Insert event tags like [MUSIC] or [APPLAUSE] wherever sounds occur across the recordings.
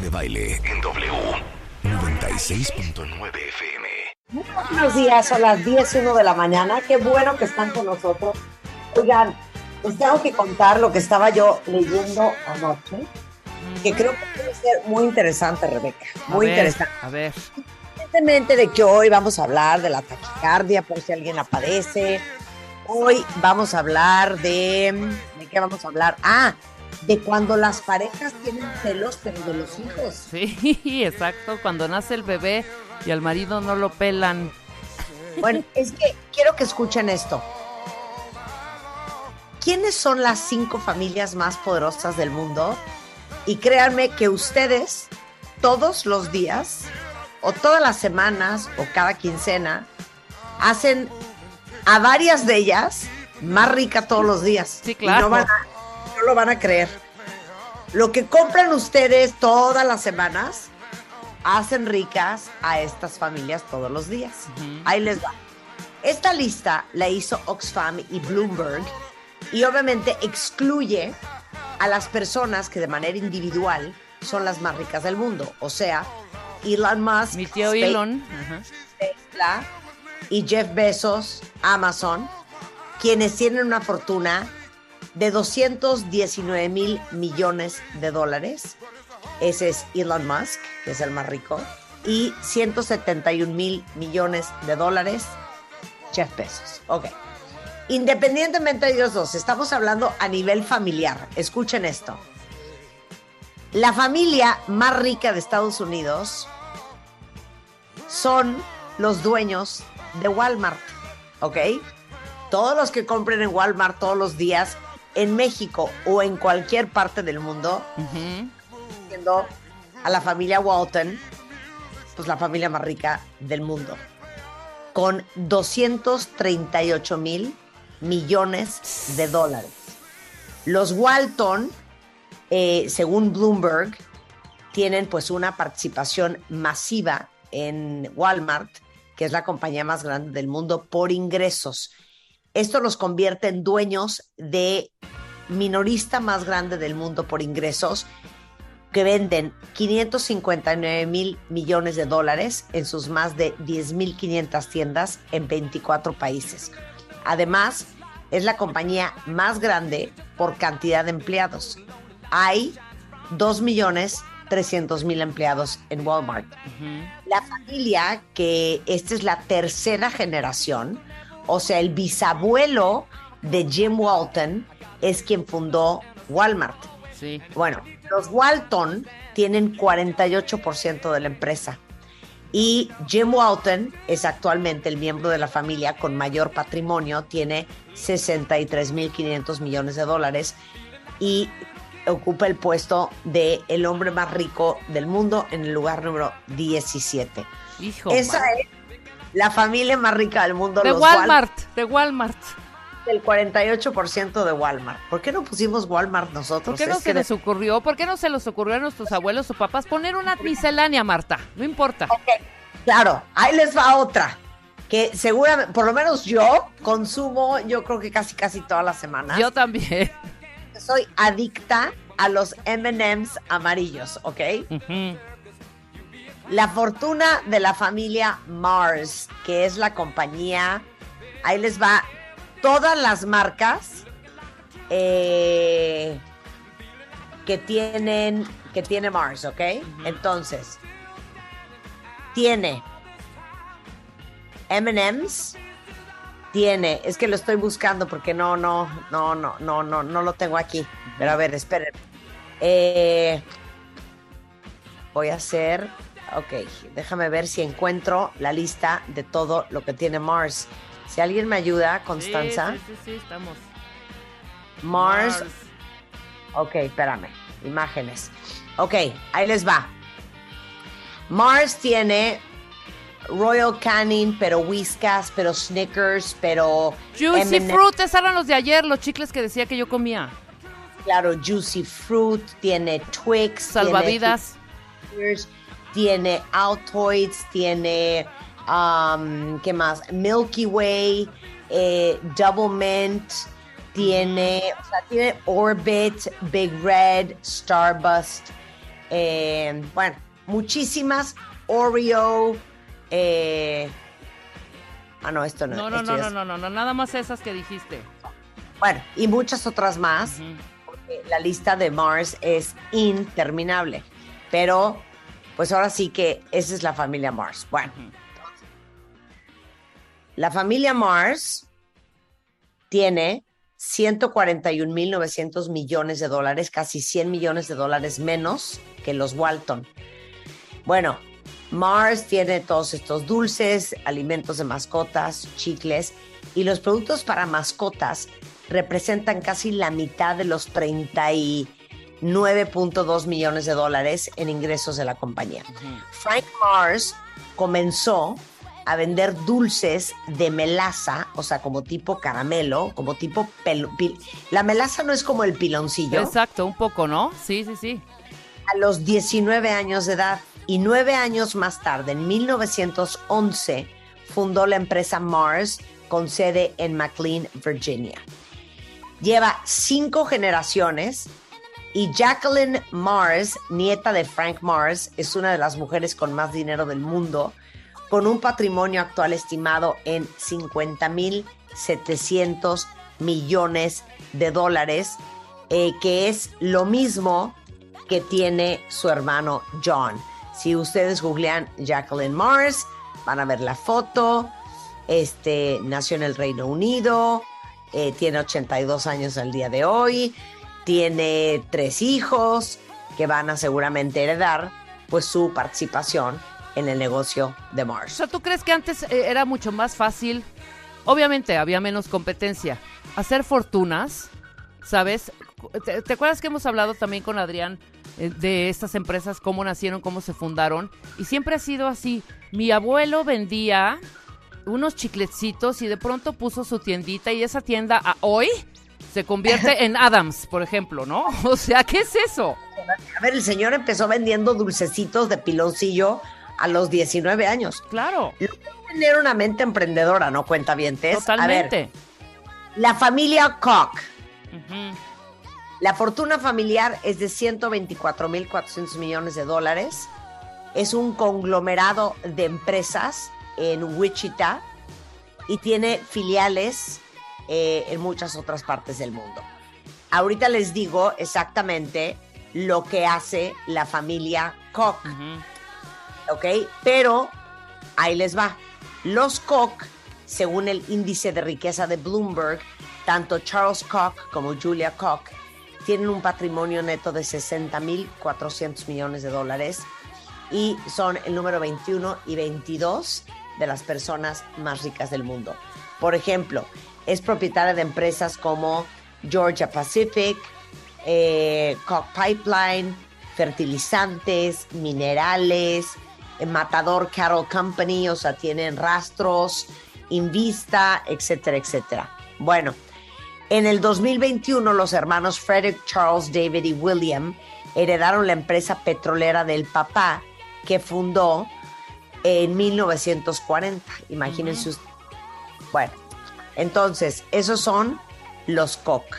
de Baile en W 96.9 FM. Muy buenos días, son las 10 1 de la mañana. Qué bueno que están con nosotros. Oigan, les tengo que contar lo que estaba yo leyendo anoche, que creo que puede ser muy interesante, Rebeca. A Muy ver, interesante. A ver. Independientemente de que hoy vamos a hablar de la taquicardia, por si alguien la padece. Hoy vamos a hablar de. ¿De qué vamos a hablar? Ah, de cuando las parejas tienen celos, pero de los hijos. Sí, [LAUGHS] exacto. Cuando nace el bebé y al marido no lo pelan. Bueno, [LAUGHS] es que quiero que escuchen esto. ¿Quiénes son las cinco familias más poderosas del mundo? Y créanme que ustedes todos los días, o todas las semanas, o cada quincena, hacen a varias de ellas más rica todos los días. Sí, Y claro. no, van a- no lo van a creer. Lo que compran ustedes todas las semanas, hacen ricas a estas familias todos los días. Ahí les va. Esta lista la hizo Oxfam y Bloomberg y obviamente excluye a las personas que de manera individual son las más ricas del mundo. O sea, Elon Musk, Mi tío Space- Elon. Tesla y Jeff Bezos, Amazon, quienes tienen una fortuna de 219 mil millones de dólares. Ese es Elon Musk, que es el más rico. Y 171 mil millones de dólares, Jeff Bezos. Ok. Independientemente de ellos dos, estamos hablando a nivel familiar. Escuchen esto. La familia más rica de Estados Unidos son los dueños de Walmart, ¿ok? Todos los que compren en Walmart todos los días en México o en cualquier parte del mundo, siendo a la familia Walton, pues la familia más rica del mundo, con 238 mil millones de dólares. Los Walton, eh, según Bloomberg, tienen pues una participación masiva en Walmart, que es la compañía más grande del mundo por ingresos. Esto los convierte en dueños de minorista más grande del mundo por ingresos, que venden 559 mil millones de dólares en sus más de 10.500 tiendas en 24 países. Además, es la compañía más grande por cantidad de empleados. Hay 2 millones 300 mil empleados en Walmart. La familia, que esta es la tercera generación, o sea, el bisabuelo de Jim Walton es quien fundó Walmart. Sí. Bueno, los Walton tienen 48% de la empresa. Y Jim Walton es actualmente el miembro de la familia con mayor patrimonio, tiene 63.500 millones de dólares y ocupa el puesto de el hombre más rico del mundo en el lugar número 17. Hijo. Esa man. es la familia más rica del mundo. De los Wal- Walmart. De Walmart. el 48% de Walmart. ¿Por qué no pusimos Walmart nosotros? ¿Por qué no Es se les ocurrió? ¿Por qué no se les ocurrió a nuestros abuelos o papás poner una miscelánea, Marta? No importa. Ok, claro, ahí les va otra. Que seguramente, por lo menos yo consumo, yo creo que casi casi todas las semanas. Yo también. soy adicta a los MMs amarillos, ¿ok? Ujú. La fortuna de la familia Mars, que es la compañía, ahí les va todas las marcas eh, que tienen que tiene Mars, ¿ok? Entonces, tiene M&M's, tiene, es que lo estoy buscando porque no, no, no, no, no, no, no lo tengo aquí. Pero a ver, esperen. Eh, voy a hacer, ok, déjame ver si encuentro la lista de todo lo que tiene Mars. Si alguien me ayuda, Constanza. Sí, sí, sí, sí, estamos. Mars. Ok, espérame. Imágenes. Ok, ahí les va. Mars tiene Royal Canin, pero Whiskas, pero Snickers, pero Juicy Fruit, esos eran los de ayer, los chicles que decía que yo comía. Claro, Juicy Fruit, tiene Twix, Salvavidas. tiene, tiene Altoids, tiene um, ¿qué más? Milky Way, eh, Double Mint, tiene, o sea, tiene Orbit, Big Red, Starburst, eh, bueno, muchísimas, Oreo, eh, ah, no, esto no. No, no, no, no, no, no, no, nada más esas que dijiste. Bueno, y muchas otras más. Porque La lista de Mars es interminable. Pero, pues ahora sí que esa es la familia Mars. Bueno, la familia Mars tiene 141.900 millones de dólares, casi 100 millones de dólares menos que los Walton. Bueno, Mars tiene todos estos dulces, alimentos de mascotas, chicles y los productos para mascotas representan casi la mitad de los 39.2 millones de dólares en ingresos de la compañía. Frank Mars comenzó a vender dulces de melaza, o sea, como tipo caramelo, como tipo pelo- pil- La melaza no es como el piloncillo. Exacto, un poco, ¿no? Sí, sí, sí. A los 19 años de edad y nueve años más tarde, en 1911, fundó la empresa Mars con sede en McLean, Virginia. Lleva cinco generaciones y Jacqueline Mars, nieta de Frank Mars, es una de las mujeres con más dinero del mundo, con un patrimonio actual estimado en 50.700 millones de dólares, eh, que es lo mismo que tiene su hermano John. Si ustedes googlean Jacqueline Mars, van a ver la foto. Este nació en el Reino Unido, eh, tiene 82 años al día de hoy, tiene tres hijos que van a seguramente heredar pues su participación en el negocio de O Mars. sea, ¿tú crees que antes eh, era mucho más fácil? Obviamente había menos competencia. Hacer fortunas, ¿sabes? ¿Te, te acuerdas que hemos hablado también con Adrián eh, de estas empresas, cómo nacieron, cómo se fundaron? Y siempre ha sido así. Mi abuelo vendía unos chiclecitos y de pronto puso su tiendita y esa tienda a hoy se convierte en Adams, por ejemplo, ¿no? [LAUGHS] O sea, ¿qué es eso? A ver, el señor empezó vendiendo dulcecitos de piloncillo a los 19 años. Claro, Lo que es tener una mente emprendedora, ¿no? Cuenta bien, A ver, totalmente. la familia Koch. La fortuna familiar es de 124.400 millones de dólares. Es un conglomerado de empresas en Wichita y tiene filiales eh, en muchas otras partes del mundo. Ahorita les digo exactamente lo que hace la familia Koch. ¿ok? Pero ahí les va. Los Koch, según el índice de riqueza de Bloomberg, tanto Charles Koch como Julia Koch tienen un patrimonio neto de 60.400 millones de dólares y son el número 21 y 22 de las personas más ricas del mundo. Por ejemplo, es propietaria de empresas como Georgia Pacific, eh, Koch Pipeline, fertilizantes, minerales, eh, Matador Cattle Company, o sea, tienen rastros, Invista, etcétera, etcétera. Bueno, en el 2021 los hermanos Frederick, Charles, David y William heredaron la empresa petrolera del papá que fundó en 1940. Imagínense ustedes. Bueno, entonces, esos son los Koch.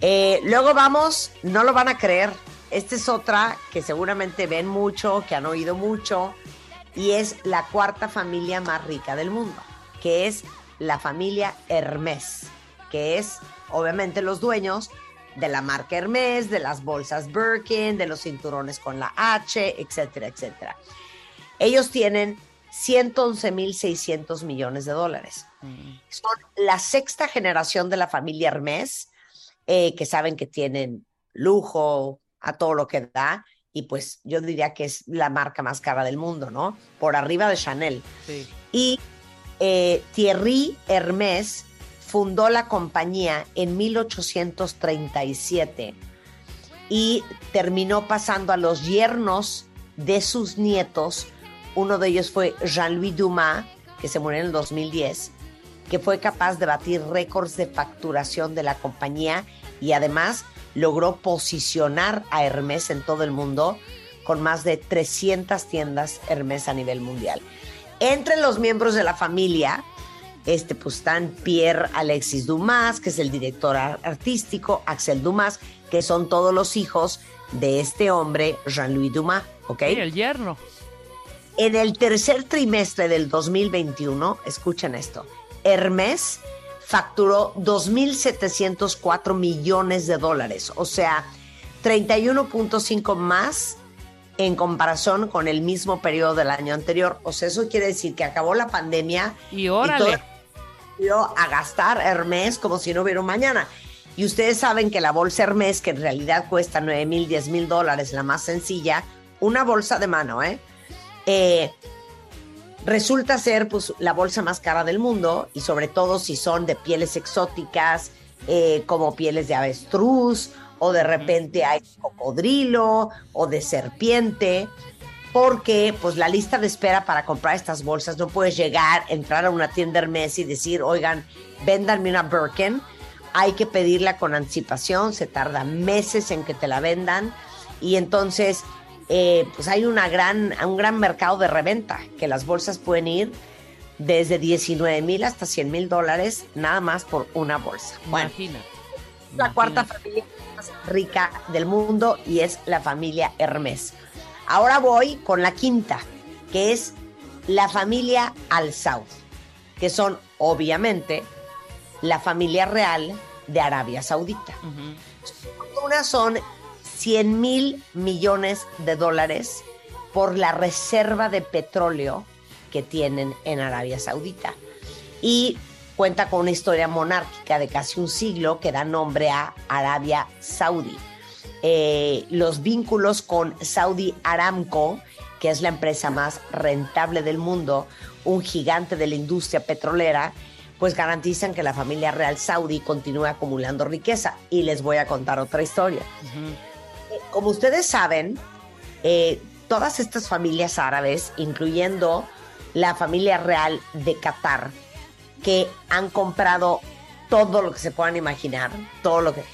Eh, luego vamos, no lo van a creer. Esta es otra que seguramente ven mucho, que han oído mucho, y es la cuarta familia más rica del mundo, que es la familia Hermes, que es obviamente los dueños de la marca Hermes, de las bolsas Birkin, de los cinturones con la H, etcétera, etcétera. Ellos tienen 111.600 millones de dólares. Son la sexta generación de la familia Hermes, eh, que saben que tienen lujo a todo lo que da, y pues yo diría que es la marca más cara del mundo, ¿no? Por arriba de Chanel. Sí. Y eh, Thierry Hermès fundó la compañía en 1837 y terminó pasando a los yernos de sus nietos. Uno de ellos fue Jean-Louis Dumas, que se murió en el 2010, que fue capaz de batir récords de facturación de la compañía y además logró posicionar a Hermès en todo el mundo con más de 300 tiendas Hermès a nivel mundial. Entre los miembros de la familia, este, pues están Pierre Alexis Dumas, que es el director ar- artístico, Axel Dumas, que son todos los hijos de este hombre, Jean-Louis Dumas, ¿ok? Sí, el yerno. En el tercer trimestre del 2021, escuchen esto, Hermes facturó 2.704 millones de dólares, o sea, 31.5 más en comparación con el mismo periodo del año anterior. O sea, eso quiere decir que acabó la pandemia y órale. Y a gastar Hermes como si no hubiera un mañana. Y ustedes saben que la bolsa Hermes, que en realidad cuesta 9 mil, 10 mil dólares, la más sencilla, una bolsa de mano, ¿eh? ¿eh? Resulta ser pues, la bolsa más cara del mundo y sobre todo si son de pieles exóticas, eh, como pieles de avestruz o de repente hay cocodrilo o de serpiente, porque pues la lista de espera para comprar estas bolsas no puedes llegar, entrar a una tienda Hermes y decir, oigan, véndanme una Birkin, hay que pedirla con anticipación, se tarda meses en que te la vendan y entonces eh, pues hay una gran, un gran mercado de reventa, que las bolsas pueden ir desde 19 mil hasta 100 mil dólares nada más por una bolsa. Imagina. la cuarta familia rica del mundo y es la familia Hermes. Ahora voy con la quinta, que es la familia Al Saud, que son obviamente la familia real de Arabia Saudita. Una son 100 mil millones de dólares por la reserva de petróleo que tienen en Arabia Saudita. Y cuenta con una historia monárquica de casi un siglo que da nombre a Arabia Saudí. Eh, los vínculos con Saudi Aramco, que es la empresa más rentable del mundo, un gigante de la industria petrolera, pues garantizan que la familia real saudí continúe acumulando riqueza. Y les voy a contar otra historia. Eh, como ustedes saben, eh, todas estas familias árabes, incluyendo la familia real de Qatar, que han comprado todo lo que se puedan imaginar, todo lo que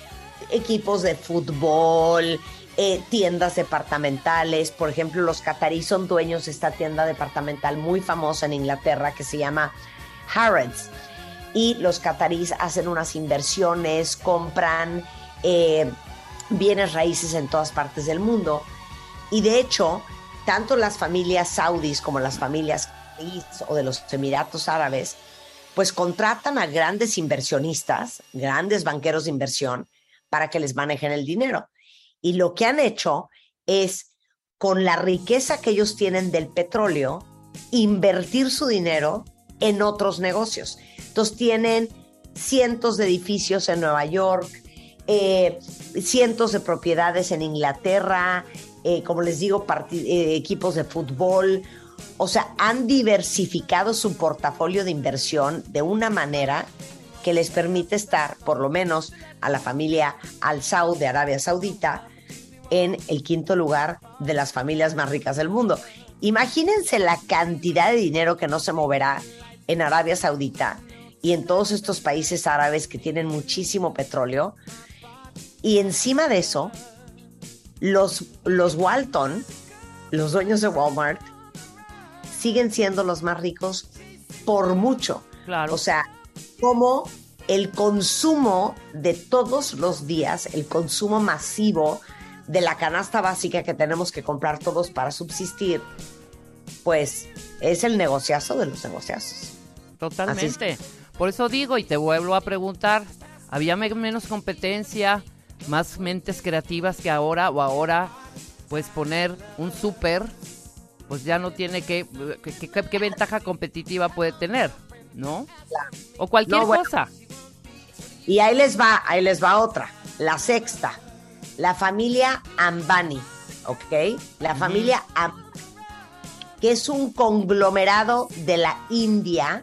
equipos de fútbol, eh, tiendas departamentales, por ejemplo, los cataríes son dueños de esta tienda departamental muy famosa en Inglaterra que se llama Harrods. Y los cataríes hacen unas inversiones, compran eh, bienes raíces en todas partes del mundo. Y de hecho, tanto las familias saudis como las familias o de los Emiratos Árabes pues contratan a grandes inversionistas, grandes banqueros de inversión, para que les manejen el dinero. Y lo que han hecho es, con la riqueza que ellos tienen del petróleo, invertir su dinero en otros negocios. Entonces tienen cientos de edificios en Nueva York, eh, cientos de propiedades en Inglaterra, eh, como les digo, eh, equipos de fútbol, o sea, han diversificado su portafolio de inversión de una manera que les permite estar, por lo menos a la familia Al Saud de Arabia Saudita, en el quinto lugar de las familias más ricas del mundo. Imagínense la cantidad de dinero que no se moverá en Arabia Saudita y en todos estos países árabes que tienen muchísimo petróleo. Y encima de eso, los, los Walton, los dueños de Walmart, siguen siendo los más ricos por mucho. Claro. O sea, como el consumo de todos los días, el consumo masivo de la canasta básica que tenemos que comprar todos para subsistir, pues es el negociazo de los negociazos. Totalmente. Por eso digo y te vuelvo a preguntar, ¿había menos competencia, más mentes creativas que ahora o ahora pues poner un súper pues ya no tiene que, qué ventaja competitiva puede tener, ¿no? O cualquier cosa. Y ahí les va, ahí les va otra, la sexta, la familia Ambani, ¿ok? La familia Ambani, que es un conglomerado de la India,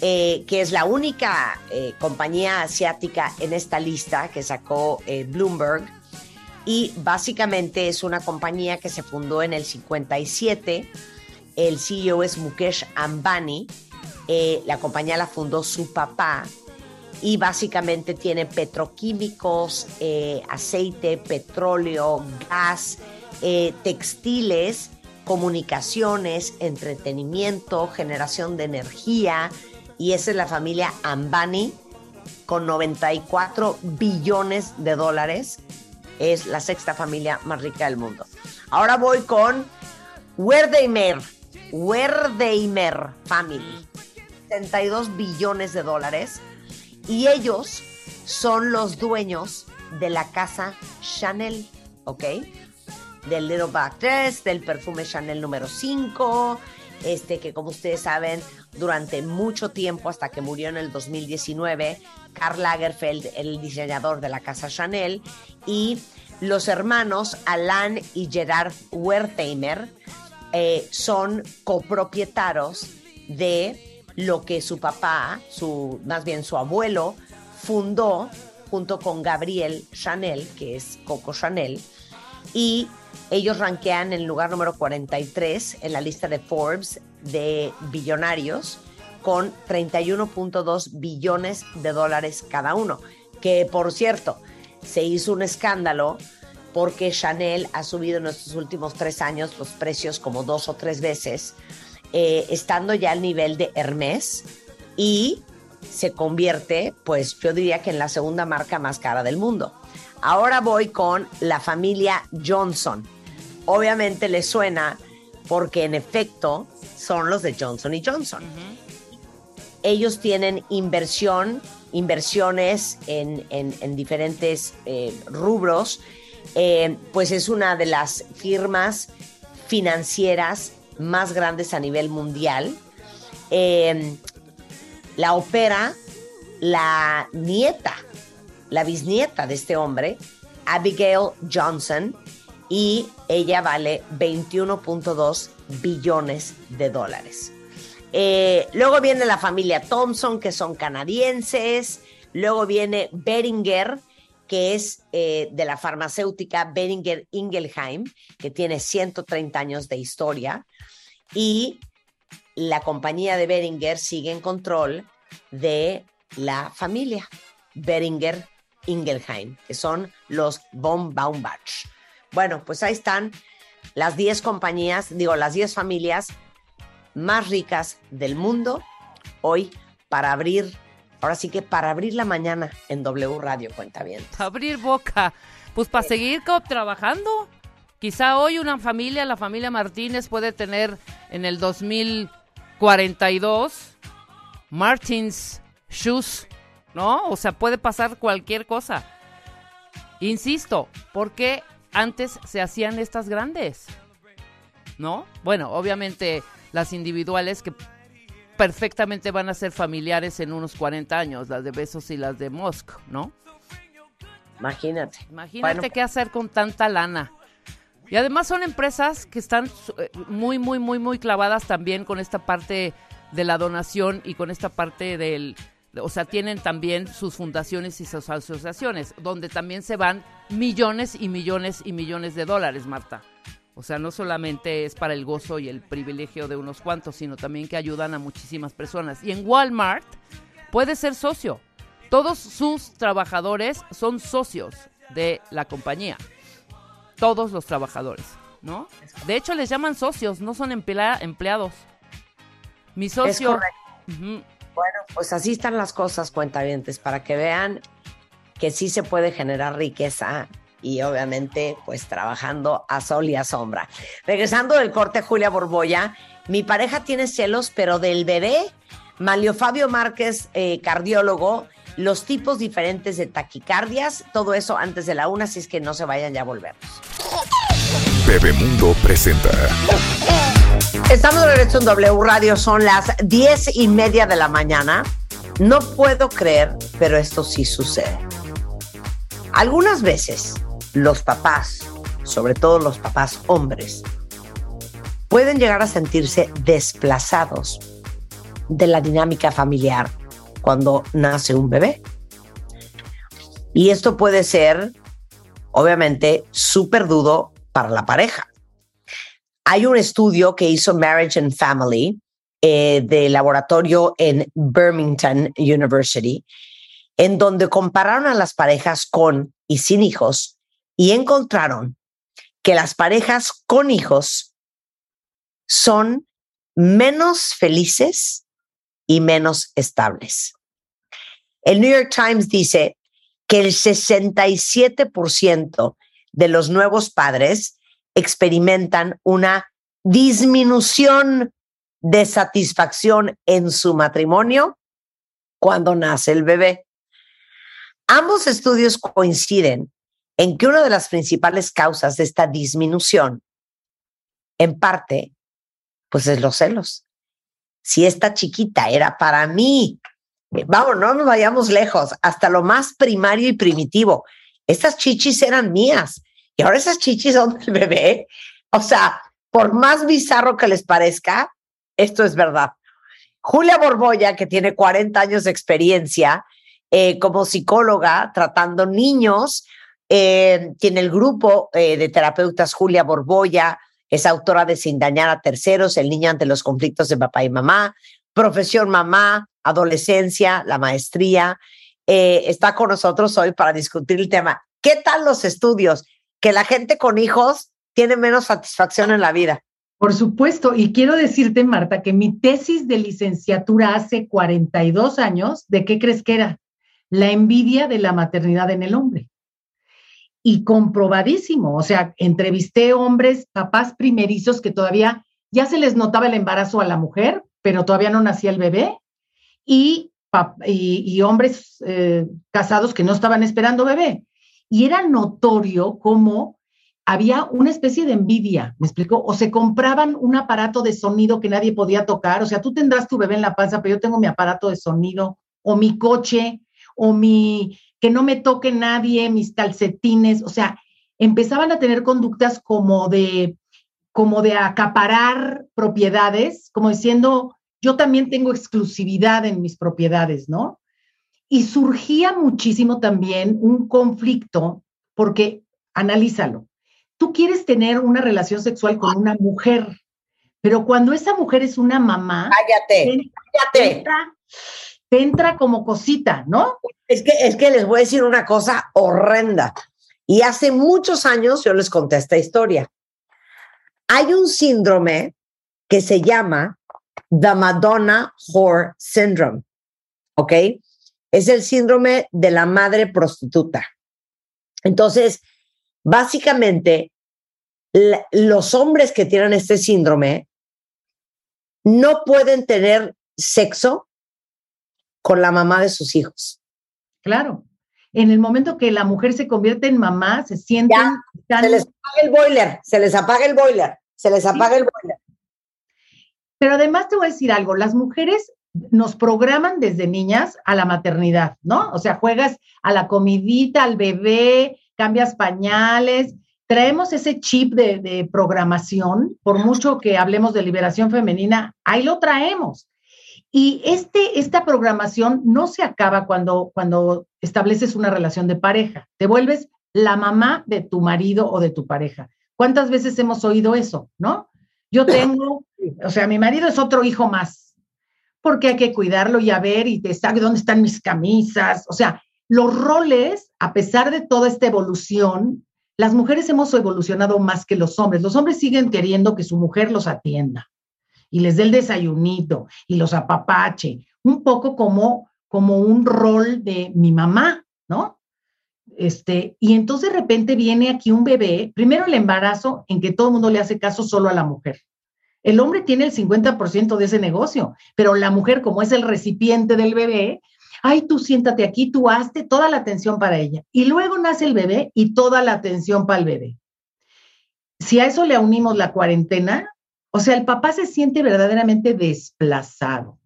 eh, que es la única eh, compañía asiática en esta lista que sacó eh, Bloomberg y básicamente es una compañía que se fundó en el 57. El CEO es Mukesh Ambani. Eh, la compañía la fundó su papá y básicamente tiene petroquímicos, aceite, petróleo, gas, textiles, comunicaciones, entretenimiento, generación de energía. Y esa es la familia Ambani con 94 billones de dólares es la sexta familia más rica del mundo. Ahora voy con Werdeimer, Werdeimer Family, 72 billones de dólares. Y ellos son los dueños de la casa Chanel, ¿ok? Del Little Back Dress, del perfume Chanel número 5, este que como ustedes saben, durante mucho tiempo, hasta que murió en el 2019, Karl Lagerfeld, el diseñador de la casa Chanel, y los hermanos Alain y Gerard Wertheimer eh, son copropietarios de lo que su papá, su, más bien su abuelo, fundó junto con Gabriel Chanel, que es Coco Chanel, y ellos ranquean en el lugar número 43 en la lista de Forbes de billonarios con 31.2 billones de dólares cada uno, que por cierto, se hizo un escándalo porque Chanel ha subido en estos últimos tres años los precios como dos o tres veces, eh, estando ya al nivel de Hermes y se convierte, pues yo diría que en la segunda marca más cara del mundo. Ahora voy con la familia Johnson. Obviamente le suena porque en efecto son los de Johnson y Johnson. Ellos tienen inversión, inversiones en, diferentes eh, rubros. Eh, pues es una de las firmas financieras más grandes a nivel mundial. Eh, la opera la nieta la bisnieta de este hombre, Abigail Johnson, y ella vale 21.2 billones de dólares. Eh, luego viene la familia Thompson, que son canadienses. Luego viene Beringer, que es eh, de la farmacéutica Beringer Ingelheim, que tiene 130 años de historia. Y la compañía de Beringer sigue en control de la familia Beringer Ingelheim, que son los von Baumbach. Bueno, pues ahí están las 10 compañías, digo, las 10 familias más ricas del mundo hoy para abrir, ahora sí que para abrir la mañana en W Radio, cuenta bien. Abrir boca, pues para seguir trabajando. Quizá hoy una familia, la familia Martínez, puede tener en el 2042 Martins Shoes ¿no? O sea, puede pasar cualquier cosa. Insisto, ¿por qué antes se hacían estas grandes? ¿No? Bueno, obviamente las individuales que perfectamente van a ser familiares en unos 40 años, las de Besos y las de Musk, ¿no? Imagínate. Imagínate qué hacer con tanta lana. Y además son empresas que están eh, muy, muy, muy, muy clavadas también con esta parte de la donación y con esta parte del, o sea, tienen también sus fundaciones y sus asociaciones, donde también se van millones y millones y millones de dólares, Marta. O sea, no solamente es para el gozo y el privilegio de unos cuantos, sino también que ayudan a muchísimas personas. Y en Walmart puede ser socio. Todos sus trabajadores son socios de la compañía. Todos los trabajadores, ¿no? De hecho, les llaman socios, no son empleados. Mi socio. Bueno, pues así están las cosas, cuentavientes, para que vean que sí se puede generar riqueza y obviamente pues trabajando a sol y a sombra. Regresando del corte, Julia Borboya, mi pareja tiene celos, pero del bebé, Malio Fabio Márquez, eh, cardiólogo, los tipos diferentes de taquicardias, todo eso antes de la una, si es que no se vayan, ya volvemos. Bebemundo presenta. Estamos de regreso en W Radio, son las diez y media de la mañana. No puedo creer, pero esto sí sucede. Algunas veces los papás, sobre todo los papás hombres, pueden llegar a sentirse desplazados de la dinámica familiar cuando nace un bebé. Y esto puede ser, obviamente, súper dudo para la pareja. Hay un estudio que hizo Marriage and Family eh, de laboratorio en Birmingham University, en donde compararon a las parejas con y sin hijos y encontraron que las parejas con hijos son menos felices y menos estables. El New York Times dice que el 67% de los nuevos padres experimentan una disminución de satisfacción en su matrimonio cuando nace el bebé. Ambos estudios coinciden en que una de las principales causas de esta disminución, en parte, pues es los celos. Si esta chiquita era para mí, eh, vamos, no nos vayamos lejos, hasta lo más primario y primitivo. Estas chichis eran mías y ahora esas chichis son del bebé. O sea, por más bizarro que les parezca, esto es verdad. Julia Borboya, que tiene 40 años de experiencia eh, como psicóloga tratando niños, eh, tiene el grupo eh, de terapeutas Julia Borboya, es autora de Sin dañar a terceros, El niño ante los conflictos de papá y mamá, Profesión mamá, adolescencia, la maestría. Está con nosotros hoy para discutir el tema. ¿Qué tal los estudios? Que la gente con hijos tiene menos satisfacción en la vida. Por supuesto, y quiero decirte, Marta, que mi tesis de licenciatura hace 42 años, ¿de qué crees que era? La envidia de la maternidad en el hombre. Y comprobadísimo, o sea, entrevisté hombres, papás primerizos que todavía ya se les notaba el embarazo a la mujer, pero todavía no nacía el bebé, y, y, hombres eh, casados que no estaban esperando bebé. Y era notorio cómo había una especie de envidia, ¿me explico? O se compraban un aparato de sonido que nadie podía tocar, o sea, tú tendrás tu bebé en la panza, pero yo tengo mi aparato de sonido, o mi coche, o mi, que no me toque nadie, mis calcetines, o sea, empezaban a tener conductas como de, como de acaparar propiedades, como diciendo, yo también tengo exclusividad en mis propiedades, ¿no? Y surgía muchísimo también un conflicto, porque analízalo, tú quieres tener una relación sexual con una mujer, pero cuando esa mujer es una mamá, cállate, cállate. Te entra, como cosita, ¿no? Es que, es que les voy a decir una cosa horrenda. Y hace muchos años yo les conté esta historia. Hay un síndrome que se llama The Madonna Whore Syndrome, ¿ok? Es el síndrome de la madre prostituta. Entonces, básicamente, los hombres que tienen este síndrome no pueden tener sexo con la mamá de sus hijos. Claro. En el momento que la mujer se convierte en mamá, se sienten... Se les apaga el boiler, se les apaga el boiler, se les apaga el boiler. Pero además te voy a decir algo, las mujeres nos programan desde niñas a la maternidad, ¿no? O sea, juegas a la comidita, al bebé, cambias pañales, traemos ese chip de, programación, por mucho que hablemos de liberación femenina, ahí lo traemos. Y este, esta programación no se acaba cuando, cuando estableces una relación de pareja. Te vuelves la mamá de tu marido o de tu pareja. ¿Cuántas veces hemos oído eso, no? Yo [LAUGHS] tengo, o sea, mi marido es otro hijo más, porque hay que cuidarlo y a ver y te sabe dónde están mis camisas. O sea, los roles, a pesar de toda esta evolución, las mujeres hemos evolucionado más que los hombres. Los hombres siguen queriendo que su mujer los atienda y les dé el desayunito y los apapache, un poco como, como un rol de mi mamá, ¿no? Este, y entonces de repente viene aquí un bebé, primero el embarazo en que todo el mundo le hace caso solo a la mujer. El hombre tiene el 50% de ese negocio, pero la mujer, como es el recipiente del bebé, ay, tú siéntate aquí, tú hazte toda la atención para ella. Y luego nace el bebé y toda la atención para el bebé. Si a eso le unimos la cuarentena, o sea, el papá se siente verdaderamente desplazado.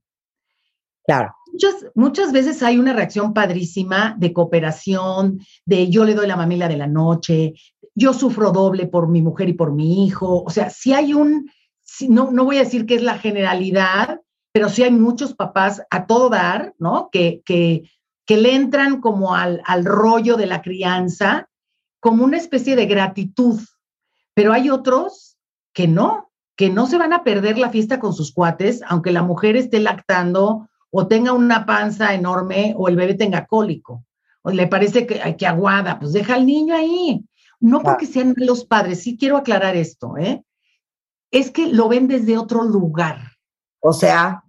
Claro. Muchas, muchas veces hay una reacción padrísima de cooperación, de yo le doy la mamila de la noche, yo sufro doble por mi mujer y por mi hijo. O sea, si hay un, no, no voy a decir que es la generalidad, pero sí hay muchos papás a todo dar, ¿no? Que, que, le entran como al, al rollo de la crianza, como una especie de gratitud, pero hay otros que no, que no se van a perder la fiesta con sus cuates, aunque la mujer esté lactando o tenga una panza enorme o el bebé tenga cólico, o le parece que, que aguada, pues deja al niño ahí. No porque sean los padres, sí quiero aclarar esto, ¿eh? Es que lo ven desde otro lugar. O sea,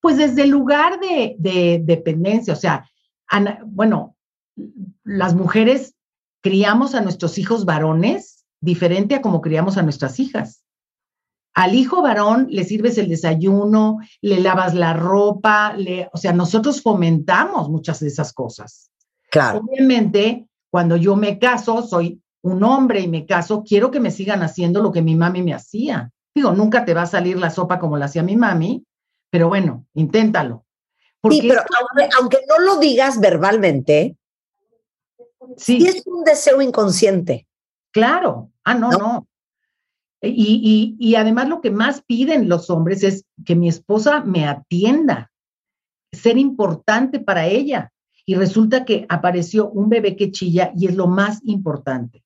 pues desde el lugar de, dependencia, o sea, bueno, las mujeres criamos a nuestros hijos varones diferente a como criamos a nuestras hijas. Al hijo varón le sirves el desayuno, le lavas la ropa, le, o sea, nosotros fomentamos muchas de esas cosas. Claro. Obviamente, cuando yo me caso, soy un hombre y me caso, quiero que me sigan haciendo lo que mi mami me hacía. Digo, nunca te va a salir la sopa como la hacía mi mami, pero bueno, inténtalo. sí, pero aunque, no lo digas verbalmente, sí. es un deseo inconsciente. Claro. Ah, no, no. Y, y, y, además lo que más piden los hombres es que mi esposa me atienda, ser importante para ella. Y resulta que apareció un bebé que chilla y es lo más importante.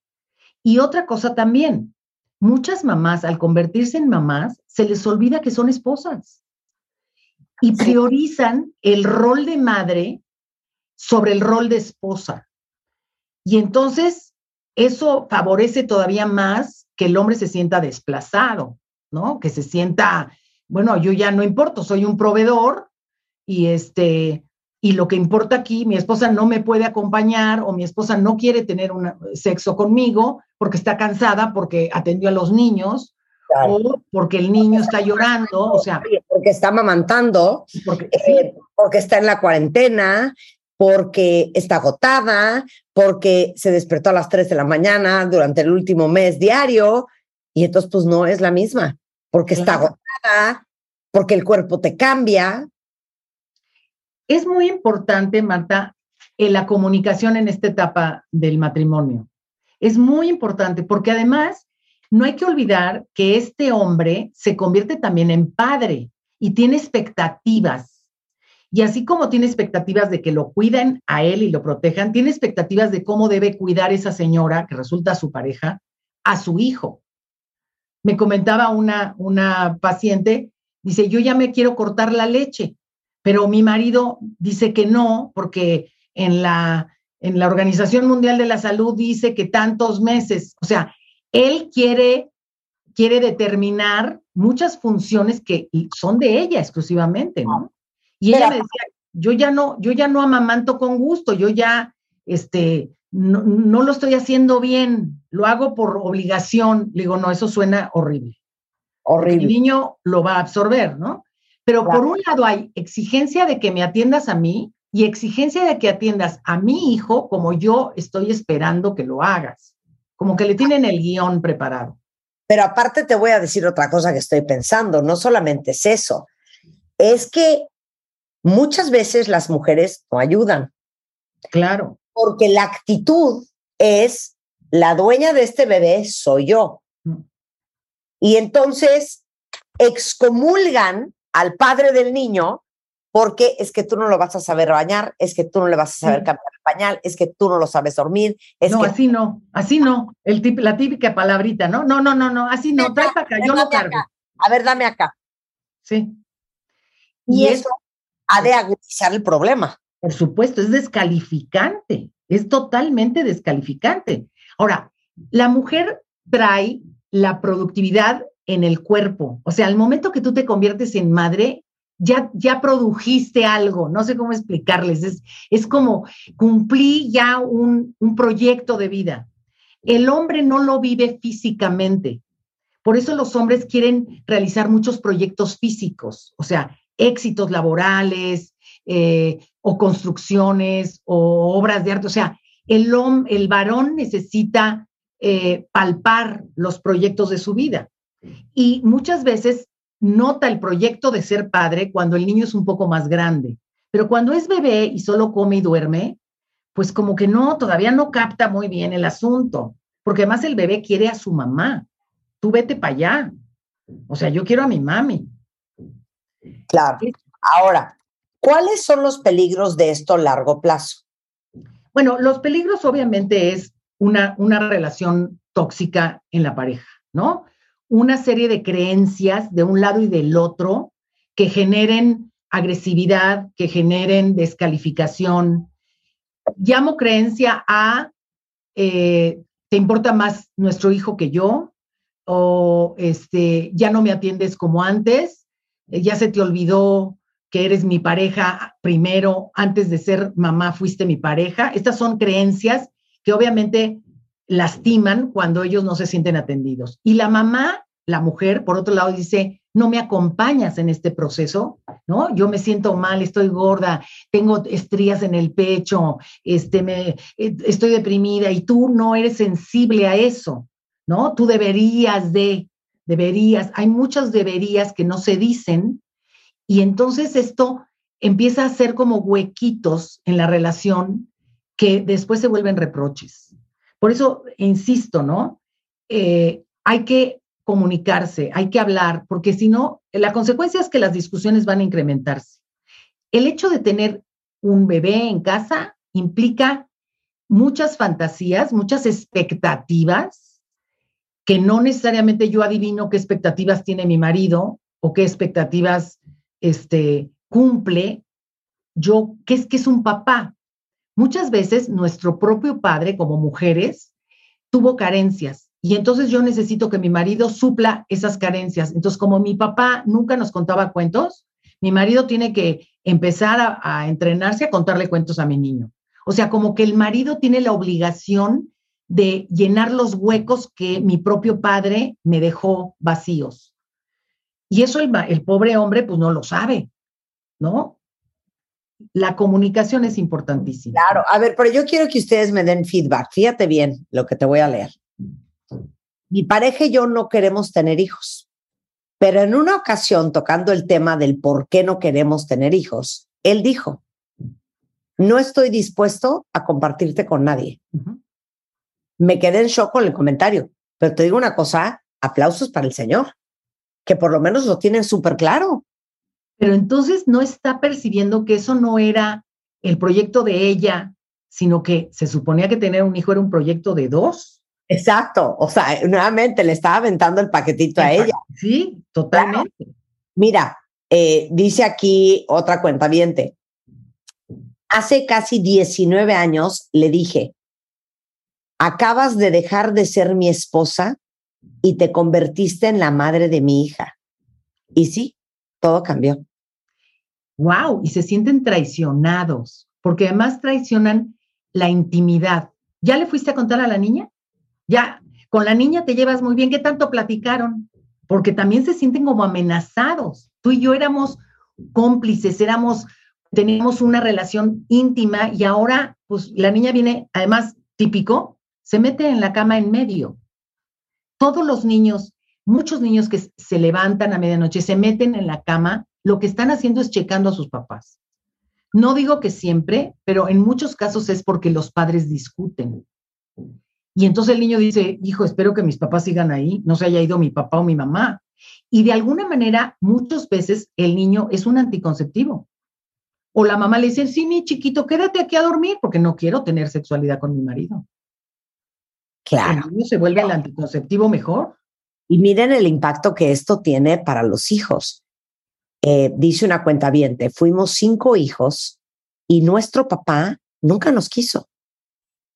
Y otra cosa también, muchas mamás al convertirse en mamás se les olvida que son esposas y priorizan el rol de madre sobre el rol de esposa. Y entonces eso favorece todavía más que el hombre se sienta desplazado, ¿no? Que se sienta, bueno, yo ya no importo, soy un proveedor y este y lo que importa aquí, mi esposa no me puede acompañar o mi esposa no quiere tener un sexo conmigo porque está cansada, porque atendió a los niños o porque el niño está llorando, o sea. Porque está amamantando, porque, eh, porque está en la cuarentena, porque está agotada, porque se despertó a las 3 de la mañana durante el último mes diario, y entonces pues no es la misma, porque está agotada, porque el cuerpo te cambia. Es muy importante, Marta, en la comunicación en esta etapa del matrimonio. Es muy importante porque además no hay que olvidar que este hombre se convierte también en padre y tiene expectativas y así como tiene expectativas de que lo cuiden a él y lo protejan, tiene expectativas de cómo debe cuidar esa señora, que resulta su pareja, a su hijo. Me comentaba una, una paciente, dice, yo ya me quiero cortar la leche, pero mi marido dice que no, porque en la, en la Organización Mundial de la Salud dice que tantos meses, o sea, él quiere, quiere determinar muchas funciones que son de ella exclusivamente, ¿no? Y ella me decía, yo ya no, yo ya no amamanto con gusto, yo ya, este, no, lo estoy haciendo bien, lo hago por obligación. Le digo, no, eso suena horrible. Horrible. El niño lo va a absorber, ¿no? Pero por un lado hay exigencia de que me atiendas a mí y exigencia de que atiendas a mi hijo como yo estoy esperando que lo hagas. Como que le tienen el guion preparado. Pero aparte te voy a decir otra cosa que estoy pensando, no solamente es eso, es que muchas veces las mujeres no ayudan. Claro. Porque la actitud es, la dueña de este bebé soy yo. Mm. Y entonces excomulgan al padre del niño porque es que tú no lo vas a saber bañar, es que tú no le vas a saber cambiar el pañal, es que tú no lo sabes dormir. no, así no, así no. El tip, la típica palabrita, ¿no? No, no, no, no, así no. Trae acá, yo lo cargo. A ver, dame acá. Sí. Y, eso ha de agudizar el problema. Por supuesto, es descalificante, es totalmente descalificante. Ahora, la mujer trae la productividad en el cuerpo, o sea, al momento que tú te conviertes en madre, ya, ya produjiste algo, no sé cómo explicarles, es, es como cumplí ya un, un proyecto de vida. El hombre no lo vive físicamente, por eso los hombres quieren realizar muchos proyectos físicos, o sea, éxitos laborales eh, o construcciones o obras de arte. O sea, el, el varón necesita eh, palpar los proyectos de su vida. Y muchas veces nota el proyecto de ser padre cuando el niño es un poco más grande. Pero cuando es bebé y solo come y duerme, pues como que no, todavía no capta muy bien el asunto, porque además el bebé quiere a su mamá. Tú vete para allá. O sea, yo quiero a mi mami. Claro. Ahora, ¿cuáles son los peligros de esto a largo plazo? Bueno, los peligros obviamente es una, una relación tóxica en la pareja, ¿no? Una serie de creencias de un lado y del otro que generen agresividad, que generen descalificación. Llamo creencia a, eh, ¿te importa más nuestro hijo que yo? O este, ya no me atiendes como antes, eh, ya se te olvidó que eres mi pareja primero, antes de ser mamá fuiste mi pareja. Estas son creencias que obviamente lastiman cuando ellos no se sienten atendidos. Y la mamá, la mujer, por otro lado, dice, no me acompañas en este proceso, ¿no? Yo me siento mal, estoy gorda, tengo estrías en el pecho, este, me, eh, estoy deprimida y tú no eres sensible a eso, ¿no? Tú deberías de, deberías, hay muchas deberías que no se dicen y entonces esto empieza a ser como huequitos en la relación que después se vuelven reproches. Por eso, insisto, ¿no? Eh, hay que comunicarse, hay que hablar, porque si no, la consecuencia es que las discusiones van a incrementarse. El hecho de tener un bebé en casa implica muchas fantasías, muchas expectativas, que no necesariamente yo adivino qué expectativas tiene mi marido o qué expectativas este, cumple yo, ¿qué es que es un papá? Muchas veces nuestro propio padre, como mujeres, tuvo carencias y entonces yo necesito que mi marido supla esas carencias. Entonces, como mi papá nunca nos contaba cuentos, mi marido tiene que empezar a, entrenarse a contarle cuentos a mi niño. O sea, como que el marido tiene la obligación de llenar los huecos que mi propio padre me dejó vacíos. Y eso el, el, pobre hombre pues no lo sabe, ¿no? La comunicación es importantísima. Claro, a ver, pero yo quiero que ustedes me den feedback. Fíjate bien lo que te voy a leer. Mi pareja y yo no queremos tener hijos, pero en una ocasión, tocando el tema del por qué no queremos tener hijos, él dijo, no estoy dispuesto a compartirte con nadie. Uh -huh. Me quedé en shock con el comentario, pero te digo una cosa, aplausos para el Señor, que por lo menos lo tienen súper claro. Pero entonces no está percibiendo que eso no era el proyecto de ella, sino que se suponía que tener un hijo era un proyecto de dos. Exacto, o sea, nuevamente le estaba aventando el paquetito a ella. Sí, totalmente. Claro. Mira, eh, dice aquí otra cuenta viente. Hace casi 19 años le dije, acabas de dejar de ser mi esposa y te convertiste en la madre de mi hija. Y sí, todo cambió. Wow, y se sienten traicionados, porque además traicionan la intimidad. ¿Ya le fuiste a contar a la niña? Ya, con la niña te llevas muy bien, ¿qué tanto platicaron? Porque también se sienten como amenazados. Tú y yo éramos cómplices, éramos, teníamos una relación íntima y ahora, pues la niña viene, además, típico, se mete en la cama en medio. Todos los niños, muchos niños que se levantan a medianoche, se meten en la cama, lo que están haciendo es checando a sus papás. No digo que siempre, pero en muchos casos es porque los padres discuten. Y entonces el niño dice, hijo, espero que mis papás sigan ahí, no se haya ido mi papá o mi mamá. Y de alguna manera, muchas veces el niño es un anticonceptivo. O la mamá le dice, sí, mi chiquito, quédate aquí a dormir porque no quiero tener sexualidad con mi marido. Claro. El niño se vuelve el anticonceptivo mejor. Y miren el impacto que esto tiene para los hijos. Eh, dice una cuenta viente, fuimos cinco hijos y nuestro papá nunca nos quiso.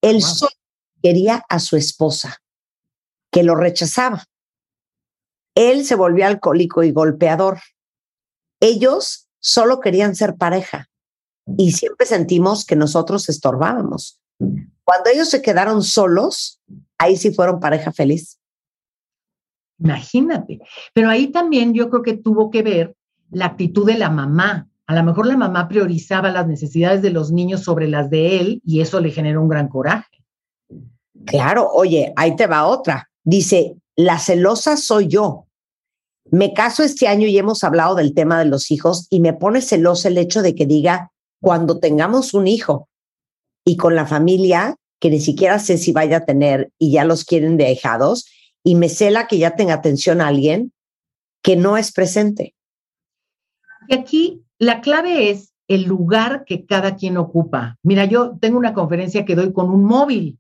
Él wow. solo quería a su esposa, que lo rechazaba. Él se volvió alcohólico y golpeador. Ellos solo querían ser pareja y siempre sentimos que nosotros estorbábamos. Cuando ellos se quedaron solos, ahí sí fueron pareja feliz. Imagínate. Pero ahí también yo creo que tuvo que ver la actitud de la mamá. A lo mejor la mamá priorizaba las necesidades de los niños sobre las de él y eso le generó un gran coraje. Claro, oye, ahí te va otra. Dice, la celosa soy yo. Me caso este año y hemos hablado del tema de los hijos y me pone celosa el hecho de que diga, cuando tengamos un hijo y con la familia, que ni siquiera sé si vaya a tener y ya los quieren dejados, y me cela que ya tenga atención a alguien que no es presente. Y aquí la clave es el lugar que cada quien ocupa. Mira, yo tengo una conferencia que doy con un móvil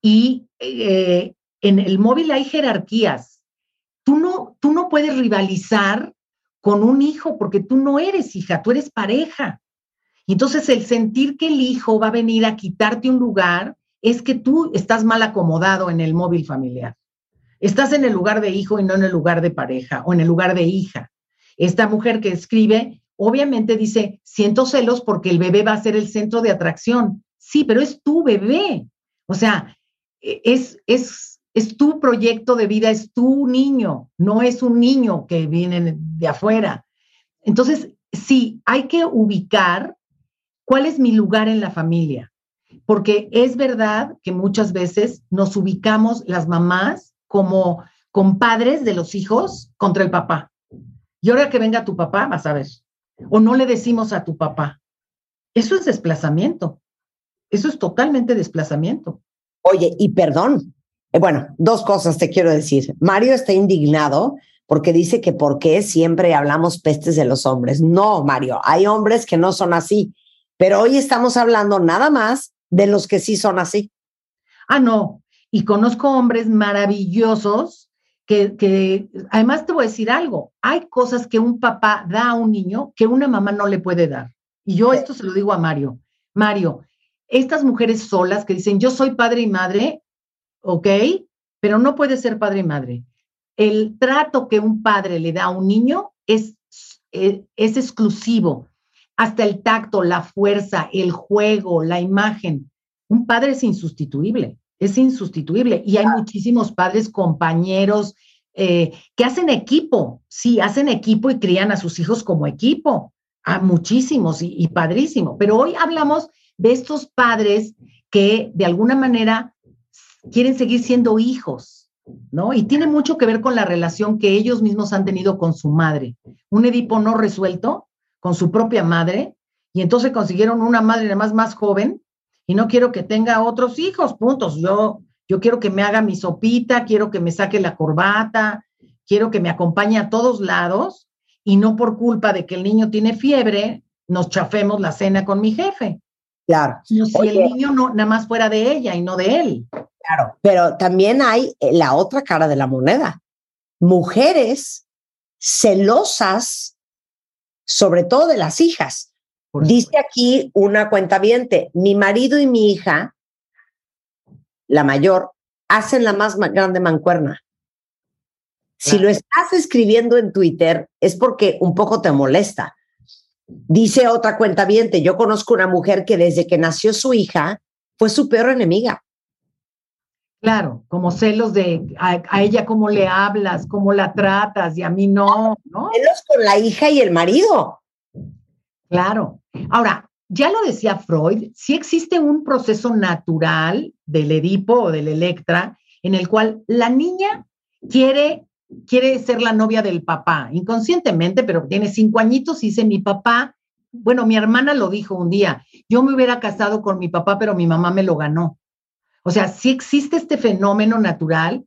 y eh, en el móvil hay jerarquías. Tú no, tú no puedes rivalizar con un hijo porque tú no eres hija, tú eres pareja. Entonces el sentir que el hijo va a venir a quitarte un lugar es que tú estás mal acomodado en el móvil familiar. Estás en el lugar de hijo y no en el lugar de pareja o en el lugar de hija. Esta mujer que escribe, obviamente dice, siento celos porque el bebé va a ser el centro de atracción. Sí, pero es tu bebé. O sea, e, es, es, es tu proyecto de vida, es tu niño, no es un niño que viene de afuera. Entonces, sí, hay que ubicar cuál es mi lugar en la familia, porque es verdad que muchas veces nos ubicamos las mamás como compadres de los hijos contra el papá. Y ahora que venga tu papá, vas a ver. O no le decimos a tu papá. Eso es desplazamiento. Eso es totalmente desplazamiento. Oye, y perdón. Eh, bueno, dos cosas te quiero decir. Mario está indignado porque dice que por qué siempre hablamos pestes de los hombres. No, Mario, hay hombres que no son así, pero hoy estamos hablando nada más de los que sí son así. Ah, no. Y conozco hombres maravillosos que, que, además te voy a decir algo, hay cosas que un papá da a un niño que una mamá no le puede dar. Y yo esto se lo digo a Mario. Mario, estas mujeres solas que dicen, yo soy padre y madre, ok, pero no puede ser padre y madre. El trato que un padre le da a un niño es, es, es exclusivo. Hasta el tacto, la fuerza, el juego, la imagen. Un padre es insustituible, es insustituible. Y hay muchísimos padres, compañeros, eh, que hacen equipo, sí, hacen equipo y crían a sus hijos como equipo a muchísimos y, padrísimo. Pero hoy hablamos de estos padres que de alguna manera quieren seguir siendo hijos, ¿no? Y tiene mucho que ver con la relación que ellos mismos han tenido con su madre. Un Edipo no resuelto con su propia madre, y entonces consiguieron una madre además más joven, y no quiero que tenga otros hijos, puntos. Yo, yo quiero que me haga mi sopita, quiero que me saque la corbata, quiero que me acompañe a todos lados, y no por culpa de que el niño tiene fiebre, nos chafemos la cena con mi jefe. Claro. si el niño no, nada más fuera de ella y no de él. Claro, pero también hay eh, la otra cara de la moneda. Mujeres celosas, sobre todo de las hijas. Dice aquí una cuenta viente, mi marido y mi hija, la mayor, hacen la más grande mancuerna. Si lo estás escribiendo en Twitter es porque un poco te molesta. Dice otra cuenta viente, yo conozco una mujer que desde que nació su hija fue su peor enemiga. Claro, como celos de a, ella cómo le hablas, cómo la tratas y a mí no, ¿no? Celos con la hija y el marido. Claro. Ahora, ya lo decía Freud, sí existe un proceso natural del Edipo o del Electra en el cual la niña quiere quiere ser la novia del papá, inconscientemente, pero tiene cinco añitos y dice, mi papá, bueno, mi hermana lo dijo un día, yo me hubiera casado con mi papá, pero mi mamá me lo ganó. O sea, sí existe este fenómeno natural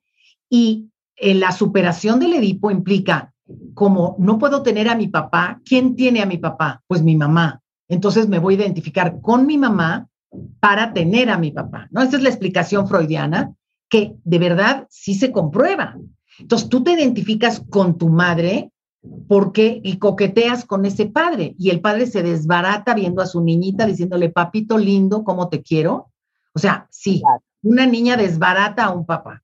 y eh, la superación del Edipo implica, como no puedo tener a mi papá, ¿quién tiene a mi papá? Pues mi mamá. Entonces me voy a identificar con mi mamá para tener a mi papá, ¿no? Esa es la explicación freudiana que de verdad sí se comprueba. Entonces tú te identificas con tu madre porque y coqueteas con ese padre y el padre se desbarata viendo a su niñita diciéndole, papito lindo, ¿cómo te quiero? O sea, sí, una niña desbarata a un papá.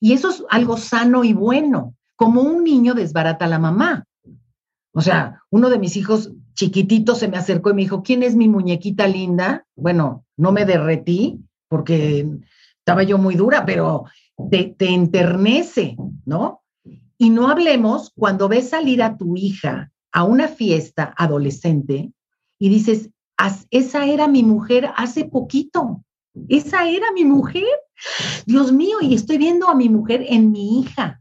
Y eso es algo sano y bueno, como un niño desbarata a la mamá. O sea, uno de mis hijos chiquititos se me acercó y me dijo, ¿quién es mi muñequita linda? Bueno, no me derretí porque estaba yo muy dura, pero te, te enternece, ¿no? Y no hablemos cuando ves salir a tu hija a una fiesta adolescente y dices, esa era mi mujer hace poquito, esa era mi mujer. Dios mío, y estoy viendo a mi mujer en mi hija.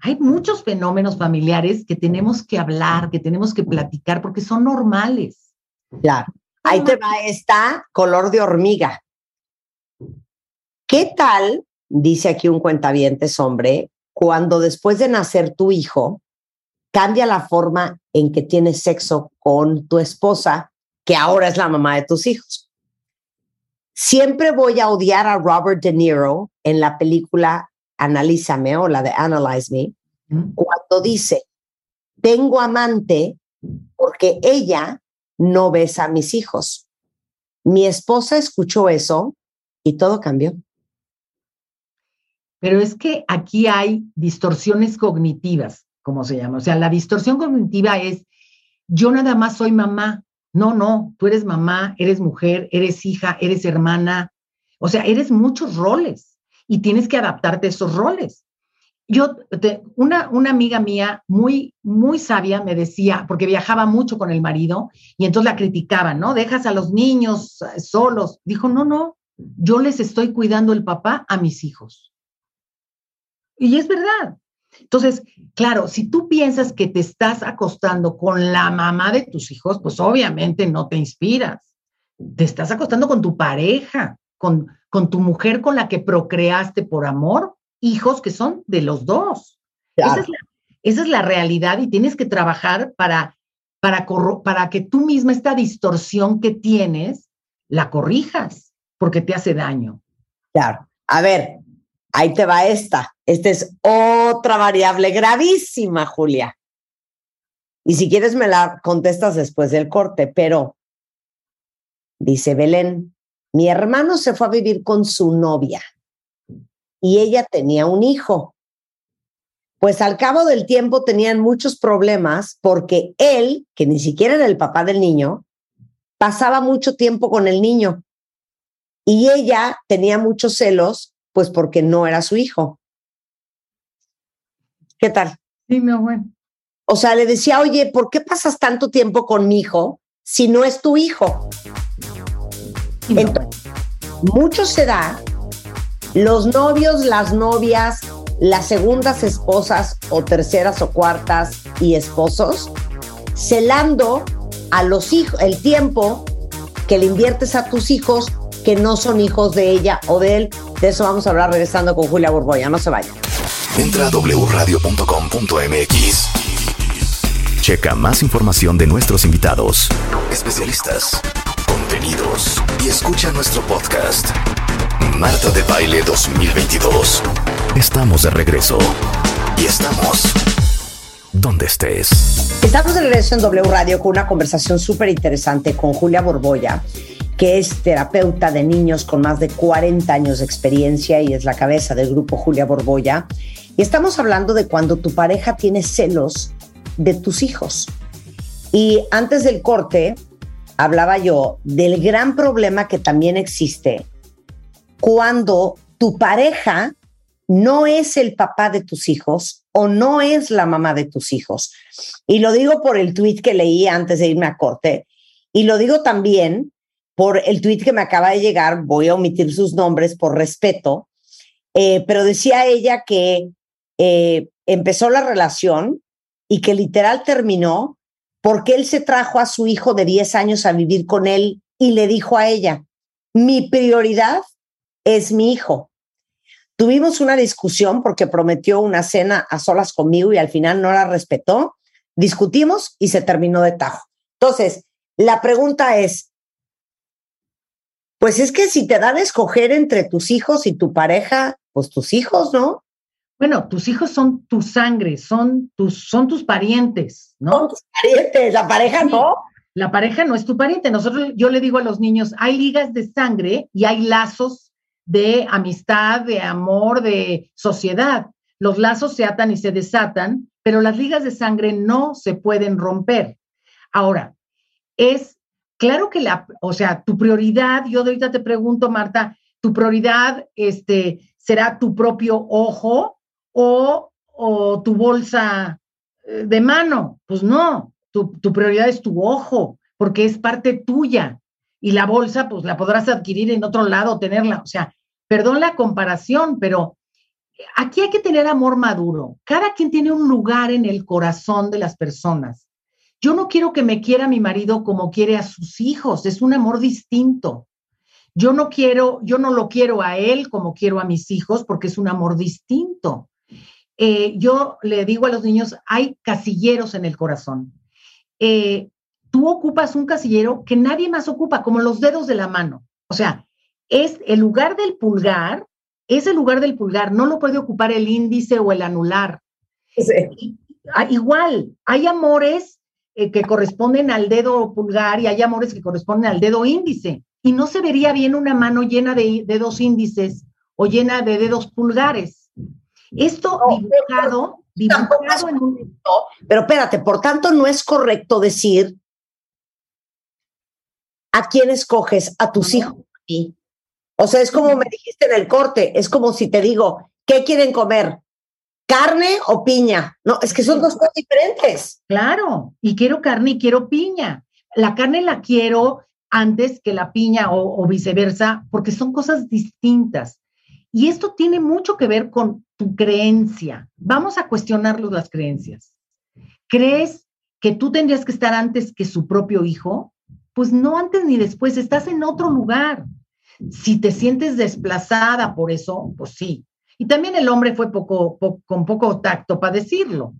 Hay muchos fenómenos familiares que tenemos que hablar, que tenemos que platicar, porque son normales. Claro. Ahí te va esta color de hormiga. ¿Qué tal dice aquí un cuentavientes hombre, cuando después de nacer tu hijo, cambia la forma en que tienes sexo con tu esposa, que ahora es la mamá de tus hijos. Siempre voy a odiar a Robert De Niro en la película Analízame o la de Analyze Me, cuando dice, tengo amante porque ella no besa a mis hijos. Mi esposa escuchó eso y todo cambió. Pero es que aquí hay distorsiones cognitivas, como se llama. O sea, la distorsión cognitiva es, yo nada más soy mamá. No, no, tú eres mamá, eres mujer, eres hija, eres hermana. O sea, eres muchos roles y tienes que adaptarte a esos roles. Yo, una, una amiga mía muy, muy sabia me decía, porque viajaba mucho con el marido y entonces la criticaban, ¿no? Dejas a los niños eh, solos. Dijo, no, no, yo les estoy cuidando el papá a mis hijos. Y es verdad. Entonces, claro, si tú piensas que te estás acostando con la mamá de tus hijos, pues obviamente no te inspiras. Te estás acostando con tu pareja, con, con tu mujer con la que procreaste por amor, hijos que son de los dos. Esa, es la, realidad y tienes que trabajar para, para, para que tú misma esta distorsión que tienes la corrijas, porque te hace daño. Claro. A ver, ahí te va esta. Esta es otra variable gravísima, Julia. Y si quieres me la contestas después del corte, pero dice Belén, mi hermano se fue a vivir con su novia y ella tenía un hijo. Pues al cabo del tiempo tenían muchos problemas porque él, que ni siquiera era el papá del niño, pasaba mucho tiempo con el niño y ella tenía muchos celos, pues porque no era su hijo. ¿Qué tal? Sí, mi abuelo. O sea, le decía, oye, ¿por qué pasas tanto tiempo con mi hijo si no es tu hijo? Entonces, mucho se da los novios, las novias, las segundas esposas o terceras o cuartas y esposos, celando a los hijos, el tiempo que le inviertes a tus hijos que no son hijos de ella o de él. De eso vamos a hablar regresando con Julia Borboya. No se vaya. Entra a wradio.com.mx. Checa más información de nuestros invitados, especialistas, y escucha nuestro podcast. Marta de Baile 2022. Estamos de regreso. Y estamos donde estés. Estamos de regreso en W Radio con una conversación súper interesante con Julia Borboya, que es terapeuta de niños con más de 40 años de experiencia y es la cabeza del grupo Julia Borboya. Y estamos hablando de cuando tu pareja tiene celos de tus hijos. Y antes del corte, hablaba yo del gran problema que también existe cuando tu pareja no es el papá de tus hijos o no es la mamá de tus hijos. Y lo digo por el tweet que leí antes de irme a corte y lo digo también por el tweet que me acaba de llegar, voy a omitir sus nombres por respeto, eh, pero decía ella que eh, empezó la relación y que literal terminó porque él se trajo a su hijo de 10 años a vivir con él y le dijo a ella, mi prioridad es mi hijo. Tuvimos una discusión porque prometió una cena a solas conmigo y al final no la respetó. Discutimos y se terminó de tajo. Entonces, la pregunta es, pues es que si te dan a escoger entre tus hijos y tu pareja, pues tus hijos, ¿no? Bueno, tus hijos son tu sangre, son tus, son tus parientes, ¿no? Tus parientes, la pareja no. La pareja no es tu pariente. Nosotros, yo le digo a los niños, hay ligas de sangre y hay lazos de amistad, de amor, de sociedad. Los lazos se atan y se desatan, pero las ligas de sangre no se pueden romper. Ahora, es claro que la, o sea, tu prioridad, yo ahorita te pregunto, Marta, tu prioridad este, será tu propio ojo o, o tu bolsa de mano. Pues no, tu, tu prioridad es tu ojo, porque es parte tuya y la bolsa, pues la podrás adquirir en otro lado, tenerla. O sea, perdón la comparación, pero aquí hay que tener amor maduro. Cada quien tiene un lugar en el corazón de las personas. Yo no quiero que me quiera mi marido como quiere a sus hijos, es un amor distinto. Yo no quiero, yo no lo quiero a él como quiero a mis hijos porque es un amor distinto. Eh, yo le digo a los niños, hay casilleros en el corazón. Eh, tú ocupas un casillero que nadie más ocupa, como los dedos de la mano. O sea, es el lugar del pulgar, es el lugar del pulgar, no lo puede ocupar el índice o el anular. Ah, igual, hay amores eh, que corresponden al dedo pulgar y hay amores que corresponden al dedo índice. Y no se vería bien una mano llena de dedos índices o llena de dedos pulgares. Esto dibujado, dibujado en un... Pero espérate, por tanto, no es correcto decir a quién escoges, a tus hijos. O sea, es como me dijiste en el corte, es como si te digo, ¿qué quieren comer? ¿Carne o piña? No, es que son dos cosas diferentes. Claro, y quiero carne y quiero piña. La carne la quiero antes que la piña o, o viceversa, porque son cosas distintas. Y esto tiene mucho que ver con tu creencia. Vamos a cuestionarlos las creencias. ¿Crees que tú tendrías que estar antes que su propio hijo? Pues no antes ni después, estás en otro lugar. Si te sientes desplazada por eso, pues sí. Y también el hombre fue poco, con poco tacto para decirlo.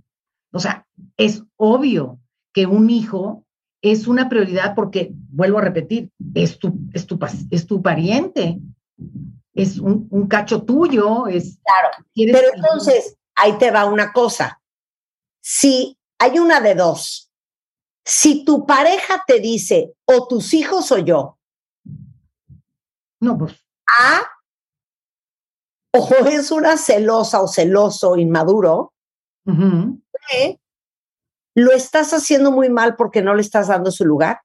O sea, es obvio que un hijo es una prioridad porque, vuelvo a repetir, es tu, es tu pariente, es un, un cacho tuyo, es... Claro, pero entonces, ahí te va una cosa. Si hay una de dos, si tu pareja te dice, o tus hijos o yo, no, pues. A, o es una celosa o celoso inmaduro, lo estás haciendo muy mal porque no le estás dando su lugar.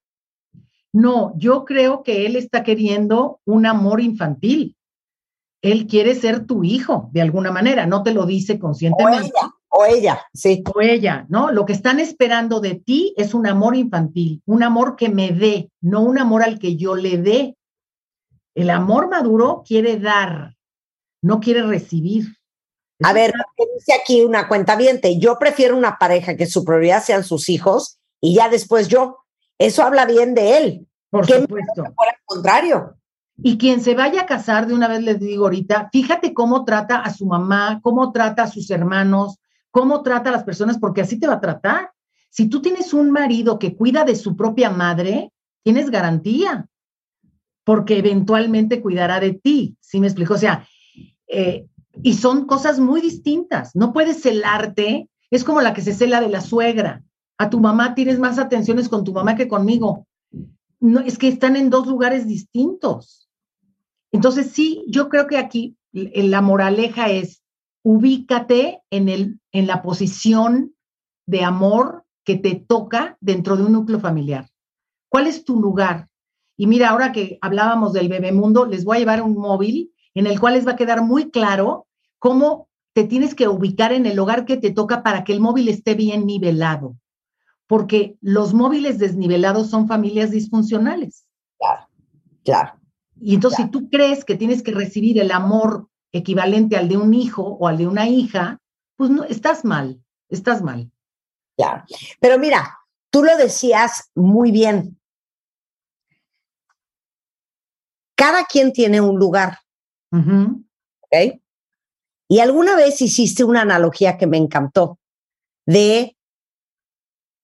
No, yo creo que él está queriendo un amor infantil. Él quiere ser tu hijo, de alguna manera, no te lo dice conscientemente. O ella, o ella, sí. O ella, ¿no? Lo que están esperando de ti es un amor infantil, un amor que me dé, no un amor al que yo le dé. El amor maduro quiere dar, no quiere recibir. A ver, dice aquí una cuenta. Yo prefiero una pareja que su prioridad sean sus hijos y ya después yo. Eso habla bien de él. Por supuesto. Por el contrario. Y quien se vaya a casar, de una vez les digo ahorita, fíjate cómo trata a su mamá, cómo trata a sus hermanos, cómo trata a las personas, porque así te va a tratar. Si tú tienes un marido que cuida de su propia madre, tienes garantía porque eventualmente cuidará de ti. ¿Sí me explico? O sea, eh, y son cosas muy distintas. No puedes celarte, es como la que se cela de la suegra. A tu mamá tienes más atenciones con tu mamá que conmigo. No, es que están en dos lugares distintos. Entonces, sí, yo creo que aquí la moraleja es ubícate en, el, en la posición de amor que te toca dentro de un núcleo familiar. ¿Cuál es tu lugar? Y mira, ahora que hablábamos del Bebemundo, les voy a llevar un móvil en el cual les va a quedar muy claro cómo te tienes que ubicar en el hogar que te toca para que el móvil esté bien nivelado. Porque los móviles desnivelados son familias disfuncionales. Claro, claro. Y entonces, si tú crees que tienes que recibir el amor equivalente al de un hijo o al de una hija, pues no, estás mal, estás mal. Claro. Pero mira, tú lo decías muy bien. cada quien tiene un lugar. ¿Ok? Y alguna vez hiciste una analogía que me encantó de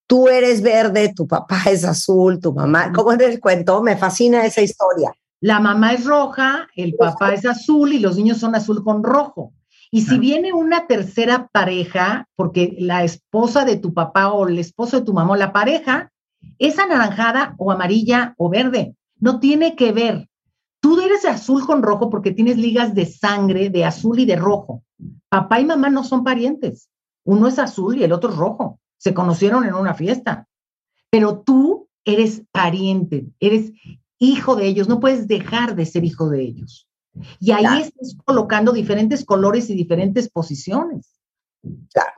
tú eres verde, tu papá [LAUGHS] es azul, tu mamá, ¿cómo es el cuento? Me fascina esa historia. La mamá es roja, el papá es azul y los niños son azul con rojo. Y si viene una tercera pareja, porque la esposa de tu papá o el esposo de tu mamá, la pareja, es anaranjada o amarilla o verde, no tiene que ver. Tú eres azul con rojo porque tienes ligas de sangre de azul y de rojo. Papá y mamá no son parientes. Uno es azul y el otro es rojo. Se conocieron en una fiesta. Pero tú eres pariente, eres hijo de ellos, no puedes dejar de ser hijo de ellos. Y ahí estás colocando diferentes colores y diferentes posiciones. Claro.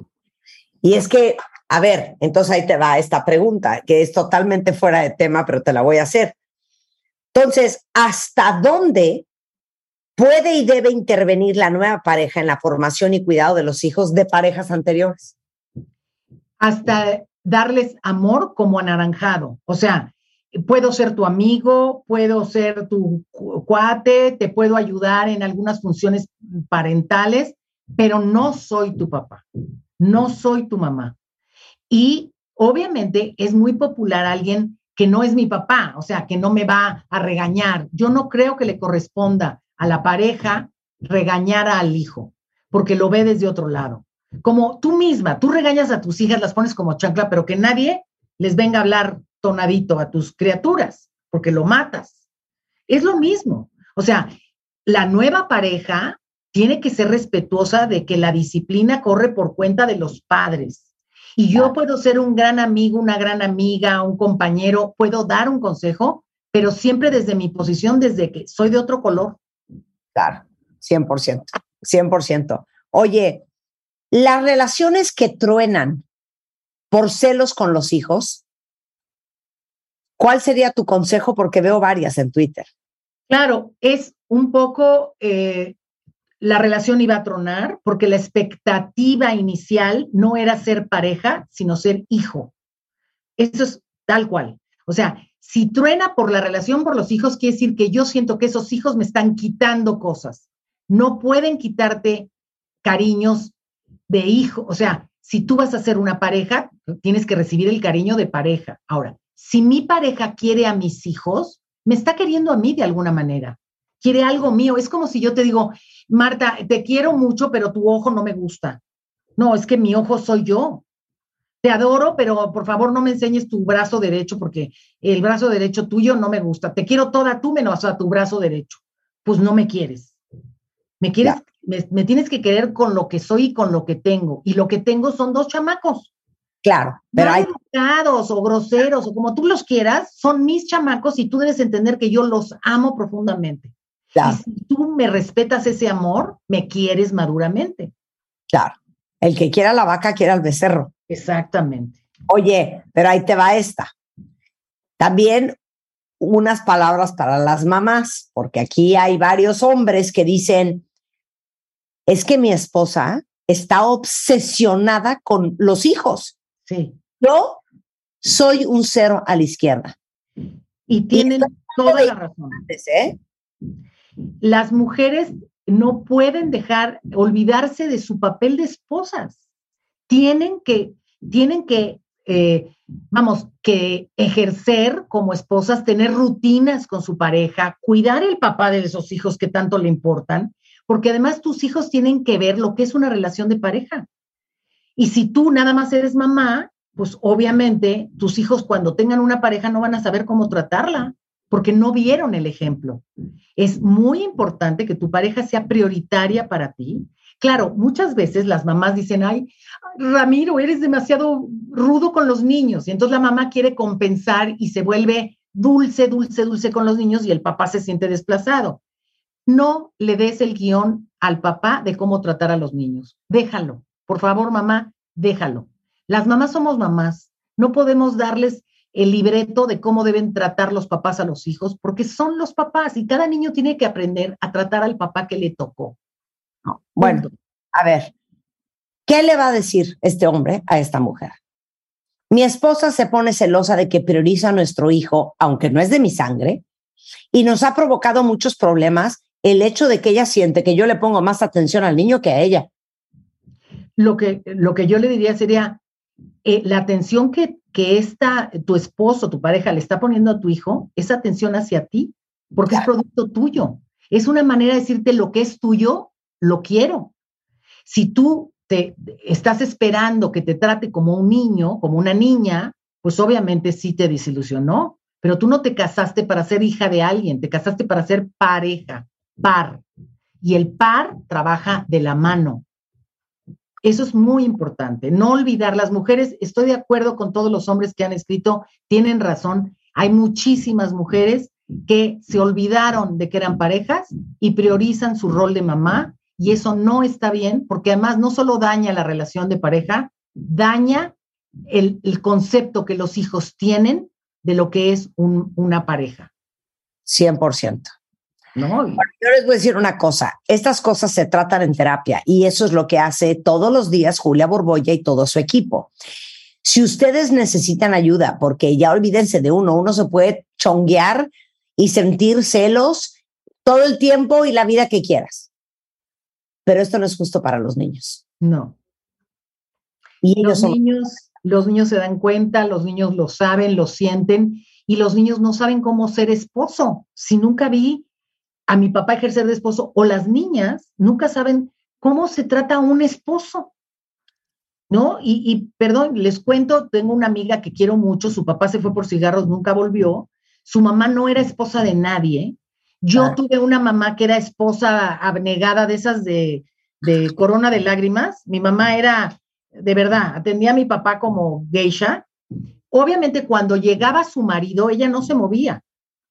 Y es que, a ver, entonces ahí te va esta pregunta, que es totalmente fuera de tema, pero te la voy a hacer. Entonces, ¿hasta dónde puede y debe intervenir la nueva pareja en la formación y cuidado de los hijos de parejas anteriores? Hasta darles amor como anaranjado. O sea, puedo ser tu amigo, puedo ser tu cuate, te puedo ayudar en algunas funciones parentales, pero no soy tu papá, no soy tu mamá. Y obviamente es muy popular alguien que no es mi papá, o sea, que no me va a regañar. Yo no creo que le corresponda a la pareja regañar al hijo, porque lo ve desde otro lado. Como tú misma, tú regañas a tus hijas, las pones como chancla, pero que nadie les venga a hablar tonadito a tus criaturas, porque lo matas. Es lo mismo. O sea, la nueva pareja tiene que ser respetuosa de que la disciplina corre por cuenta de los padres y yo puedo ser un gran amigo, una gran amiga, un compañero, puedo dar un consejo, pero siempre desde mi posición, desde que soy de otro color, Claro, 100%, 100%. Oye, las relaciones que truenan por celos con los hijos, ¿cuál sería tu consejo? Porque veo varias en Twitter. Claro, es un poco, eh, la relación iba a tronar porque la expectativa inicial no era ser pareja, sino ser hijo. Eso es tal cual. O sea, si truena por la relación por los hijos, quiere decir que yo siento que esos hijos me están quitando cosas. No pueden quitarte cariños de hijo. O sea, si tú vas a ser una pareja, tienes que recibir el cariño de pareja. Ahora, si mi pareja quiere a mis hijos, me está queriendo a mí de alguna manera. Quiere algo mío. Es como si yo te digo, Marta, te quiero mucho, pero tu ojo no me gusta. No, es que mi ojo soy yo. Te adoro, pero por favor no me enseñes tu brazo derecho porque el brazo derecho tuyo no me gusta. Te quiero toda tú menos a tu brazo derecho. Pues no me quieres. Me quieres, me, tienes que querer con lo que soy y con lo que tengo. Y lo que tengo son dos chamacos. Claro, pero hay educados o groseros o como tú los quieras, son mis chamacos y tú debes entender que yo los amo profundamente. Claro. Y si tú me respetas ese amor, me quieres maduramente. Claro. El que quiera la vaca quiere al becerro. Exactamente. Oye, pero ahí te va esta. También unas palabras para las mamás, porque aquí hay varios hombres que dicen, es que mi esposa está obsesionada con los hijos. Sí. Yo soy un cero a la izquierda. Y tienen toda la razón. ¿eh? Las mujeres no pueden dejar, olvidarse de su papel de esposas. Tienen que, tienen que, eh, vamos, que ejercer como esposas, tener rutinas con su pareja, cuidar el papá de esos hijos que tanto le importan, porque además tus hijos tienen que ver lo que es una relación de pareja. Y si tú nada más eres mamá, pues obviamente tus hijos cuando tengan una pareja no van a saber cómo tratarla porque no vieron el ejemplo. Es muy importante que tu pareja sea prioritaria para ti. Claro, muchas veces las mamás dicen, ay, Ramiro, eres demasiado rudo con los niños. Y entonces la mamá quiere compensar y se vuelve dulce, dulce, dulce con los niños y el papá se siente desplazado. No le des el guion al papá de cómo tratar a los niños. Déjalo. Por favor, mamá, déjalo. Las mamás somos mamás. No podemos darles el libreto de cómo deben tratar los papás a los hijos, porque son los papás y cada niño tiene que aprender a tratar al papá que le tocó. Bueno, a ver, ¿qué le va a decir este hombre a esta mujer? Mi esposa se pone celosa de que prioriza a nuestro hijo, aunque no es de mi sangre, y nos ha provocado muchos problemas el hecho de que ella siente que yo le pongo más atención al niño que a ella. Lo que, lo que yo le diría sería, eh, la atención que, que esta, tu esposo, tu pareja le está poniendo a tu hijo, es atención hacia ti, porque es producto tuyo. Es una manera de decirte lo que es tuyo, lo quiero. Si tú te estás esperando que te trate como un niño, como una niña, pues obviamente sí te desilusionó, pero tú no te casaste para ser hija de alguien, te casaste para ser pareja, par. Y el par trabaja de la mano. Eso es muy importante. No olvidar, las mujeres, estoy de acuerdo con todos los hombres que han escrito, tienen razón. Hay muchísimas mujeres que se olvidaron de que eran parejas y priorizan su rol de mamá y eso no está bien porque además no solo daña la relación de pareja, daña el, concepto que los hijos tienen de lo que es una pareja. 100%. No. yo les voy a decir una cosa, estas cosas se tratan en terapia y eso es lo que hace todos los días Julia Borbolla y todo su equipo. Si ustedes necesitan ayuda, porque ya olvídense de uno, uno se puede chonguear y sentir celos todo el tiempo y la vida que quieras. Pero esto no es justo para los niños. No. Y los niños, los niños se dan cuenta, los niños lo saben, lo sienten y los niños no saben cómo ser esposo. Si nunca vi a mi papá ejercer de esposo, o las niñas nunca saben cómo se trata un esposo. ¿No? Y, perdón, les cuento, tengo una amiga que quiero mucho, su papá se fue por cigarros, nunca volvió, su mamá no era esposa de nadie. Yo tuve una mamá que era esposa abnegada de esas de, de corona de lágrimas. Mi mamá era, de verdad, atendía a mi papá como geisha. Obviamente cuando llegaba su marido, ella no se movía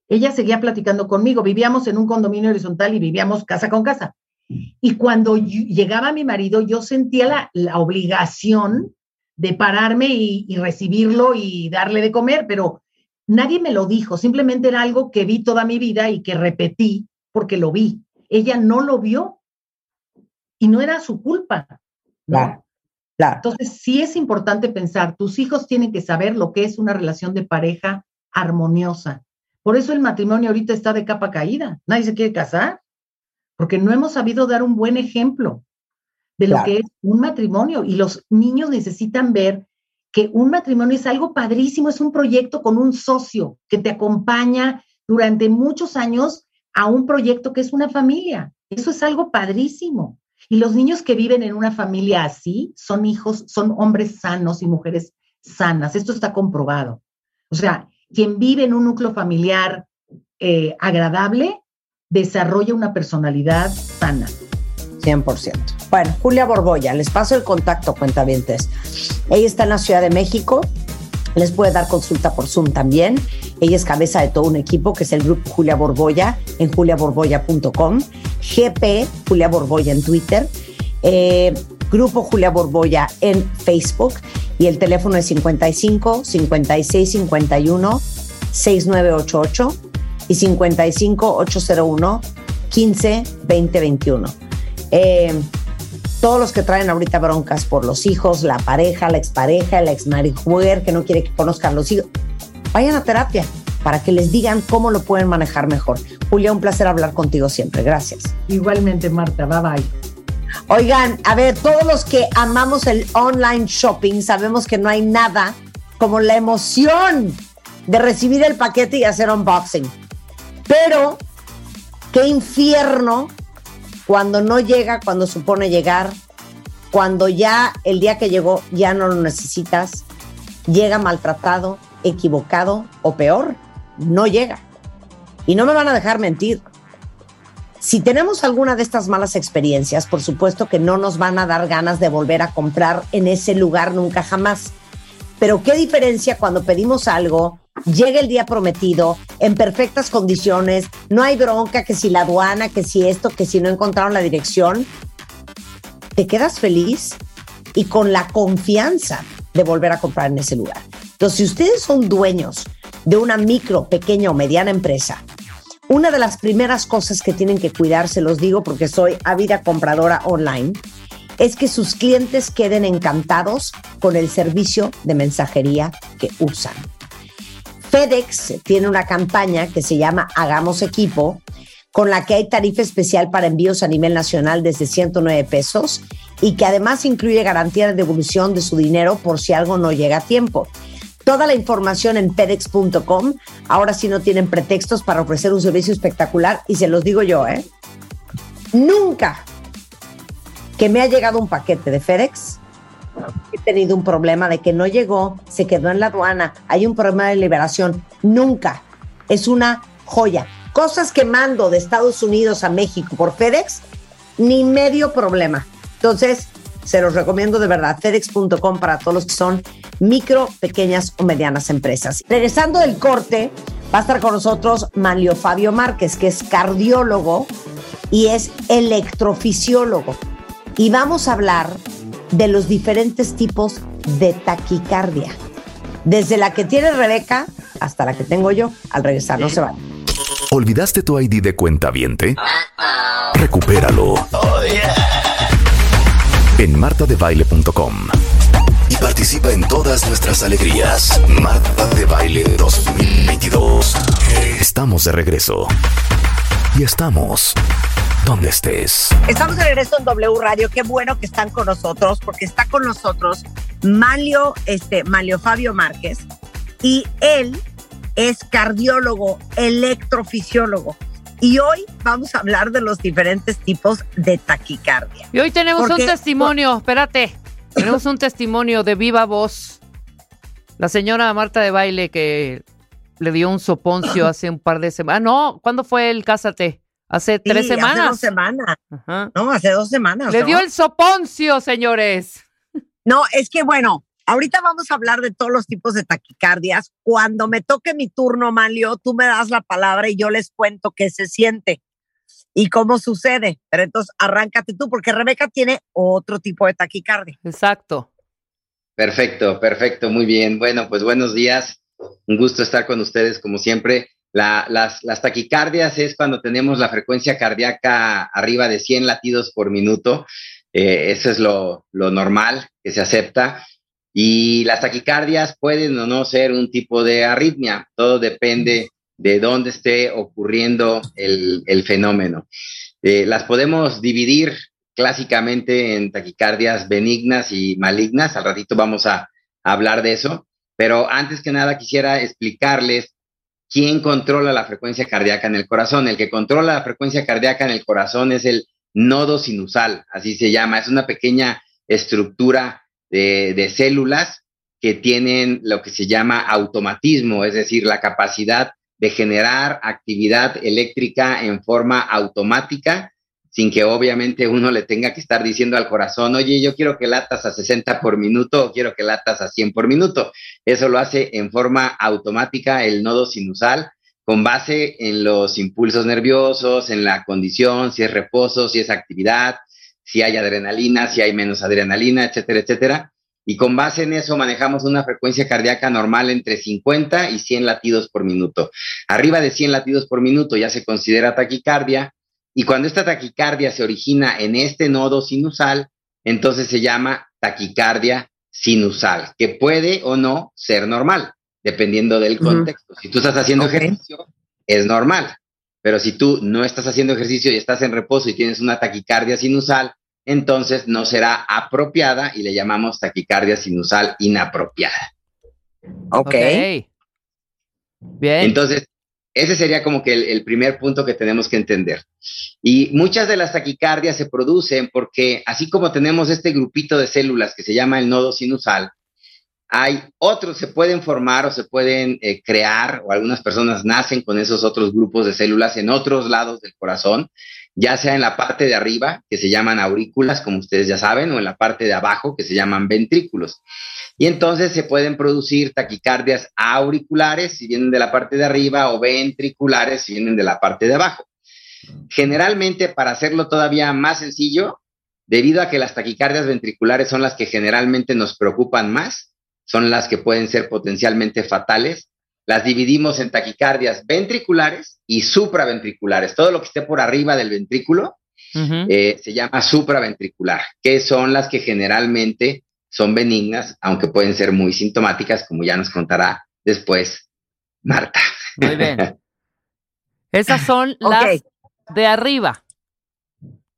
ella seguía platicando conmigo. Vivíamos en un condominio horizontal y vivíamos casa con casa. Y cuando llegaba mi marido, yo sentía la, obligación de pararme y, recibirlo y darle de comer, pero nadie me lo dijo, simplemente era algo que vi toda mi vida y que repetí porque lo vi. Ella no lo vio y no era su culpa. Claro, Entonces, sí es importante pensar, tus hijos tienen que saber lo que es una relación de pareja armoniosa. Por eso el matrimonio ahorita está de capa caída. Nadie se quiere casar porque no hemos sabido dar un buen ejemplo de lo que es un matrimonio y los niños necesitan ver que un matrimonio es algo padrísimo, es un proyecto con un socio que te acompaña durante muchos años a un proyecto que es una familia. Eso es algo padrísimo. Y los niños que viven en una familia así son hijos, son hombres sanos y mujeres sanas. Esto está comprobado. O sea, quien vive en un núcleo familiar eh, agradable desarrolla una personalidad sana. 100%. Bueno, Julia Borboya, les paso el contacto, cuentavientes. Ella está en la Ciudad de México, les puede dar consulta por Zoom también. Ella es cabeza de todo un equipo que es el grupo Julia Borboya en juliaborboya.com, GP Julia Borboya en Twitter, eh, grupo Julia Borboya en Facebook y el teléfono es 55 56 51 6988 y 55 801 15 20 21. todos los que traen ahorita broncas por los hijos, la pareja, la expareja, la exmarijuer que no quiere que conozcan los hijos, vayan a terapia para que les digan cómo lo pueden manejar mejor. Julia, un placer hablar contigo siempre. Gracias. Igualmente, Marta. Bye bye. Oigan, a ver, todos los que amamos el online shopping sabemos que no hay nada como la emoción de recibir el paquete y hacer unboxing. Pero, qué infierno cuando no llega, cuando supone llegar, cuando ya el día que llegó ya no lo necesitas, llega maltratado, equivocado o peor, no llega. Y no me van a dejar mentir. Si tenemos alguna de estas malas experiencias, por supuesto que no nos van a dar ganas de volver a comprar en ese lugar nunca jamás. Pero qué diferencia cuando pedimos algo, llega el día prometido, en perfectas condiciones, no hay bronca, que si la aduana, que si esto, que si no encontraron la dirección, te quedas feliz y con la confianza de volver a comprar en ese lugar. Entonces, si ustedes son dueños de una micro, pequeña o mediana empresa una de las primeras cosas que tienen que cuidar, se los digo porque soy ávida compradora online, es que sus clientes queden encantados con el servicio de mensajería que usan. FedEx tiene una campaña que se llama Hagamos Equipo, con la que hay tarifa especial para envíos a nivel nacional desde 109 pesos y que además incluye garantía de devolución de su dinero por si algo no llega a tiempo. Toda la información en pedex.com. Ahora sí no tienen pretextos para ofrecer un servicio espectacular y se los digo yo, ¿eh? Nunca que me ha llegado un paquete de FedEx he tenido un problema de que no llegó, se quedó en la aduana, hay un problema de liberación. Nunca. Es una joya. Cosas que mando de Estados Unidos a México por FedEx, ni medio problema. Entonces, se los recomiendo de verdad, fedex.com para todos los que son micro, pequeñas o medianas empresas. Regresando del corte, va a estar con nosotros Manlio Fabio Márquez, que es cardiólogo y es electrofisiólogo. Y vamos a hablar de los diferentes tipos de taquicardia. Desde la que tiene Rebeca hasta la que tengo yo. Al regresar, no se va. ¿Olvidaste tu ID de cuenta viente? Recupéralo. Oh, en martadebaile.com y participa en todas nuestras alegrías. Marta de Baile 2022. Estamos de regreso. Y estamos donde estés. Estamos de regreso en W Radio. Qué bueno que están con nosotros, porque está con nosotros Malio, este, Malio Fabio Márquez, y él es cardiólogo, electrofisiólogo. Y hoy vamos a hablar de los diferentes tipos de taquicardia. Y hoy tenemos un testimonio, espérate, tenemos un testimonio de viva voz. La señora Marta de Baile que le dio un soponcio hace un par de semanas. Ah, no, ¿cuándo fue el cásate? Hace tres semanas. Hace dos semanas. No, hace dos semanas. Le dio el soponcio, señores. No, es que bueno, Ahorita vamos a hablar de todos los tipos de taquicardias. Cuando me toque mi turno, Manlio, tú me das la palabra y yo les cuento qué se siente y cómo sucede. Pero entonces arráncate tú, porque Rebeca tiene otro tipo de taquicardia. Exacto. Perfecto, perfecto, muy bien. Bueno, pues buenos días. Un gusto estar con ustedes como siempre. las, taquicardias es cuando tenemos la frecuencia cardíaca arriba de 100 latidos por minuto. Eh, eso es lo, lo normal que se acepta. Y las taquicardias pueden o no ser un tipo de arritmia, todo depende de dónde esté ocurriendo el, fenómeno. Eh, las podemos dividir clásicamente en taquicardias benignas y malignas, al ratito vamos a, hablar de eso, pero antes que nada quisiera explicarles quién controla la frecuencia cardíaca en el corazón. El que controla la frecuencia cardíaca en el corazón es el nodo sinusal, así se llama, es una pequeña estructura de, células que tienen lo que se llama automatismo, es decir, la capacidad de generar actividad eléctrica en forma automática, sin que obviamente uno le tenga que estar diciendo al corazón, oye, yo quiero que latas a 60 por minuto o quiero que latas a 100 por minuto. Eso lo hace en forma automática el nodo sinusal con base en los impulsos nerviosos, en la condición, si es reposo, si es actividad, si hay adrenalina, si hay menos adrenalina, etcétera, etcétera. Y con base en eso manejamos una frecuencia cardíaca normal entre 50 y 100 latidos por minuto. Arriba de 100 latidos por minuto ya se considera taquicardia. Y cuando esta taquicardia se origina en este nodo sinusal, entonces se llama taquicardia sinusal, que puede o no ser normal, dependiendo del contexto. Si tú estás haciendo ejercicio, es normal. Pero si tú no estás haciendo ejercicio y estás en reposo y tienes una taquicardia sinusal, entonces no será apropiada y le llamamos taquicardia sinusal inapropiada. Ok. Bien. Entonces, ese sería como que el, primer punto que tenemos que entender. Y muchas de las taquicardias se producen porque así como tenemos este grupito de células que se llama el nodo sinusal, hay otros, se pueden formar o se pueden eh, crear, o algunas personas nacen con esos otros grupos de células en otros lados del corazón, ya sea en la parte de arriba, que se llaman aurículas, como ustedes ya saben, o en la parte de abajo, que se llaman ventrículos. Y entonces se pueden producir taquicardias auriculares si vienen de la parte de arriba o ventriculares si vienen de la parte de abajo. Generalmente, para hacerlo todavía más sencillo, debido a que las taquicardias ventriculares son las que generalmente nos preocupan más, son las que pueden ser potencialmente fatales, las dividimos en taquicardias ventriculares y supraventriculares. Todo lo que esté por arriba del ventrículo eh, se llama supraventricular, que son las que generalmente son benignas, aunque pueden ser muy sintomáticas, como ya nos contará después Marta. Muy bien. [LAUGHS] Esas son las de arriba.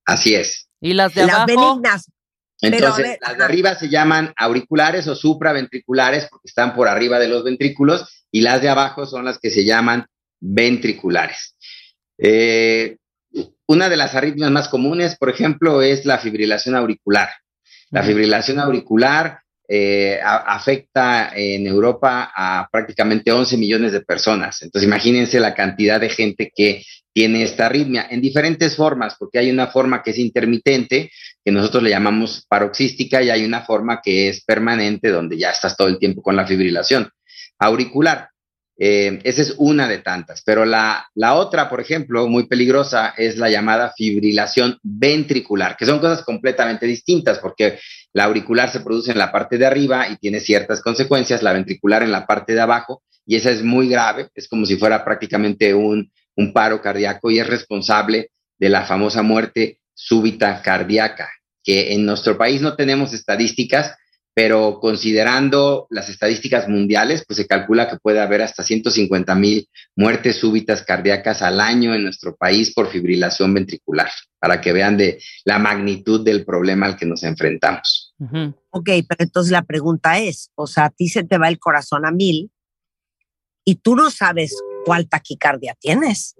Así es. Y las de abajo. Las benignas. Entonces, las de arriba se llaman auriculares o supraventriculares porque están por arriba de los ventrículos y las de abajo son las que se llaman ventriculares. Eh, una de las arritmias más comunes, por ejemplo, es la fibrilación auricular. La fibrilación auricular eh, afecta en Europa a prácticamente 11 millones de personas. Entonces, imagínense la cantidad de gente que tiene esta arritmia en diferentes formas, porque hay una forma que es intermitente, que nosotros le llamamos paroxística, y hay una forma que es permanente, donde ya estás todo el tiempo con la fibrilación auricular. Eh, esa es una de tantas, pero la, la, otra, por ejemplo, muy peligrosa, es la llamada fibrilación ventricular, que son cosas completamente distintas, porque la auricular se produce en la parte de arriba y tiene ciertas consecuencias, la ventricular en la parte de abajo, y esa es muy grave, es como si fuera prácticamente un, un paro cardíaco y es responsable de la famosa muerte súbita cardíaca, que en nuestro país no tenemos estadísticas, pero considerando las estadísticas mundiales, pues se calcula que puede haber hasta 150 mil muertes súbitas cardíacas al año en nuestro país por fibrilación ventricular, para que vean de la magnitud del problema al que nos enfrentamos. Ok, pero entonces la pregunta es, o sea, a ti se te va el corazón a mil y tú no sabes cuál taquicardia tienes.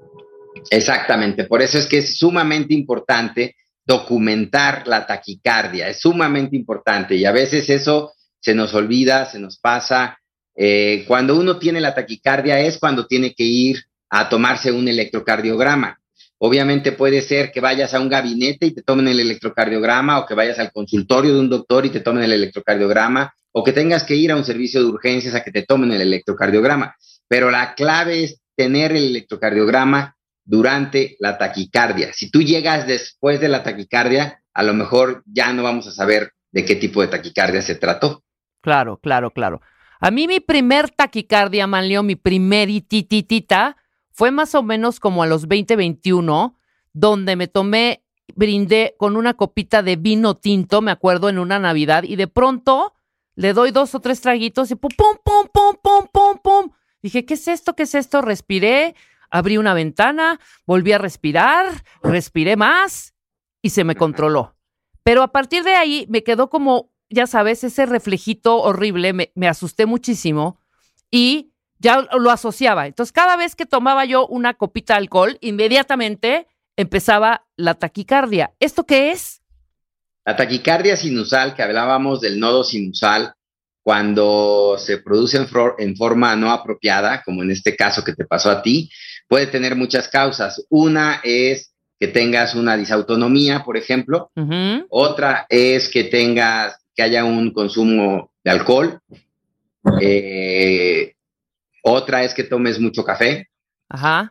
Exactamente, por eso es que es sumamente importante documentar la taquicardia, es sumamente importante y a veces eso se nos olvida, se nos pasa. Eh, cuando uno tiene la taquicardia es cuando tiene que ir a tomarse un electrocardiograma. Obviamente puede ser que vayas a un gabinete y te tomen el electrocardiograma o que vayas al consultorio de un doctor y te tomen el electrocardiograma o que tengas que ir a un servicio de urgencias a que te tomen el electrocardiograma. Pero la clave es tener el electrocardiograma durante la taquicardia. Si tú llegas después de la taquicardia, a lo mejor ya no vamos a saber de qué tipo de taquicardia se trató. Claro, claro, claro. A mí mi primer taquicardia, Manlio, mi primer itititita, fue más o menos como a los 2021, donde me tomé, brindé con una copita de vino tinto, me acuerdo, en una Navidad, y de pronto le doy dos o tres traguitos y pum, pum, pum, pum, pum, pum, pum. Dije, ¿qué es esto? ¿Qué es esto? Respiré, abrí una ventana, volví a respirar, respiré más y se me controló. Pero a partir de ahí me quedó como, ya sabes, ese reflejito horrible, me, me asusté muchísimo y ya lo asociaba. Entonces, cada vez que tomaba yo una copita de alcohol, inmediatamente empezaba la taquicardia. ¿Esto qué es? La taquicardia sinusal, que hablábamos del nodo sinusal, cuando se produce en, en, forma no apropiada, como en este caso que te pasó a ti, puede tener muchas causas. Una es que tengas una disautonomía, por ejemplo. Otra es que tengas, que haya un consumo de alcohol. Eh, otra es que tomes mucho café.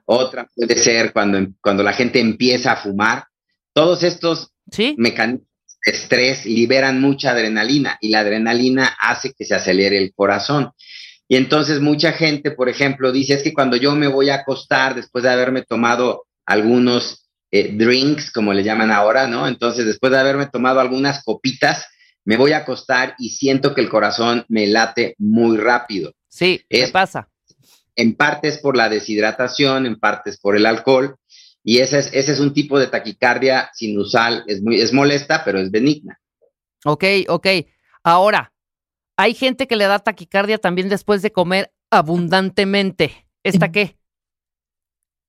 Otra puede ser cuando, cuando la gente empieza a fumar. Todos estos mecanismos de estrés liberan mucha adrenalina y la adrenalina hace que se acelere el corazón. Y entonces mucha gente, por ejemplo, dice, es que cuando yo me voy a acostar después de haberme tomado algunos eh, drinks, como le llaman ahora, ¿no? Entonces, después de haberme tomado algunas copitas, me voy a acostar y siento que el corazón me late muy rápido. Sí, ¿qué pasa? En parte es por la deshidratación, en parte es por el alcohol, y ese es, ese es un tipo de taquicardia sinusal, es, muy, es molesta, pero es benigna. Ok, ok. Ahora, hay gente que le da taquicardia también después de comer abundantemente. ¿Esta qué?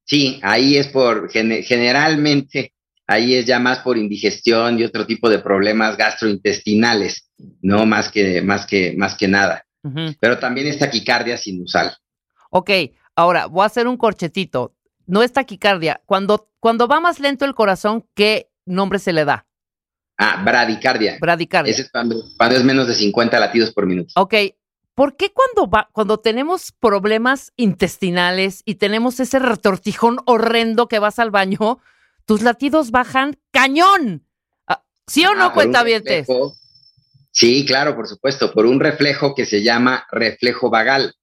Sí, ahí es por, generalmente, ahí es ya más por indigestión y otro tipo de problemas gastrointestinales, no más que, más que, más que nada. Pero también es taquicardia sinusal. Ok, ahora voy a hacer un corchetito. No es taquicardia. Cuando, cuando va más lento el corazón, ¿qué nombre se le da? Ah, bradicardia. Bradicardia. Ese es cuando, es menos de 50 latidos por minuto. Ok. ¿Por qué cuando, va, cuando tenemos problemas intestinales y tenemos ese retortijón horrendo que vas al baño, tus latidos bajan cañón? Ah, ¿Sí o no, ah, cuenta bien? Sí, claro, por supuesto, por un reflejo que se llama reflejo vagal.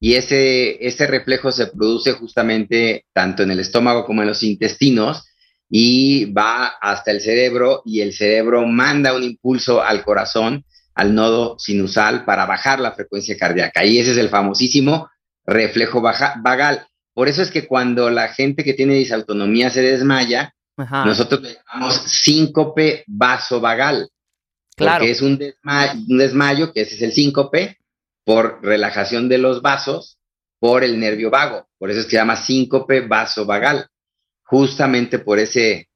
Y ese, ese reflejo se produce justamente tanto en el estómago como en los intestinos y va hasta el cerebro y el cerebro manda un impulso al corazón, al nodo sinusal para bajar la frecuencia cardíaca. Y ese es el famosísimo reflejo vagal. Por eso es que cuando la gente que tiene disautonomía se desmaya, nosotros le llamamos síncope vasovagal. Claro. Porque es un, un desmayo, que ese es el síncope, por relajación de los vasos por el nervio vago. Por eso es que se llama síncope vasovagal justamente por ese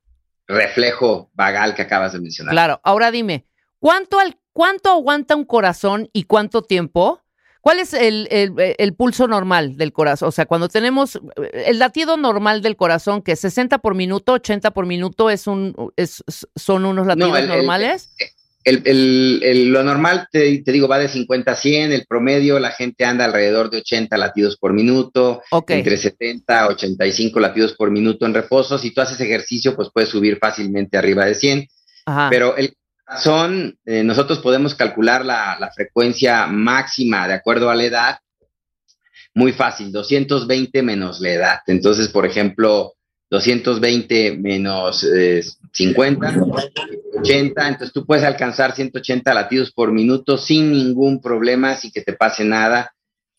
reflejo vagal que acabas de mencionar. Claro, ahora dime, ¿cuánto, al, cuánto aguanta un corazón y cuánto tiempo? ¿Cuál es el, el, pulso normal del corazón? O sea, cuando tenemos el latido normal del corazón, que es 60 por minuto, 80 por minuto, es un, es, ¿son unos latidos normales? El, lo normal, te, digo, va de 50 a 100, el promedio, la gente anda alrededor de 80 latidos por minuto, entre 70 a 85 latidos por minuto en reposo. Si tú haces ejercicio, pues puedes subir fácilmente arriba de 100. Pero el corazón, eh, nosotros podemos calcular la, la, frecuencia máxima de acuerdo a la edad. Muy fácil, 220 menos la edad. Entonces, por ejemplo, 220 menos 50, eh, 80, entonces tú puedes alcanzar 180 latidos por minuto sin ningún problema, sin que te pase nada.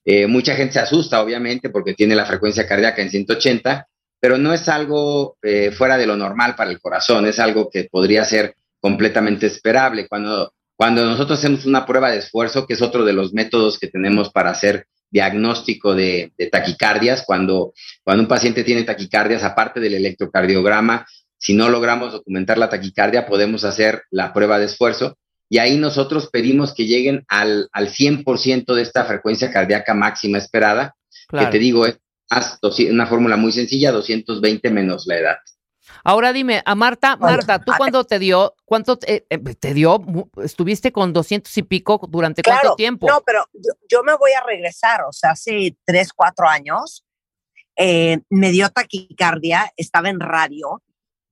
Eh, mucha gente se asusta, obviamente, porque tiene la frecuencia cardíaca en 180, pero no es algo eh, fuera de lo normal para el corazón, es algo que podría ser completamente esperable. Cuando, cuando nosotros hacemos una prueba de esfuerzo, que es otro de los métodos que tenemos para hacer diagnóstico de, taquicardias. Cuando, cuando un paciente tiene taquicardias, aparte del electrocardiograma, si no logramos documentar la taquicardia, podemos hacer la prueba de esfuerzo y ahí nosotros pedimos que lleguen al, al 100% de esta frecuencia cardíaca máxima esperada, que te digo es una fórmula muy sencilla, 220 menos la edad. Ahora dime, a Marta, Marta, ¿tú cuándo te dio, cuánto te, eh, te dio? Estuviste con 200 y pico durante cuánto Claro, tiempo? No, pero yo, yo me voy a regresar, o sea, hace tres, cuatro años eh, me dio taquicardia, estaba en radio,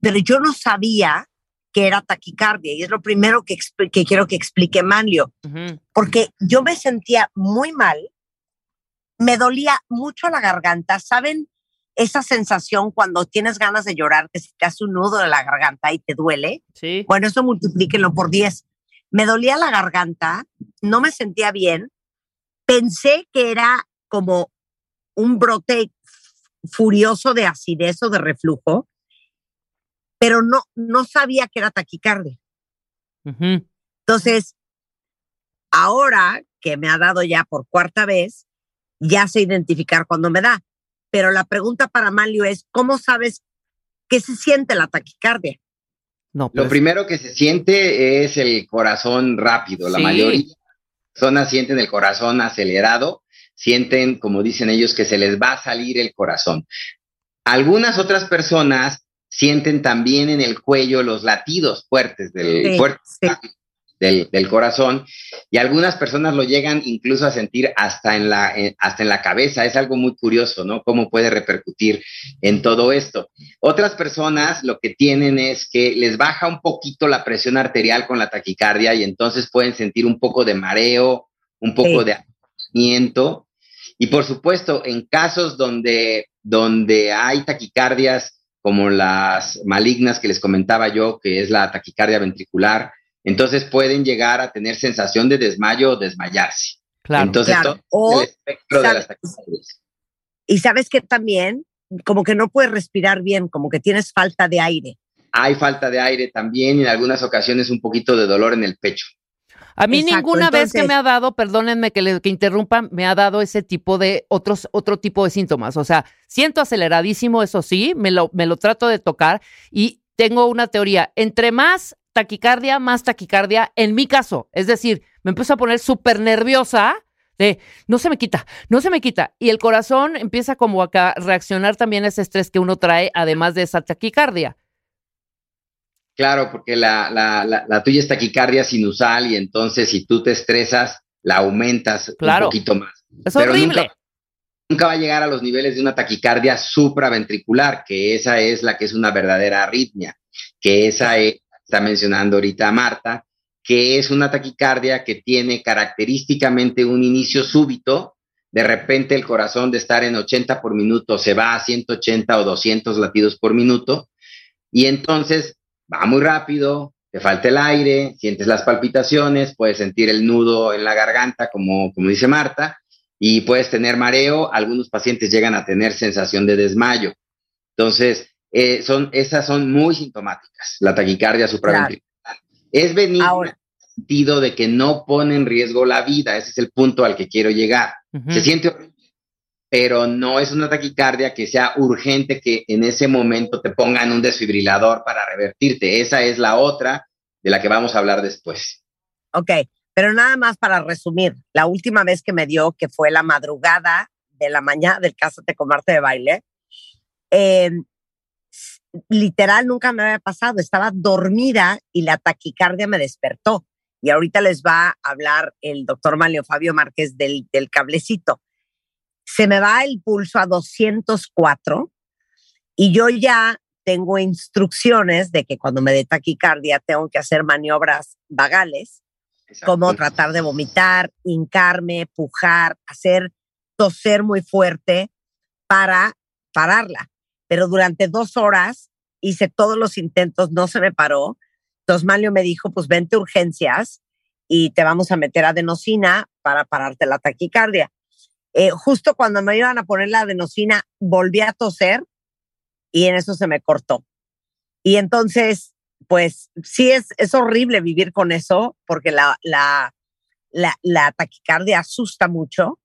pero yo no sabía que era taquicardia y es lo primero que, que quiero que explique Manlio, porque yo me sentía muy mal, me dolía mucho la garganta, ¿saben? Esa sensación cuando tienes ganas de llorar, que se te hace un nudo de la garganta y te duele. Sí. Bueno, eso multiplíquenlo por 10. Me dolía la garganta, no me sentía bien. Pensé que era como un brote furioso de acidez o de reflujo, pero no, no sabía que era taquicardia. Entonces, ahora que me ha dado ya por cuarta vez, ya sé identificar cuando me da. Pero la pregunta para Malio es, ¿cómo sabes qué se siente la taquicardia? No, Lo pues, primero que se siente es el corazón rápido. La Sí. mayoría de personas sienten el corazón acelerado, sienten, como dicen ellos, que se les va a salir el corazón. Algunas otras personas sienten también en el cuello los latidos fuertes del, Sí, sí. del, del corazón y algunas personas lo llegan incluso a sentir hasta en, la, en- hasta en la cabeza. Es algo muy curioso, ¿no? Cómo puede repercutir en todo esto. Otras personas lo que tienen es que les baja un poquito la presión arterial con la taquicardia y entonces pueden sentir un poco de mareo, un poco Sí. de agotamiento. Y por supuesto, en casos donde, donde hay taquicardias como las malignas que les comentaba yo, que es la taquicardia ventricular, entonces pueden llegar a tener sensación de desmayo o desmayarse. claro. Entonces, Claro. todo O, el espectro de las taquicardias. Y sabes que también, como que no puedes respirar bien, como que tienes falta de aire. Hay falta de aire también y en algunas ocasiones un poquito de dolor en el pecho. A mí Exacto, ninguna vez que me ha dado, perdónenme que, le, que interrumpa, me ha dado ese tipo de otros, otro tipo de síntomas. O sea, siento aceleradísimo, eso sí, me lo, me lo trato de tocar y tengo una teoría. Entre más taquicardia, más taquicardia en mi caso. Es decir, me empiezo a poner súper nerviosa de no se me quita, no se me quita. Y el corazón empieza como a reaccionar también a ese estrés que uno trae, además de esa taquicardia. Claro, porque la, la, la, la tuya es taquicardia sinusal y entonces si tú te estresas, la aumentas Claro. un poquito más. Es Pero horrible. Nunca, nunca va a llegar a los niveles de una taquicardia supraventricular, que esa es la que es una verdadera arritmia, que esa es, está mencionando ahorita Marta, que es una taquicardia que tiene característicamente un inicio súbito, de repente el corazón de estar en 80 por minuto se va a 180 o 200 latidos por minuto, y entonces va muy rápido, te falta el aire, sientes las palpitaciones, puedes sentir el nudo en la garganta, como, como dice Marta, y puedes tener mareo. Algunos pacientes llegan a tener sensación de desmayo. Entonces, eh, son, esas son muy sintomáticas, la taquicardia supraventricular. Es benigna Ahora. en el sentido de que no pone en riesgo la vida, ese es el punto al que quiero llegar. Se siente horrible, pero no es una taquicardia que sea urgente que en ese momento te pongan un desfibrilador para revertirte. Esa es la otra de la que vamos a hablar después. Ok, pero nada más para resumir, la última vez que me dio, que fue la madrugada de la mañana del Cásate con Marta de baile, eh, literal nunca me había pasado, estaba dormida y la taquicardia me despertó. Y ahorita les va a hablar el doctor Manlio Fabio Márquez del cablecito. Se me va el pulso a 204 y yo ya tengo instrucciones de que cuando me dé taquicardia tengo que hacer maniobras vagales como tratar de vomitar, hincarme, pujar, hacer toser muy fuerte para pararla. Pero durante dos horas hice todos los intentos, no se me paró. Entonces me dijo, pues vente urgencias y te vamos a meter adenosina para pararte la taquicardia. Eh, justo cuando me iban a poner la adenosina, volví a toser y en eso se me cortó. Y entonces pues sí es, es horrible vivir con eso porque la, la, la, la taquicardia asusta mucho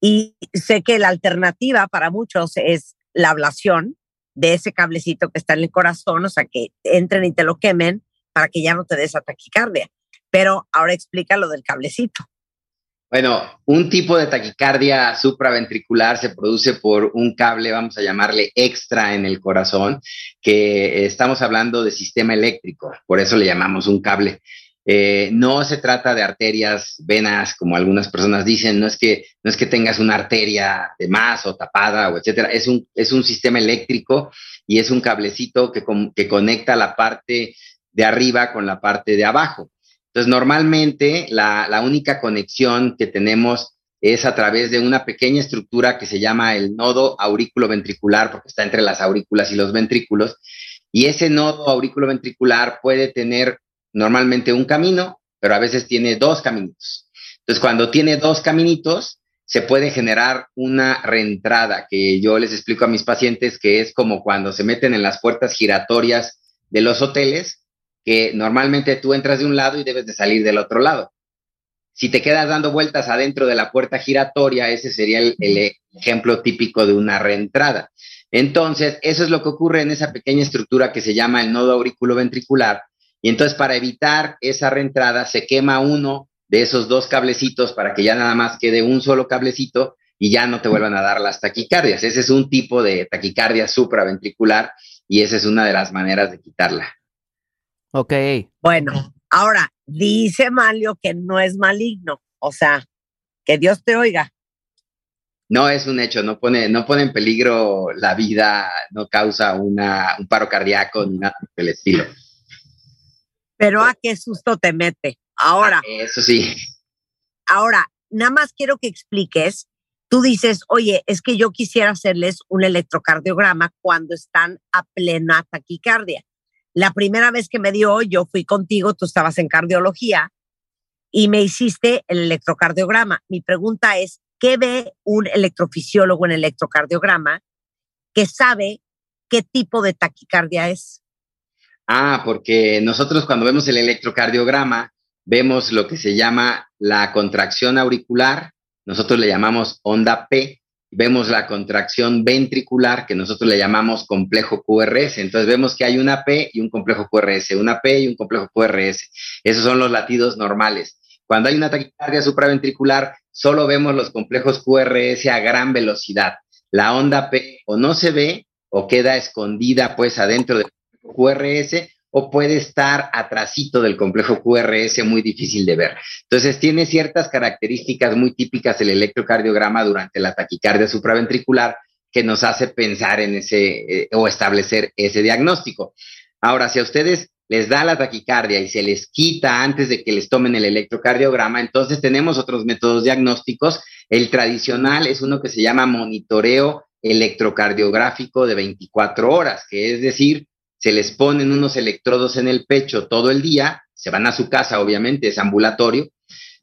y sé que la alternativa para muchos es la ablación de ese cablecito que está en el corazón, o sea, que entren y te lo quemen para que ya no te des esa taquicardia. Pero ahora explica lo del cablecito. Bueno, un tipo de taquicardia supraventricular se produce por un cable, vamos a llamarle extra en el corazón, que estamos hablando de sistema eléctrico, por eso le llamamos un cable. Eh, no se trata de arterias, venas, como algunas personas dicen, no es que, no es que tengas una arteria de más o tapada o etcétera, es un, es un sistema eléctrico y es un cablecito que, que conecta la parte de arriba con la parte de abajo. Entonces, normalmente la, única conexión que tenemos es a través de una pequeña estructura que se llama el nodo aurículo ventricular, porque está entre las aurículas y los ventrículos. Y ese nodo aurículo ventricular puede tener normalmente un camino, pero a veces tiene dos caminos. Entonces, cuando tiene dos caminitos, se puede generar una reentrada, que yo les explico a mis pacientes que es como cuando se meten en las puertas giratorias de los hoteles, que normalmente tú entras de un lado y debes de salir del otro lado. Si te quedas dando vueltas adentro de la puerta giratoria, ese sería el, ejemplo típico de una reentrada. Entonces, eso es lo que ocurre en esa pequeña estructura que se llama el nodo auriculoventricular. Y entonces, para evitar esa reentrada, se quema uno de esos dos cablecitos para que ya nada más quede un solo cablecito y ya no te vuelvan a dar las taquicardias. Ese es un tipo de taquicardia supraventricular y esa es una de las maneras de quitarla. Ok. Bueno, ahora, dice Malio que no es maligno, o sea, que Dios te oiga. No es un hecho, no pone, no pone en peligro la vida, no causa una, un paro cardíaco ni nada del estilo. Pero a qué susto te mete. Ahora. Ah, eso sí. Ahora, nada más quiero que expliques. Tú dices, oye, es que yo quisiera hacerles un electrocardiograma cuando están a plena taquicardia. La primera vez que me dio, yo fui contigo, tú estabas en cardiología y me hiciste el electrocardiograma. Mi pregunta es, ¿qué ve un electrofisiólogo en el electrocardiograma que sabe qué tipo de taquicardia es? Ah, porque nosotros cuando vemos el electrocardiograma, vemos lo que se llama la contracción auricular, nosotros le llamamos onda P, vemos la contracción ventricular, que nosotros le llamamos complejo QRS. Entonces vemos que hay una P y un complejo QRS, una P y un complejo QRS. Esos son los latidos normales. Cuando hay una taquicardia supraventricular, solo vemos los complejos QRS a gran velocidad. La onda P o no se ve o queda escondida pues adentro del QRS o puede estar atrasito del complejo QRS muy difícil de ver. Entonces, tiene ciertas características muy típicas el electrocardiograma durante la taquicardia supraventricular que nos hace pensar en ese eh, o establecer ese diagnóstico. Ahora, si a ustedes les da la taquicardia y se les quita antes de que les tomen el electrocardiograma, entonces tenemos otros métodos diagnósticos. El tradicional es uno que se llama monitoreo electrocardiográfico de 24 horas, que es decir, se les ponen unos electrodos en el pecho todo el día, se van a su casa, obviamente, es ambulatorio,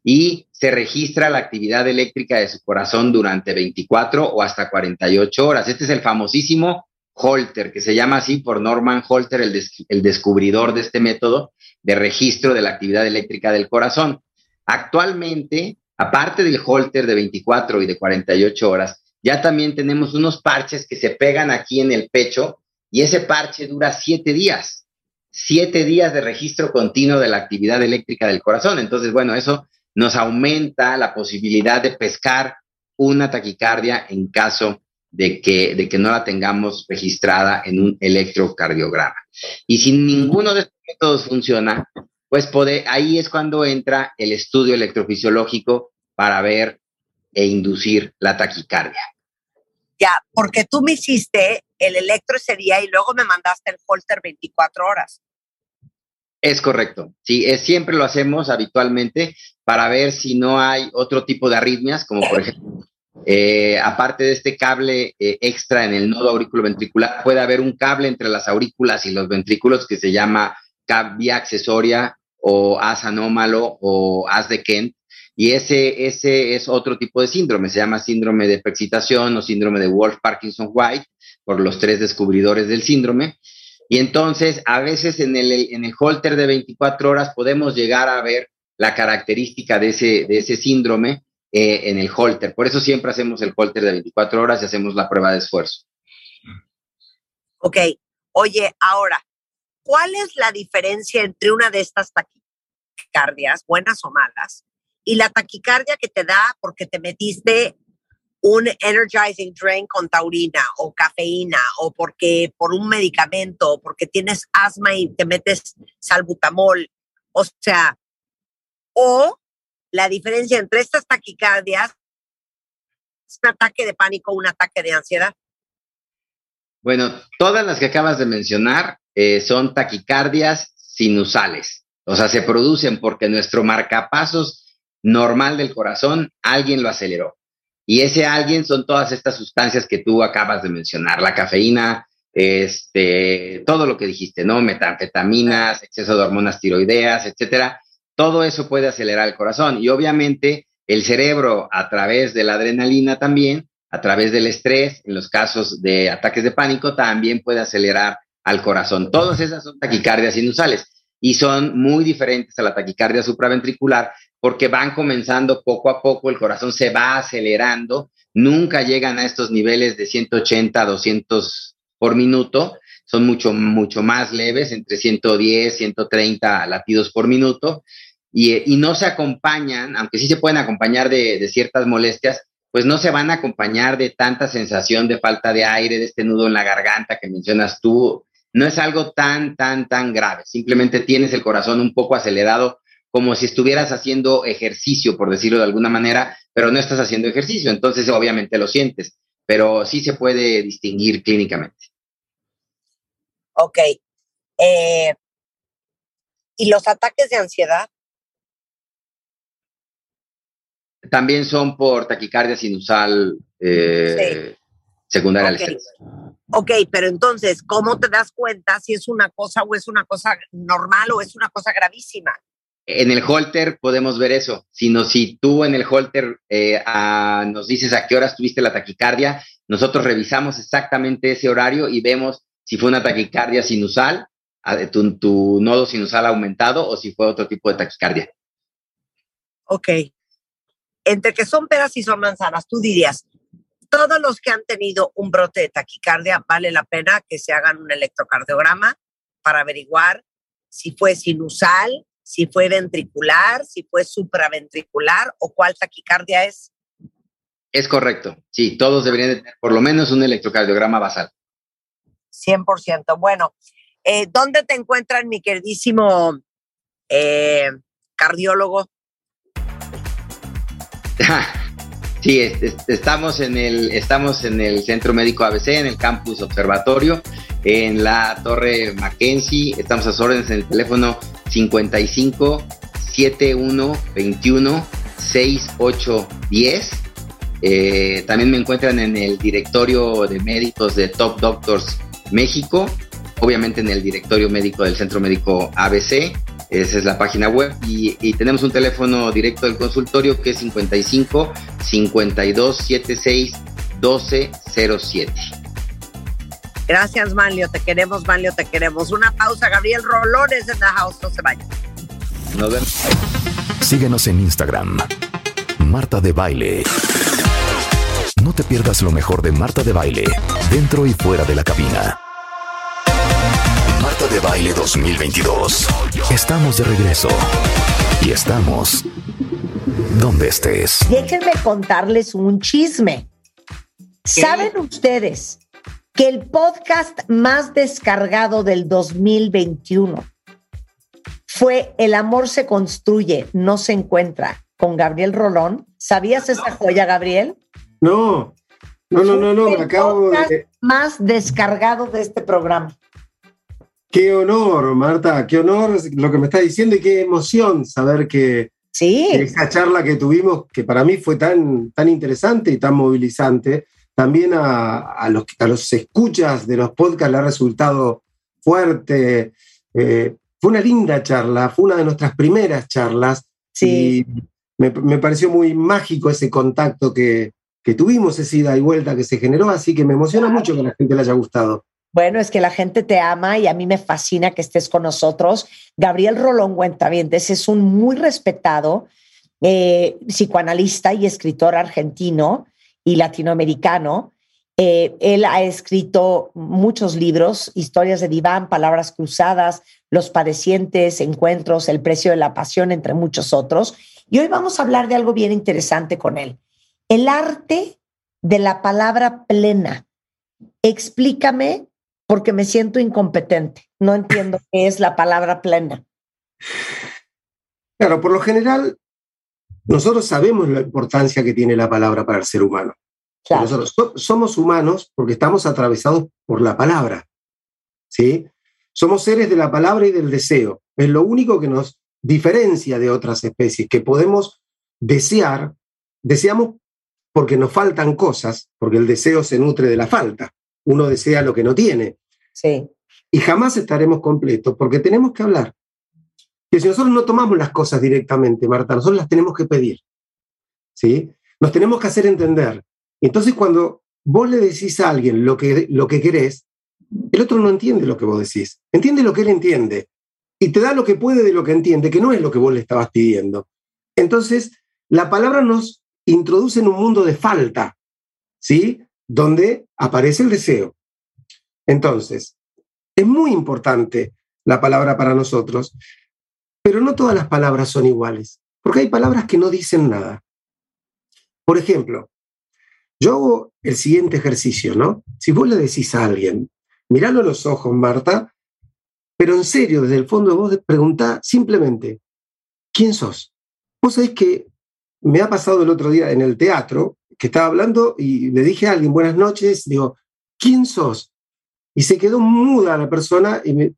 y se registra la actividad eléctrica de su corazón durante 24 o hasta 48 horas. Este es el famosísimo Holter, que se llama así por Norman Holter, el, el descubridor de este método de registro de la actividad eléctrica del corazón. Actualmente, aparte del Holter de 24 y de 48 horas, ya también tenemos unos parches que se pegan aquí en el pecho y ese parche dura siete días, siete días de registro continuo de la actividad eléctrica del corazón. Entonces, bueno, eso nos aumenta la posibilidad de pescar una taquicardia en caso de que, de que no la tengamos registrada en un electrocardiograma. Y si ninguno de estos métodos funciona, pues ahí es cuando entra el estudio electrofisiológico para ver e inducir la taquicardia. Ya, porque tú me hiciste el electro ese día y luego me mandaste el holter 24 horas. Es correcto. Sí, es, siempre lo hacemos habitualmente para ver si no hay otro tipo de arritmias, como por ejemplo, eh, aparte de este cable eh, extra en el nodo ventricular, puede haber un cable entre las aurículas y los ventrículos que se llama vía accesoria o as anómalo o as de Kent, y ese, ese es otro tipo de síndrome, se llama síndrome de excitación o síndrome de Wolf-Parkinson-White, por los tres descubridores del síndrome. Y entonces, a veces en el, en el holter de 24 horas podemos llegar a ver la característica de ese, de ese síndrome eh, en el holter. Por eso siempre hacemos el holter de 24 horas y hacemos la prueba de esfuerzo. Ok. Oye, ahora, ¿cuál es la diferencia entre una de estas taquicardias, buenas o malas, Y la taquicardia que te da porque te metiste un energizing drink con taurina o cafeína o porque por un medicamento o porque tienes asma y te metes salbutamol. O sea, o la diferencia entre estas taquicardias es un ataque de pánico, un ataque de ansiedad. Bueno, todas las que acabas de mencionar eh, son taquicardias sinusales. O sea, se producen porque nuestro marcapasos normal del corazón, alguien lo aceleró. Y ese alguien son todas estas sustancias que tú acabas de mencionar, la cafeína, este, todo lo que dijiste, ¿no? Metanfetaminas, exceso de hormonas tiroideas, etcétera. Todo eso puede acelerar el corazón. Y obviamente el cerebro, a través de la adrenalina también, a través del estrés, en los casos de ataques de pánico, también puede acelerar al corazón. Todas esas son taquicardias sinusales y son muy diferentes a la taquicardia supraventricular porque van comenzando poco a poco, el corazón se va acelerando, nunca llegan a estos niveles de 180 a 200 por minuto, son mucho, mucho más leves, entre 110, 130 latidos por minuto, y, no se acompañan, aunque sí se pueden acompañar de, de, ciertas molestias, pues no se van a acompañar de tanta sensación de falta de aire, de este nudo en la garganta que mencionas tú. No es algo tan, tan, tan grave. Simplemente tienes el corazón un poco acelerado como si estuvieras haciendo ejercicio, por decirlo de alguna manera, pero no estás haciendo ejercicio, entonces obviamente lo sientes, pero sí se puede distinguir clínicamente. Ok. Eh, ¿Y los ataques de ansiedad? También son por taquicardia sinusal eh, secundaria okay. Ok, pero entonces, ¿cómo te das cuenta si es una cosa o es una cosa normal o es una cosa gravísima? En el holter podemos ver eso, sino si tú en el holter eh, nos dices a qué horas tuviste la taquicardia, nosotros revisamos exactamente ese horario y vemos si fue una taquicardia sinusal, tu, tu nodo sinusal aumentado o si fue otro tipo de taquicardia. Ok. Entre que son peras y son manzanas, tú dirías, todos los que han tenido un brote de taquicardia, vale la pena que se hagan un electrocardiograma para averiguar si fue sinusal, si fue ventricular, si fue supraventricular o cuál taquicardia es. Es correcto, sí, todos deberían tener por lo menos un electrocardiograma basal. 100%. Bueno, eh, ¿dónde te encuentran, mi queridísimo eh, cardiólogo? [LAUGHS] Sí, estamos en el estamos en el Centro Médico ABC, en el campus Observatorio, en la Torre Mackenzie. Estamos a sus órdenes en el teléfono 55 71 21 6810. Eh, también me encuentran en el directorio de médicos de Top Doctors México, obviamente en el directorio médico del Centro Médico ABC. Esa es la página web y, y, tenemos un teléfono directo del consultorio que es 55 52 76 12 07. Gracias, Manlio. Te queremos, Manlio, te queremos. Una pausa. Gabriel Rolones en the house. No se vayan. Nos vemos. Síguenos en Instagram. Marta de Baile. No te pierdas lo mejor de Marta de Baile, dentro y fuera de la cabina. De Baile 2022. Estamos de regreso. Y estamos donde estés. Déjenme contarles un chisme. ¿Saben ustedes que el podcast más descargado del 2021 fue El amor se construye, no se encuentra, con Gabriel Rolón? ¿Sabías esa joya, Gabriel? No, no, no, no, no, me acabo de... Más descargado de este programa. Qué honor, Marta, qué honor lo que me está diciendo y qué emoción saber que, sí. que esa charla que tuvimos, que para mí fue tan, tan interesante y tan movilizante, también a, los, a los escuchas de los podcasts le ha resultado fuerte. Eh, fue una linda charla, fue una de nuestras primeras charlas. Sí. Y me, me pareció muy mágico ese contacto que, que, tuvimos, esa ida y vuelta que se generó, así que me emociona mucho que a la gente le haya gustado. Bueno, es que la gente te ama y a mí me fascina que estés con nosotros. Gabriel Rolón Cuentavientes es un muy respetado eh, psicoanalista y escritor argentino y latinoamericano. Eh, él ha escrito muchos libros, historias de diván, palabras cruzadas, los padecientes, encuentros, el precio de la pasión, entre muchos otros. Y hoy vamos a hablar de algo bien interesante con él. El arte de la palabra plena. Explícame porque me siento incompetente. No entiendo [LAUGHS] qué es la palabra plena. Claro, por lo general, nosotros sabemos la importancia que tiene la palabra para el ser humano. Claro. Nosotros somos humanos porque estamos atravesados por la palabra. ¿sí? Somos seres de la palabra y del deseo. Es lo único que nos diferencia de otras especies, que podemos desear, deseamos porque nos faltan cosas, porque el deseo se nutre de la falta. Uno desea lo que no tiene. Sí. Y jamás estaremos completos porque tenemos que hablar. Que si nosotros no tomamos las cosas directamente, Marta, nosotros las tenemos que pedir. ¿Sí? Nos tenemos que hacer entender. Entonces, cuando vos le decís a alguien lo que, lo que querés, el otro no entiende lo que vos decís. Entiende lo que él entiende. Y te da lo que puede de lo que entiende, que no es lo que vos le estabas pidiendo. Entonces, la palabra nos introduce en un mundo de falta, ¿sí? Donde aparece el deseo. Entonces, es muy importante la palabra para nosotros, pero no todas las palabras son iguales, porque hay palabras que no dicen nada. Por ejemplo, yo hago el siguiente ejercicio, ¿no? Si vos le decís a alguien, miralo a los ojos, Marta, pero en serio, desde el fondo de vos preguntá simplemente, ¿quién sos? Vos sabés que me ha pasado el otro día en el teatro, que estaba hablando y le dije a alguien, buenas noches, digo, ¿quién sos? Y se quedó muda la persona y me, entonces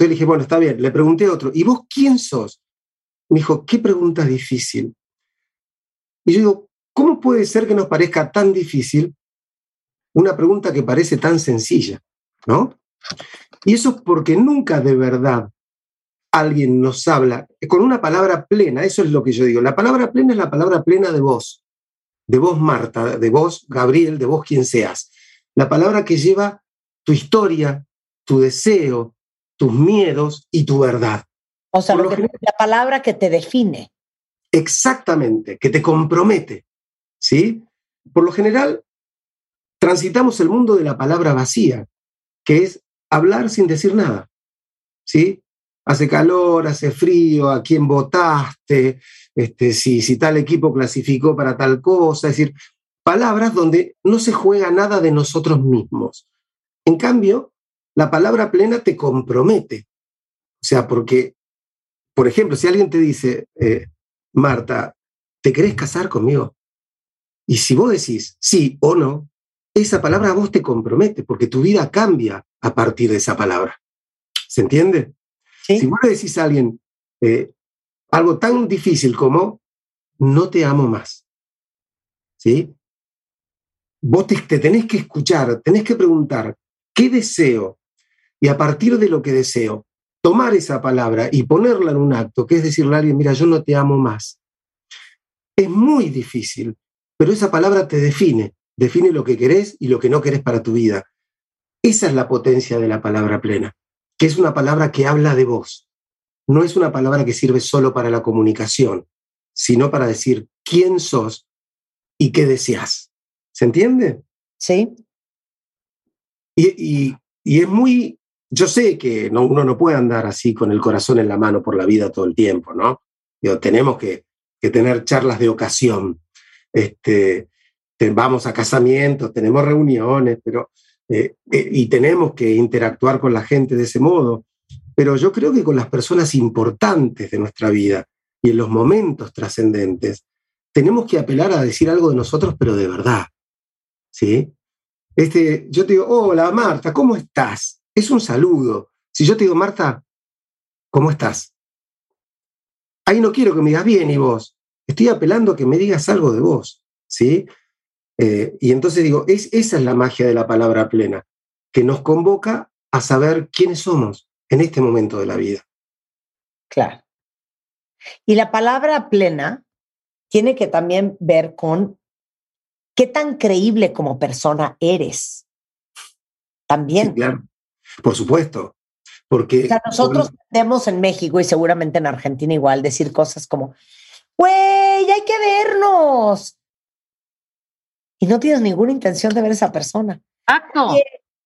le dije, bueno, está bien, le pregunté a otro, ¿y vos quién sos? Me dijo, qué pregunta difícil. Y yo digo, ¿cómo puede ser que nos parezca tan difícil una pregunta que parece tan sencilla? ¿No? Y eso es porque nunca de verdad alguien nos habla con una palabra plena, eso es lo que yo digo. La palabra plena es la palabra plena de vos, de vos Marta, de vos Gabriel, de vos quien seas. La palabra que lleva tu historia, tu deseo, tus miedos y tu verdad. O sea, lo que- la palabra que te define. Exactamente, que te compromete. ¿Sí? Por lo general, transitamos el mundo de la palabra vacía, que es hablar sin decir nada. ¿Sí? Hace calor, hace frío, a quién votaste, este, si, si tal equipo clasificó para tal cosa, es decir, palabras donde no se juega nada de nosotros mismos. En cambio, la palabra plena te compromete. O sea, porque, por ejemplo, si alguien te dice, eh, Marta, ¿te querés casar conmigo? Y si vos decís sí o no, esa palabra a vos te compromete, porque tu vida cambia a partir de esa palabra. ¿Se entiende? ¿sí? Si vos le decís a alguien eh, algo tan difícil como no te amo más, ¿sí? Vos te, te tenés que escuchar, tenés que preguntar, ¿qué deseo? Y a partir de lo que deseo, tomar esa palabra y ponerla en un acto, que es decirle a alguien, mira, yo no te amo más. Es muy difícil, pero esa palabra te define, define lo que querés y lo que no querés para tu vida. Esa es la potencia de la palabra plena, que es una palabra que habla de vos. No es una palabra que sirve solo para la comunicación, sino para decir quién sos y qué deseas. ¿Se entiende? ¿Sí? Y, es muy, yo sé que no- uno no puede andar así con el corazón en la mano por la vida todo el tiempo, ¿no? Tenemos que, tener charlas de ocasión. Este, te- vamos a casamientos, tenemos reuniones, pero, eh, eh, y tenemos que interactuar con la gente de ese modo. Pero yo creo que con las personas importantes de nuestra vida y en los momentos trascendentes, tenemos que apelar a decir algo de nosotros, pero de verdad. ¿Sí? Este, yo te digo, hola Marta, ¿cómo estás? Es un saludo. Si yo te digo, Marta, ¿cómo estás? Ahí no quiero que me digas bien y vos. Estoy apelando a que me digas algo de vos. ¿Sí? Eh, y entonces digo, es, esa es la magia de la palabra plena, que nos convoca a saber quiénes somos en este momento de la vida. Claro. Y la palabra plena tiene que también ver con qué tan creíble como persona eres. También. Sí, claro. Por supuesto. Porque O sea, nosotros podemos en México y seguramente en Argentina igual decir cosas como, güey, hay que vernos. Y no tienes ninguna intención de ver a esa persona. Acto.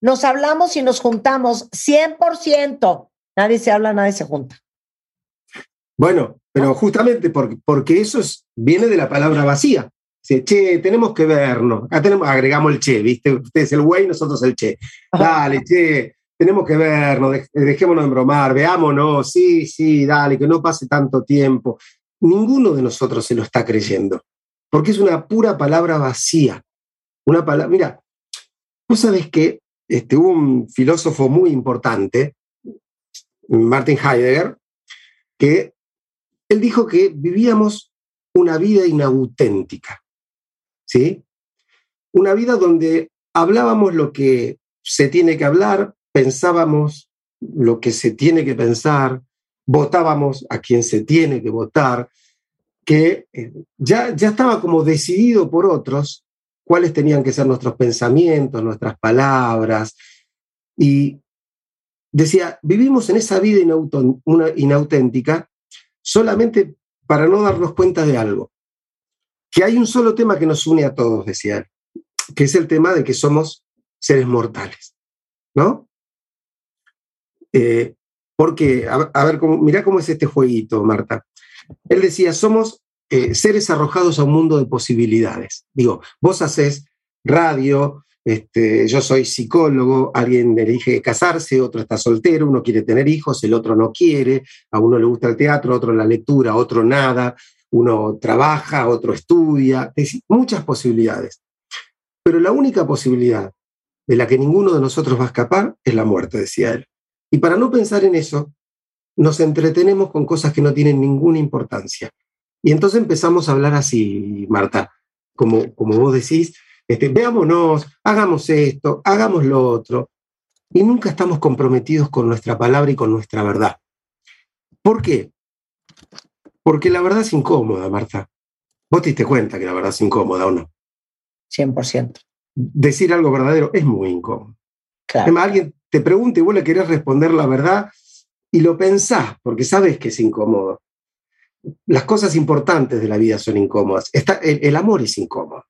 Nos hablamos y nos juntamos 100%. Nadie se habla, nadie se junta. Bueno, pero justamente porque, porque eso es, viene de la palabra vacía. Dice, che, tenemos que vernos. Acá tenemos, agregamos el che, ¿viste? Ustedes el güey, nosotros el che. Dale, che, tenemos que vernos, dejémonos de bromar, veámonos, sí, sí, dale, que no pase tanto tiempo. Ninguno de nosotros se lo está creyendo, porque es una pura palabra vacía. Una palabra, mira, tú sabes que este, hubo un filósofo muy importante, Martin Heidegger, que él dijo que vivíamos una vida inauténtica, ¿sí? Una vida donde hablábamos lo que se tiene que hablar, pensábamos lo que se tiene que pensar, votábamos a quien se tiene que votar, que eh, ya, ya estaba como decidido por otros cuáles tenían que ser nuestros pensamientos, nuestras palabras. Y decía, vivimos en esa vida inauténtica solamente para no darnos cuenta de algo, que hay un solo tema que nos une a todos, decía él, que es el tema de que somos seres mortales, ¿no? Eh, porque, a, ver, mirá cómo es este jueguito, Marta. Él decía, somos eh, seres arrojados a un mundo de posibilidades. Digo, vos haces radio, este, yo soy psicólogo, alguien elige casarse, otro está soltero, uno quiere tener hijos, el otro no quiere, a uno le gusta el teatro, a otro la lectura, a otro nada, uno trabaja, otro estudia, muchas posibilidades. Pero la única posibilidad de la que ninguno de nosotros va a escapar es la muerte, decía él. Y para no pensar en eso, nos entretenemos con cosas que no tienen ninguna importancia. Y entonces empezamos a hablar así, Marta, como, como vos decís, este, veámonos, hagamos esto, hagamos lo otro, y nunca estamos comprometidos con nuestra palabra y con nuestra verdad. ¿Por qué? Porque la verdad es incómoda, Marta. Vos te diste cuenta que la verdad es incómoda o no. 100%. Decir algo verdadero es muy incómodo. Claro. alguien te pregunta y vos le querés responder la verdad y lo pensás, porque sabes que es incómodo. Las cosas importantes de la vida son incómodas. Está, el amor es incómodo.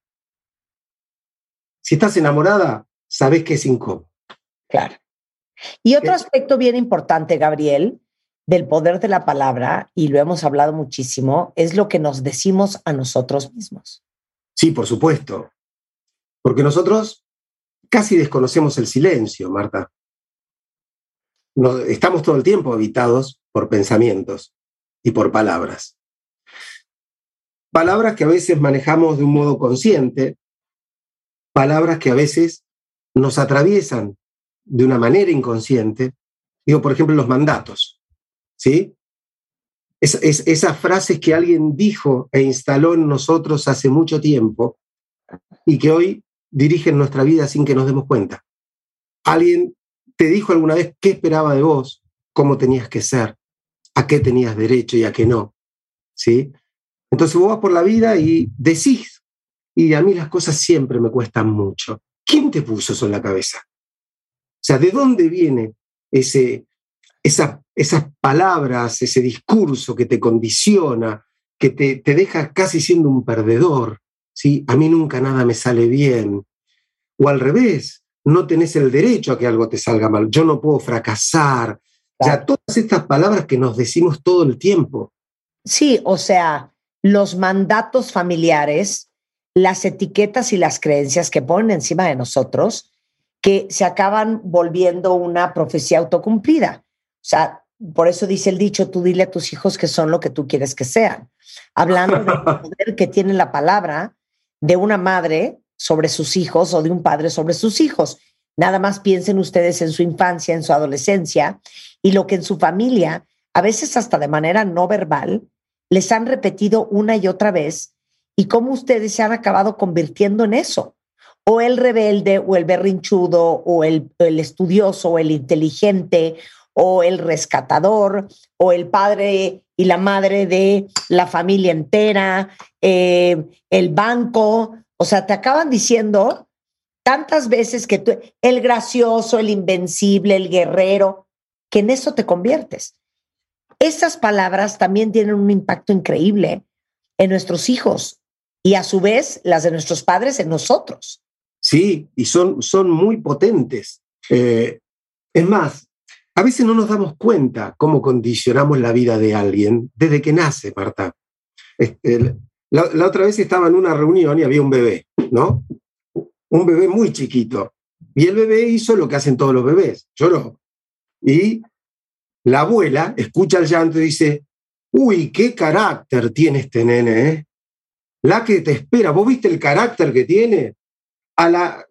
Si estás enamorada, sabes que es incómodo. Claro. Y otro aspecto bien importante, Gabriel, del poder de la palabra, y lo hemos hablado muchísimo, es lo que nos decimos a nosotros mismos. Sí, por supuesto. Porque nosotros casi desconocemos el silencio, Marta. estamos todo el tiempo habitados por pensamientos y por palabras. Palabras que a veces manejamos de un modo consciente, palabras que a veces nos atraviesan de una manera inconsciente. Digo, por ejemplo, los mandatos. ¿Sí? Es, esas frases que alguien dijo e instaló en nosotros hace mucho tiempo y que hoy dirigen nuestra vida sin que nos demos cuenta. Alguien te dijo alguna vez qué esperaba de vos, cómo tenías que ser, a qué tenías derecho y a qué no. ¿Sí? Entonces vos vas por la vida y decís y a mí las cosas siempre me cuestan mucho. ¿Quién te puso eso en la cabeza? O sea, ¿de dónde viene ese, esa, esas palabras, ese discurso que te condiciona, que te, te deja casi siendo un perdedor? ¿sí? A mí nunca nada me sale bien. O al revés, no tenés el derecho a que algo te salga mal. Yo no puedo fracasar. Ya todas estas palabras que nos decimos todo el tiempo. Sí, o sea, los mandatos familiares las etiquetas y las creencias que ponen encima de nosotros que se acaban volviendo una profecía autocumplida. O sea, por eso dice el dicho, tú dile a tus hijos que son lo que tú quieres que sean. Hablando del [LAUGHS] poder que tiene la palabra de una madre sobre sus hijos o de un padre sobre sus hijos. Nada más piensen ustedes en su infancia, en su adolescencia y lo que en su familia, a veces hasta de manera no verbal, les han repetido una y otra vez y cómo ustedes se han acabado convirtiendo en eso. O el rebelde, o el berrinchudo, o el, estudioso, o el inteligente, o el rescatador, o el padre y la madre de la familia entera, eh, el banco. O sea, te acaban diciendo tantas veces que tú, el gracioso, el invencible, el guerrero, que en eso te conviertes. Esas palabras también tienen un impacto increíble en nuestros hijos y a su vez las de nuestros padres en nosotros. Sí, y son, son muy potentes. Eh, es más, a veces no nos damos cuenta cómo condicionamos la vida de alguien desde que nace, Marta. Este, la, la, otra vez estaba en una reunión y había un bebé, ¿no? Un bebé muy chiquito. Y el bebé hizo lo que hacen todos los bebés, lloró. Y la abuela escucha el llanto y dice, uy, qué carácter tiene este nene, ¿eh? La que te espera, ¿vos viste el carácter que tiene? A la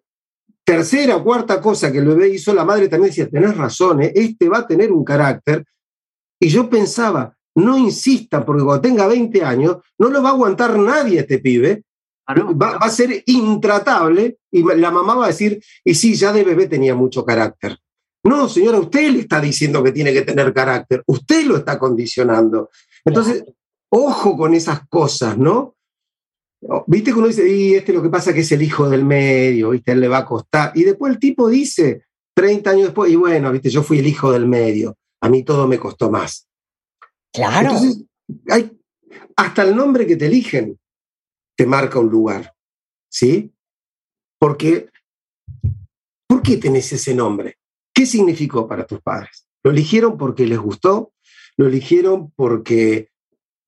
tercera o cuarta cosa que el bebé hizo, la madre también decía, tenés razón, ¿eh? este va a tener un carácter. Y yo pensaba, no insista, porque cuando tenga 20 años, no lo va a aguantar nadie este pibe, va, va, a ser intratable y la mamá va a decir, y sí, ya de bebé tenía mucho carácter. No, señora, usted le está diciendo que tiene que tener carácter, usted lo está condicionando. Entonces, ojo con esas cosas, ¿no? Viste que uno dice, y este lo que pasa que es el hijo del medio, ¿viste? Él le va a costar. Y después el tipo dice, 30 años después, y bueno, ¿viste? Yo fui el hijo del medio, a mí todo me costó más. Claro. Entonces, hay, hasta el nombre que te eligen te marca un lugar, ¿sí? Porque, ¿por qué tenés ese nombre? ¿Qué significó para tus padres? ¿Lo eligieron porque les gustó? ¿Lo eligieron porque,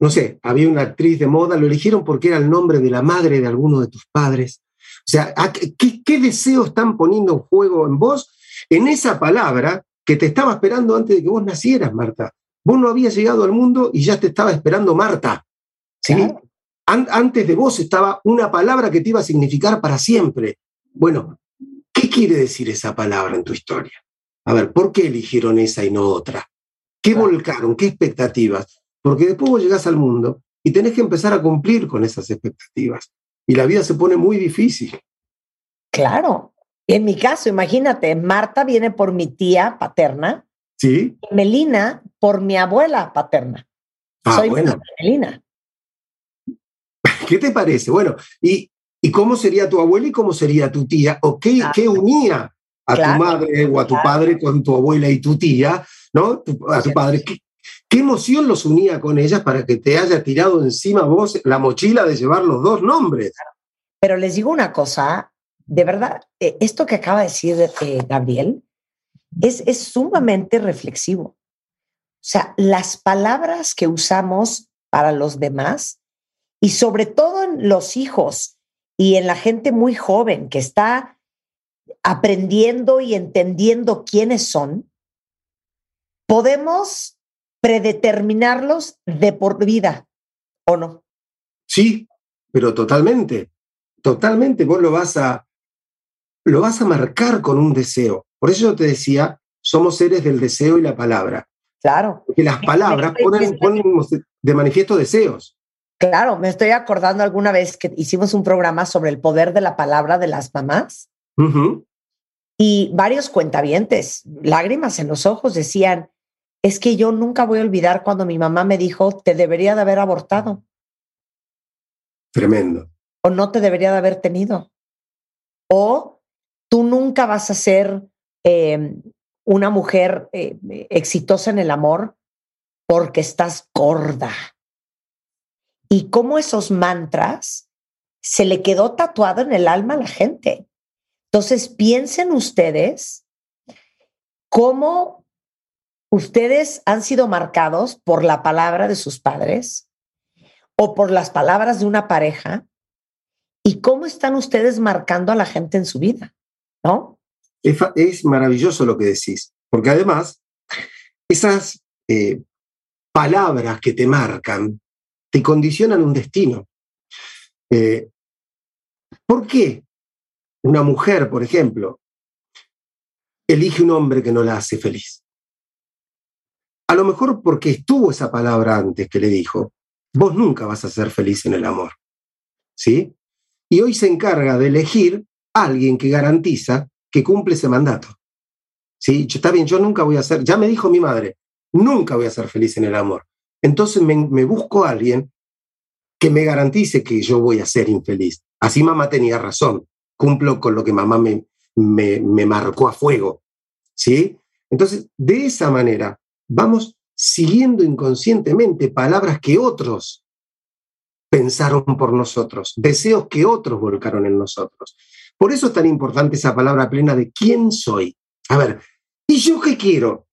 no sé, había una actriz de moda? ¿Lo eligieron porque era el nombre de la madre de alguno de tus padres? O sea, ¿qué, qué deseo están poniendo en juego en vos? En esa palabra que te estaba esperando antes de que vos nacieras, Marta. Vos no habías llegado al mundo y ya te estaba esperando Marta. ¿sí? Claro. An antes de vos estaba una palabra que te iba a significar para siempre. Bueno, ¿qué quiere decir esa palabra en tu historia? A ver, ¿por qué eligieron esa y no otra? ¿Qué claro. volcaron? ¿Qué expectativas? Porque después vos llegás al mundo y tenés que empezar a cumplir con esas expectativas. Y la vida se pone muy difícil. Claro. En mi caso, imagínate, Marta viene por mi tía paterna. Sí. Y Melina por mi abuela paterna. Ah, Soy bueno. Melina. [LAUGHS] ¿Qué te parece? Bueno, ¿y, ¿y cómo sería tu abuela y cómo sería tu tía? ¿O qué, Claro. qué unía a Claro. tu madre o a tu Claro. padre con tu abuela y tu tía, ¿no? A tu padre. ¿Qué, qué emoción los unía con ellas para que te haya tirado encima vos la mochila de llevar los dos nombres? Pero les digo una cosa, de verdad, eh, esto que acaba de decir eh, Gabriel es, es sumamente reflexivo. O sea, las palabras que usamos para los demás y sobre todo en los hijos y en la gente muy joven que está aprendiendo y entendiendo quiénes son, podemos predeterminarlos de por vida, ¿o no? Sí, pero totalmente, totalmente. Vos lo vas a, lo vas a marcar con un deseo. Por eso yo te decía, somos seres del deseo y la palabra. Claro. Porque las palabras ponen, ponen de manifiesto deseos. Claro, me estoy acordando alguna vez que hicimos un programa sobre el poder de la palabra de las mamás y varios cuentavientes, lágrimas en los ojos, decían, es que yo nunca voy a olvidar cuando mi mamá me dijo, te debería de haber abortado Tremendo. o no te debería de haber tenido. O tú nunca vas a ser eh, una mujer eh, exitosa en el amor porque estás gorda. Y cómo esos mantras se le quedó tatuado en el alma a la gente. Entonces piensen ustedes cómo ustedes han sido marcados por la palabra de sus padres o por las palabras de una pareja y cómo están ustedes marcando a la gente en su vida, ¿no? Es, maravilloso lo que decís, porque además esas eh, palabras que te marcan te condicionan un destino. Eh, ¿Por qué una mujer, por ejemplo, elige un hombre que no la hace feliz? A lo mejor porque estuvo esa palabra antes que le dijo, vos nunca vas a ser feliz en el amor. ¿Sí? Y hoy se encarga de elegir a alguien que garantiza que cumple ese mandato. ¿Sí? Está bien, yo nunca voy a ser, ya me dijo mi madre, nunca voy a ser feliz en el amor. Entonces me, me busco a alguien que me garantice que yo voy a ser infeliz. Así mamá tenía razón, cumplo con lo que mamá me, me, me marcó a fuego. ¿Sí? Entonces, de esa manera, vamos siguiendo inconscientemente palabras que otros pensaron por nosotros, deseos que otros volcaron en nosotros. Por eso es tan importante esa palabra plena de quién soy. A ver, ¿y yo qué quiero?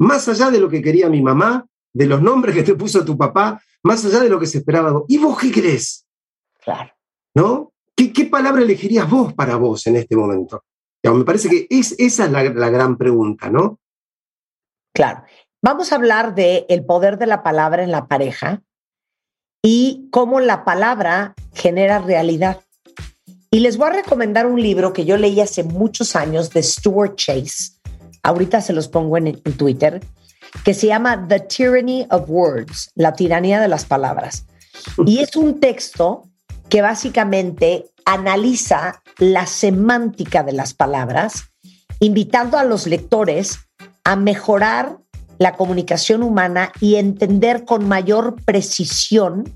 más allá de lo que quería mi mamá, de los nombres que te puso tu papá, más allá de lo que se esperaba. ¿Y vos qué crees? Claro. ¿No? ¿Qué, qué palabra elegirías vos para vos en este momento? me parece que es, esa es la, la gran pregunta, ¿no? Claro. Vamos a hablar de el poder de la palabra en la pareja y cómo la palabra genera realidad. Y les voy a recomendar un libro que yo leí hace muchos años de Stuart Chase. Ahorita se los pongo en, en Twitter, que se llama The Tyranny of Words, la tiranía de las palabras. Y es un texto que básicamente analiza la semántica de las palabras, invitando a los lectores a mejorar la comunicación humana y entender con mayor precisión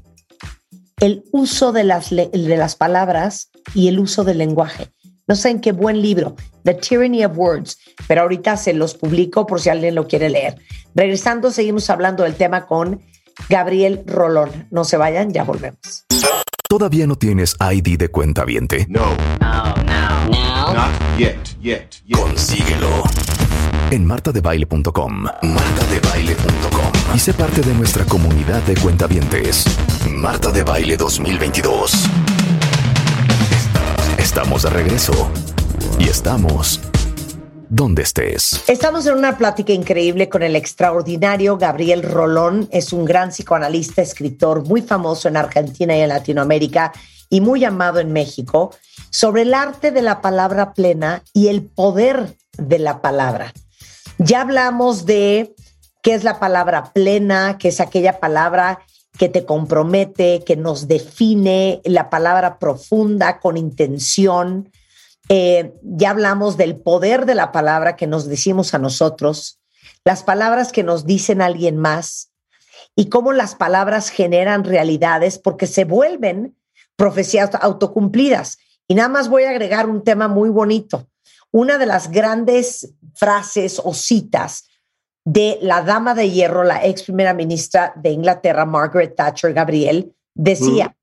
el uso de las, de las palabras y el uso del lenguaje. No sé en qué buen libro, The Tyranny of Words, pero ahorita se los publico por si alguien lo quiere leer. Regresando, seguimos hablando del tema con Gabriel Rolón. No se vayan, ya volvemos. ¿Todavía no tienes ID de cuenta viente? No. No, no, no. Not yet, yet, yet. Consíguelo en martadebaile.com. Martadebaile.com. Y sé parte de nuestra comunidad de cuentavientes. Marta de Baile 2022. Estamos de regreso. Y estamos donde estés. Estamos en una plática increíble con el extraordinario Gabriel Rolón. Es un gran psicoanalista, escritor muy famoso en Argentina y en Latinoamérica y muy amado en México, sobre el arte de la palabra plena y el poder de la palabra. Ya hablamos de qué es la palabra plena, que es aquella palabra que te compromete, que nos define, la palabra profunda, con intención. Eh, ya hablamos del poder de la palabra que nos decimos a nosotros, las palabras que nos dicen alguien más y cómo las palabras generan realidades porque se vuelven profecías autocumplidas. Y nada más voy a agregar un tema muy bonito. Una de las grandes frases o citas de la dama de hierro, la ex primera ministra de Inglaterra, Margaret Thatcher Gabriel, decía,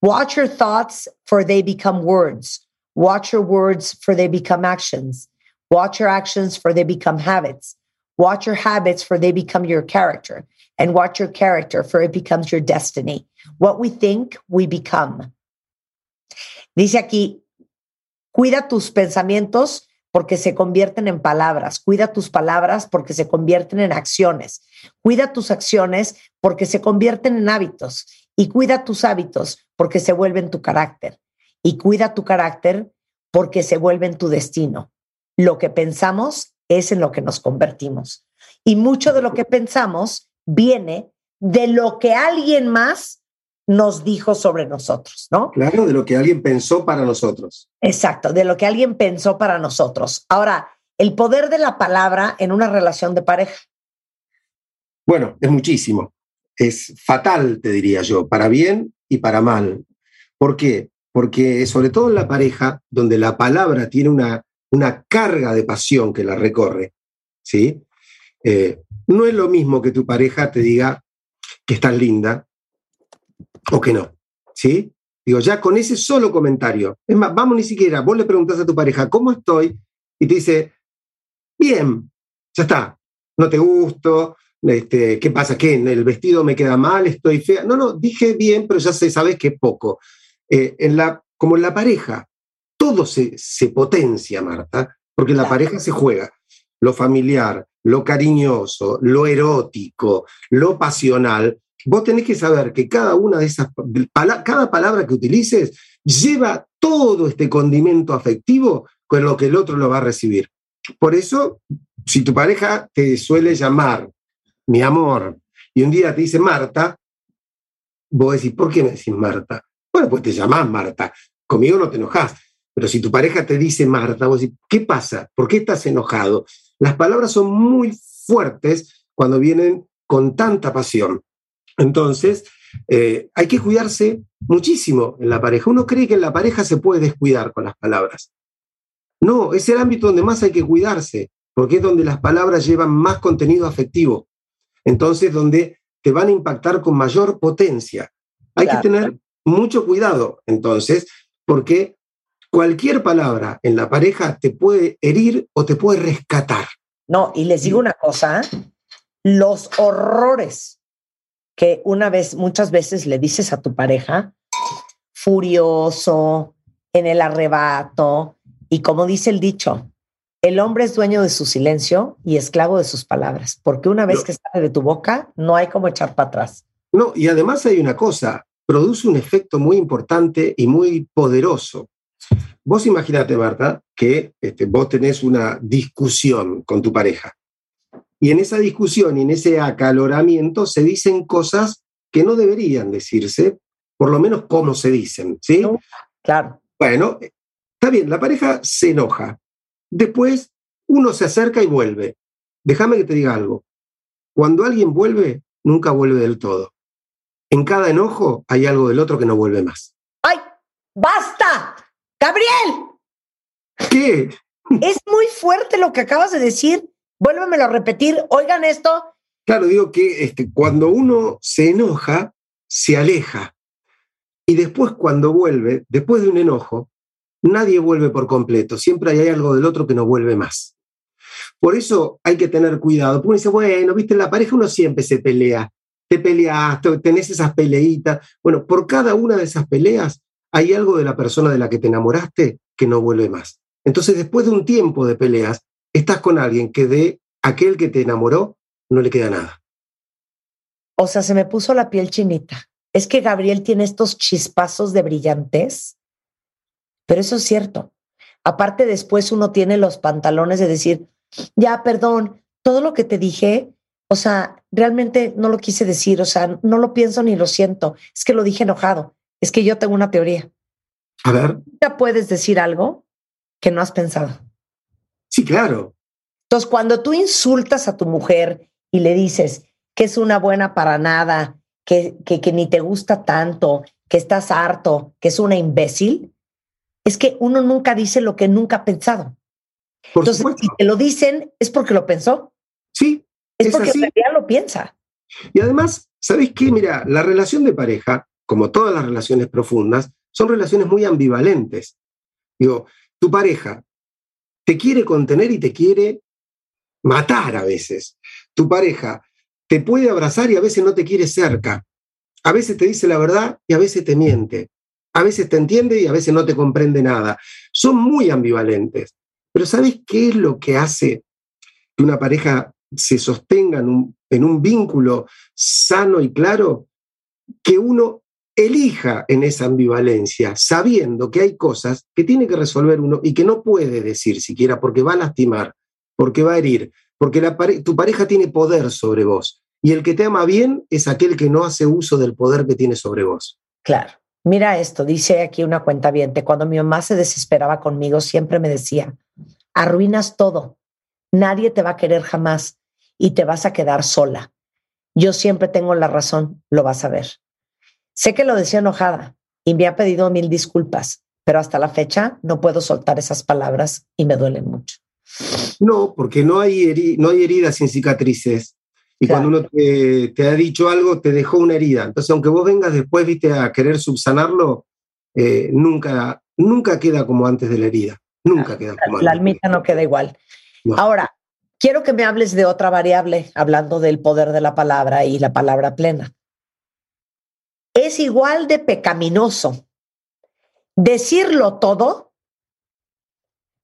Watch your thoughts for they become words. Watch your words for they become actions. Watch your actions for they become habits. Watch your habits for they become your character. And watch your character for it becomes your destiny. What we think, we become. Dice aquí, cuida tus pensamientos porque se convierten en palabras. Cuida tus palabras porque se convierten en acciones. Cuida tus acciones porque se convierten en hábitos. Y cuida tus hábitos porque se vuelven tu carácter. Y cuida tu carácter porque se vuelven tu destino. Lo que pensamos es en lo que nos convertimos. Y mucho de lo que pensamos viene de lo que alguien más nos dijo sobre nosotros, ¿no? Claro, de lo que alguien pensó para nosotros. Exacto, de lo que alguien pensó para nosotros. Ahora, el poder de la palabra en una relación de pareja. Bueno, es muchísimo. Es fatal, te diría yo, para bien y para mal. ¿Por qué? Porque sobre todo en la pareja, donde la palabra tiene una, una carga de pasión que la recorre, ¿sí? Eh, no es lo mismo que tu pareja te diga que estás linda, o que no. ¿Sí? Digo, ya con ese solo comentario, es más, vamos ni siquiera, vos le preguntás a tu pareja, ¿cómo estoy? Y te dice, bien, ya está, no te gusto, este, ¿qué pasa? ¿Qué? ¿El vestido me queda mal? ¿Estoy fea? No, no, dije bien, pero ya sé, sabes que poco. Eh, en la, como en la pareja, todo se, se potencia, Marta, porque en la pareja se juega lo familiar, lo cariñoso, lo erótico, lo pasional, vos tenés que saber que cada una de esas, cada palabra que utilices lleva todo este condimento afectivo con lo que el otro lo va a recibir. Por eso, si tu pareja te suele llamar mi amor y un día te dice Marta, vos decís, ¿por qué me decís Marta? Bueno, pues te llamás Marta, conmigo no te enojas. Pero si tu pareja te dice Marta, vos decís, ¿qué pasa? ¿Por qué estás enojado? Las palabras son muy fuertes cuando vienen con tanta pasión. Entonces, eh, hay que cuidarse muchísimo en la pareja. Uno cree que en la pareja se puede descuidar con las palabras. No, es el ámbito donde más hay que cuidarse, porque es donde las palabras llevan más contenido afectivo. Entonces, donde te van a impactar con mayor potencia. Hay que tener mucho cuidado, entonces, porque cualquier palabra en la pareja te puede herir o te puede rescatar. No, y les digo una cosa, los horrores que una vez, muchas veces le dices a tu pareja, furioso, en el arrebato, y como dice el dicho, el hombre es dueño de su silencio y esclavo de sus palabras, porque una vez No. que sale de tu boca, no hay como echar para atrás. No, y además hay una cosa, produce un efecto muy importante y muy poderoso. Vos imaginate, Marta, que este, vos tenés una discusión con tu pareja. Y en esa discusión y en ese acaloramiento se dicen cosas que no deberían decirse, por lo menos como se dicen, ¿sí? No. Claro. Bueno, está bien, la pareja se enoja. Después uno se acerca y vuelve. Déjame que te diga algo. Cuando alguien vuelve, nunca vuelve del todo. En cada enojo hay algo del otro que no vuelve más. ¡Ay! ¡Basta! ¡Gabriel! ¿Qué? Es muy fuerte lo que acabas de decir. Vuélvemelo a repetir. Oigan esto. Claro, digo que este, cuando uno se enoja, se aleja. Y después cuando vuelve, después de un enojo, nadie vuelve por completo. Siempre hay algo del otro que no vuelve más. Por eso hay que tener cuidado. Uno dice, bueno, viste, en la pareja uno siempre se pelea. Te peleas, te- tenés esas peleitas. Bueno, por cada una de esas peleas hay algo de la persona de la que te enamoraste que no vuelve más. Entonces, después de un tiempo de peleas, estás con alguien que de aquel que te enamoró no le queda nada. O sea, se me puso la piel chinita. Es que Gabriel tiene estos chispazos de brillantez, pero eso es cierto. Aparte, después uno tiene los pantalones de decir, ya, perdón, todo lo que te dije, o sea, realmente no lo quise decir, o sea, no lo pienso ni lo siento, es que lo dije enojado, es que yo tengo una teoría. A ver, Ya puedes decir algo que no has pensado. Sí, claro. Entonces, cuando tú insultas a tu mujer y le dices que es una buena para nada, que, que, que ni te gusta tanto, que estás harto, que es una imbécil, es que uno nunca dice lo que nunca ha pensado. Por Entonces, supuesto. si te lo dicen, es porque lo pensó, Sí, es, Es porque así. en realidad lo piensa. Y además, ¿sabes qué? Mira, la relación de pareja, como todas las relaciones profundas, son relaciones muy ambivalentes. Digo, tu pareja te quiere contener y te quiere matar a veces. Tu pareja te puede abrazar y a veces no te quiere cerca. A veces te dice la verdad y a veces te miente. A veces te entiende y a veces no te comprende nada. Son muy ambivalentes. Pero ¿sabes qué es lo que hace que una pareja se sostenga en un, en un vínculo sano y claro? Que uno elija en esa ambivalencia, sabiendo que hay cosas que tiene que resolver uno y que no puede decir siquiera porque va a lastimar, porque va a herir, porque tu pareja tiene poder sobre vos. Y el que te ama bien es aquel que no hace uso del poder que tiene sobre vos. Claro. Mira esto, dice aquí una cuenta Cuando mi mamá se desesperaba conmigo, siempre me decía, arruinas todo, nadie te va a querer jamás y te vas a quedar sola. Yo siempre tengo la razón, lo vas a ver. Sé que lo decía enojada y me ha pedido mil disculpas, pero hasta la fecha no puedo soltar esas palabras y me duelen mucho. No, porque no hay, no hay heridas sin cicatrices. Y Claro. cuando uno te, te ha dicho algo, te dejó una herida. Entonces, aunque vos vengas después, viste, a querer subsanarlo, eh, nunca, nunca queda como antes de la herida. Nunca queda como La antes. almita no queda igual. No. Ahora, quiero que me hables de otra variable, hablando del poder de la palabra y la palabra plena. Es igual de pecaminoso decirlo todo.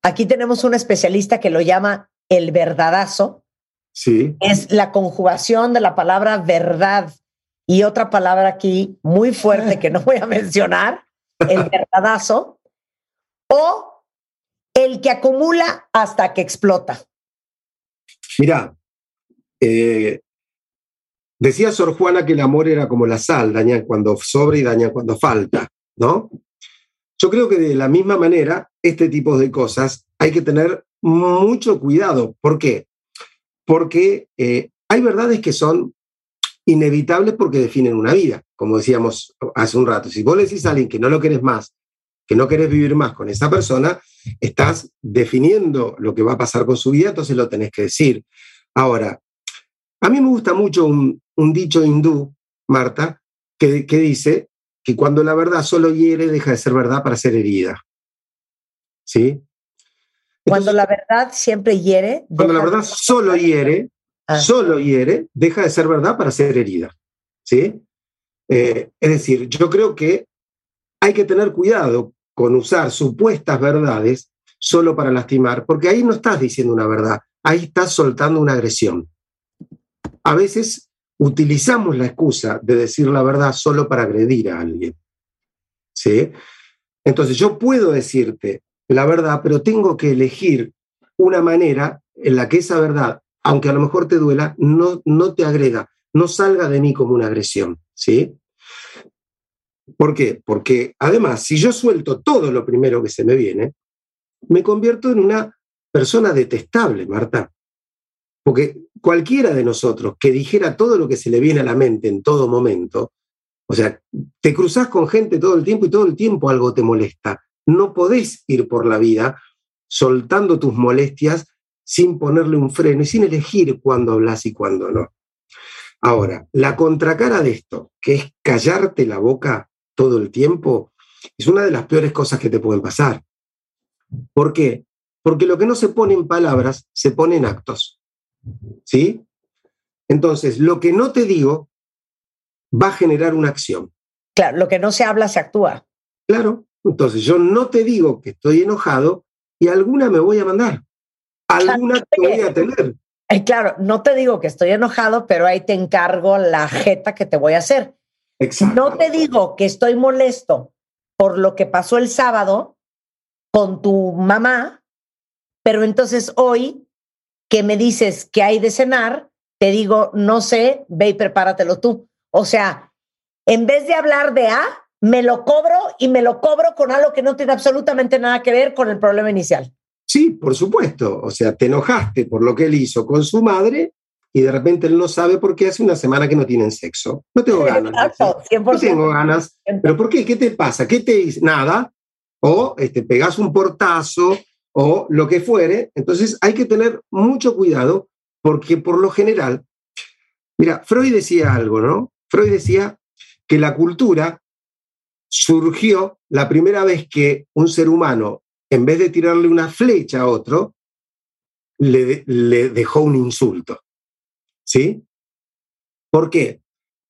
Aquí tenemos un especialista que lo llama el verdadazo. Sí, Es la conjugación de la palabra verdad y otra palabra aquí muy fuerte que no voy a mencionar, el [LAUGHS] verdadazo, o el que acumula hasta que explota. Mirá, eh, decía Sor Juana que el amor era como la sal, daña cuando sobra y daña cuando falta, ¿no? Yo creo que de la misma manera, este tipo de cosas hay que tener mucho cuidado. ¿Por qué? Porque eh, hay verdades que son inevitables porque definen una vida, como decíamos hace un rato. Si vos le decís a alguien que no lo querés más, que no querés vivir más con esa persona, estás definiendo lo que va a pasar con su vida, entonces lo tenés que decir. Ahora, a mí me gusta mucho un, un dicho hindú, Marta, que, que dice que cuando la verdad solo hiere, deja de ser verdad para ser herida. ¿Sí? Cuando la verdad siempre hiere. Cuando la verdad de- solo hiere, Ah. solo hiere, deja de ser verdad para ser herida. ¿Sí? Eh, es decir, yo creo que hay que tener cuidado con usar supuestas verdades solo para lastimar, porque ahí no estás diciendo una verdad, ahí estás soltando una agresión. A veces utilizamos la excusa de decir la verdad solo para agredir a alguien. ¿Sí? Entonces yo puedo decirte la verdad, pero tengo que elegir una manera en la que esa verdad, aunque a lo mejor te duela, no, no te agrega, no salga de mí como una agresión, ¿sí? ¿Por qué? Porque además, si yo suelto todo lo primero que se me viene, me convierto en una persona detestable, Marta. Porque cualquiera de nosotros que dijera todo lo que se le viene a la mente en todo momento, o sea, te cruzas con gente todo el tiempo y todo el tiempo algo te molesta. No podés ir por la vida soltando tus molestias sin ponerle un freno y sin elegir cuándo hablas y cuándo no. Ahora, la contracara de esto, que es callarte la boca todo el tiempo, es una de las peores cosas que te pueden pasar. ¿Por qué? Porque lo que no se pone en palabras se pone en actos. ¿Sí? Entonces, lo que no te digo va a generar una acción. Claro, lo que no se habla se actúa. Claro. Entonces, yo no te digo que estoy enojado y alguna me voy a mandar. Alguna Claro, te voy a tener. Eh, claro, no te digo que estoy enojado, pero ahí te encargo la jeta que te voy a hacer. Exacto. No te digo que estoy molesto por lo que pasó el sábado con tu mamá, pero entonces hoy que me dices que hay de cenar, te digo, no sé, ve y prepáratelo tú. O sea, en vez de hablar de A, me lo cobro y me lo cobro con algo que no tiene absolutamente nada que ver con el problema inicial. Sí, por supuesto. O sea, te enojaste por lo que él hizo con su madre y de repente él no sabe por qué hace una semana que no tienen sexo. No tengo [LAUGHS] ganas. Exacto, dice. 100%. No tengo ganas. ¿Pero por qué? ¿Qué te pasa? ¿Qué te dice? Nada. O este, pegas un portazo o lo que fuere. Entonces hay que tener mucho cuidado porque por lo general, mira, Freud decía algo, ¿no? Freud decía que la cultura surgió la primera vez que un ser humano, en vez de tirarle una flecha a otro, le, dejó un insulto. ¿Sí? ¿Por qué?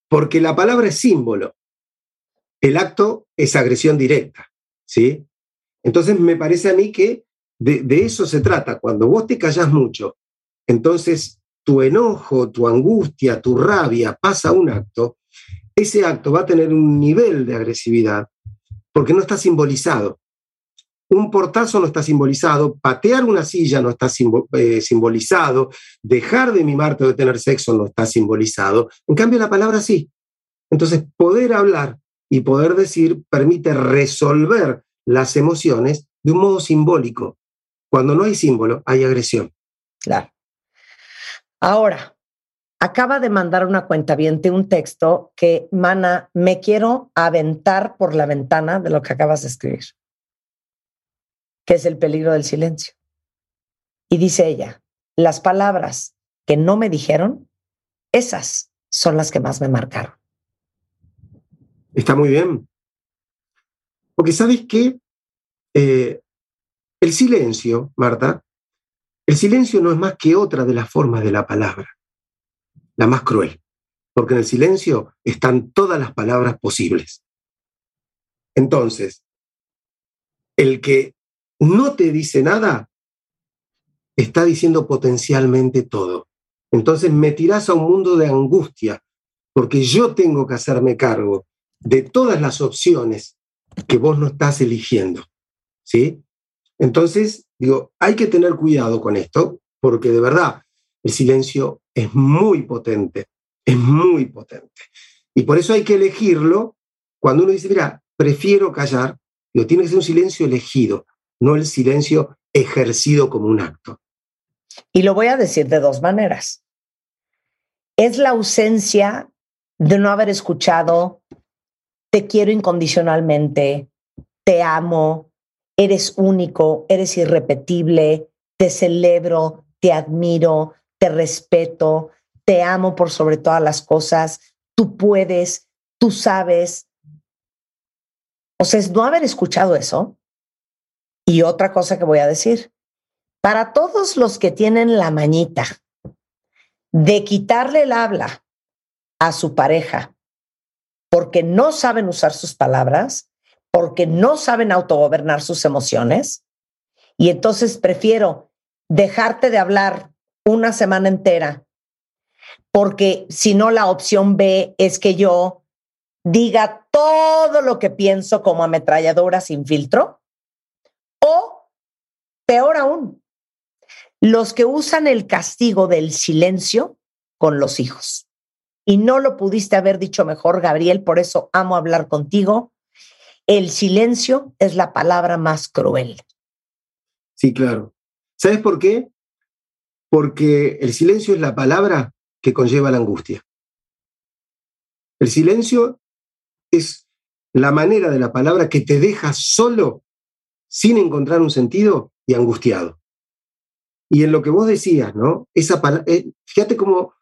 Porque la palabra es símbolo. El acto es agresión directa. ¿Sí? Entonces me parece a mí que de, eso se trata. Cuando vos te callas mucho, entonces tu enojo, tu angustia, tu rabia pasa a un acto, ese acto va a tener un nivel de agresividad porque no está simbolizado. Un portazo no está simbolizado, patear una silla no está eh, simbolizado, dejar de mimarte o de tener sexo no está simbolizado. En cambio, la palabra sí. Entonces, poder hablar y poder decir permite resolver las emociones de un modo simbólico. Cuando no hay símbolo, hay agresión. Claro. Ahora, acaba de mandar una cuenta un texto que, mana, me quiero aventar por la ventana de lo que acabas de escribir, que es el peligro del silencio. Y dice ella, las palabras que no me dijeron, esas son las que más me marcaron. Está muy bien. Porque sabes qué? Eh, el silencio, Marta, el silencio no es más que otra de las formas de la palabra, la más cruel, porque en el silencio están todas las palabras posibles. Entonces, el que no te dice nada, está diciendo potencialmente todo. Entonces me tirás a un mundo de angustia, porque yo tengo que hacerme cargo de todas las opciones que vos no estás eligiendo. ¿Sí? Entonces, digo, hay que tener cuidado con esto, porque de verdad el silencio es muy potente, es muy potente. Y por eso hay que elegirlo cuando uno dice, mira, prefiero callar, digo, tiene que ser un silencio elegido, no el silencio ejercido como un acto. Y lo voy a decir de dos maneras. Es la ausencia de no haber escuchado, te quiero incondicionalmente, te amo, eres único, eres irrepetible, te celebro, te admiro, te respeto, te amo por sobre todas las cosas, tú puedes, tú sabes. O sea, es no haber escuchado eso. Y otra cosa que voy a decir, Para todos los que tienen la mañita de quitarle el habla a su pareja porque no saben usar sus palabras, porque no saben autogobernar sus emociones, y entonces prefiero dejarte de hablar una semana entera, porque si no la opción B es que yo diga todo lo que pienso como ametralladora sin filtro, o peor aún, los que usan el castigo del silencio con los hijos. Y no lo pudiste haber dicho mejor, Gabriel, por eso amo hablar contigo. El silencio es la palabra más cruel. Sí, claro. ¿Sabes por qué? Porque el silencio es la palabra que conlleva la angustia. El silencio es la manera de la palabra que te deja solo, sin encontrar un sentido y angustiado. Y en lo que vos decías, ¿no? Esa eh, fíjate cómo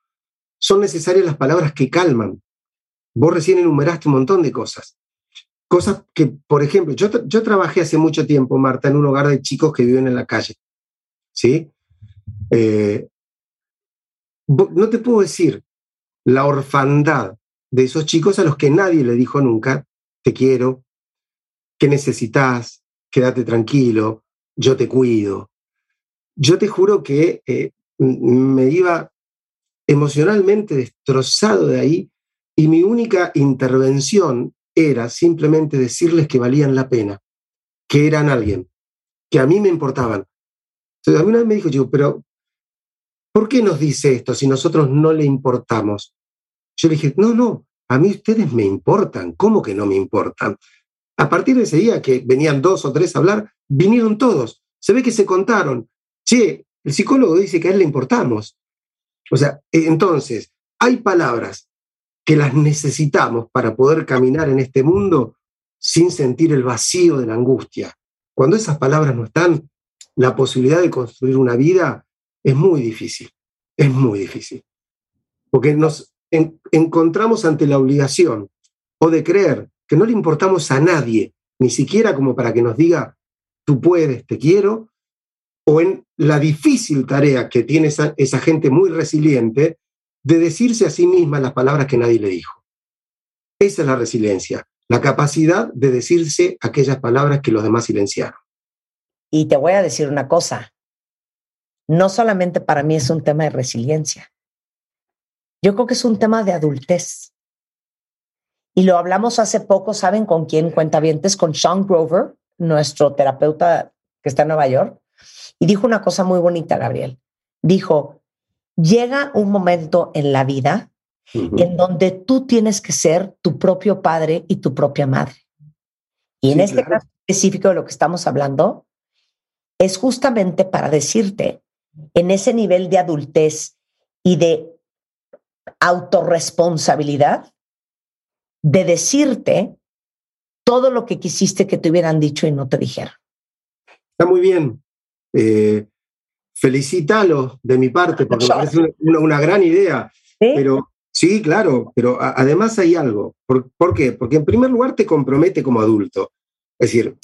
son necesarias las palabras que calman. Vos recién enumeraste un montón de cosas. Cosas que, por ejemplo, yo, yo trabajé hace mucho tiempo, Marta, en un hogar de chicos que viven en la calle. ¿Sí? Eh, no te puedo decir la orfandad de esos chicos a los que nadie le dijo nunca, te quiero, que necesitas, quédate tranquilo, yo te cuido. Yo te juro que eh, me iba emocionalmente destrozado de ahí y mi única intervención era simplemente decirles que valían la pena, que eran alguien, que a mí me importaban. Entonces, a mí una vez me dijo, yo, pero ¿por qué nos dice esto si nosotros no le importamos? Yo le dije, no, no, a mí ustedes me importan, ¿cómo que no me importan? A partir de ese día que venían dos o tres a hablar, vinieron todos. Se ve que se contaron. Che, el psicólogo dice que a él le importamos. O sea, e, entonces, hay palabras que las necesitamos para poder caminar en este mundo sin sentir el vacío de la angustia. Cuando esas palabras no están, la posibilidad de construir una vida es muy difícil, es muy difícil. Porque nos encontramos ante la obligación o de creer que no le importamos a nadie, ni siquiera como para que nos diga, tú puedes, te quiero, o en la difícil tarea que tiene esa, esa gente muy resiliente de decirse a sí misma las palabras que nadie le dijo. Esa es la resiliencia, la capacidad de decirse aquellas palabras que los demás silenciaron. Y te voy a decir una cosa, no solamente para mí es un tema de resiliencia, yo creo que es un tema de adultez. Y lo hablamos hace poco, ¿saben con quién cuenta vientes? Con Sean Grover, nuestro terapeuta que está en Nueva York. Y dijo una cosa muy bonita, Gabriel. Dijo, llega un momento en la vida en donde tú tienes que ser tu propio padre y tu propia madre. Y en este caso específico de lo que estamos hablando, es justamente para decirte, en ese nivel de adultez y de autorresponsabilidad, de decirte todo lo que quisiste que te hubieran dicho y no te dijeron. Está muy bien. Eh, felicítalo de mi parte, porque me parece una, gran idea. Pero sí, claro, pero además hay algo. ¿Por, qué? Porque en primer lugar te compromete como adulto. Es decir,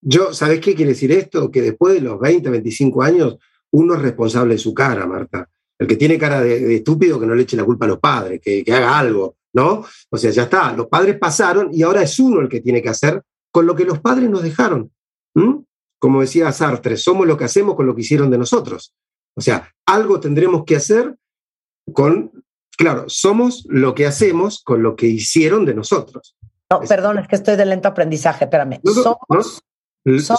yo, ¿sabes qué quiere decir esto? Que después de los 20, 25 años, uno es responsable de su cara, Marta. El que tiene cara de, estúpido, que no le eche la culpa a los padres, que, haga algo, ¿no? O sea, ya está, los padres pasaron y ahora es uno el que tiene que hacer con lo que los padres nos dejaron como decía Sartre, somos lo que hacemos con lo que hicieron de nosotros. O sea, algo tendremos que hacer con, claro, somos lo que hacemos con lo que hicieron de nosotros. No, perdón, es que estoy de lento aprendizaje, espérame.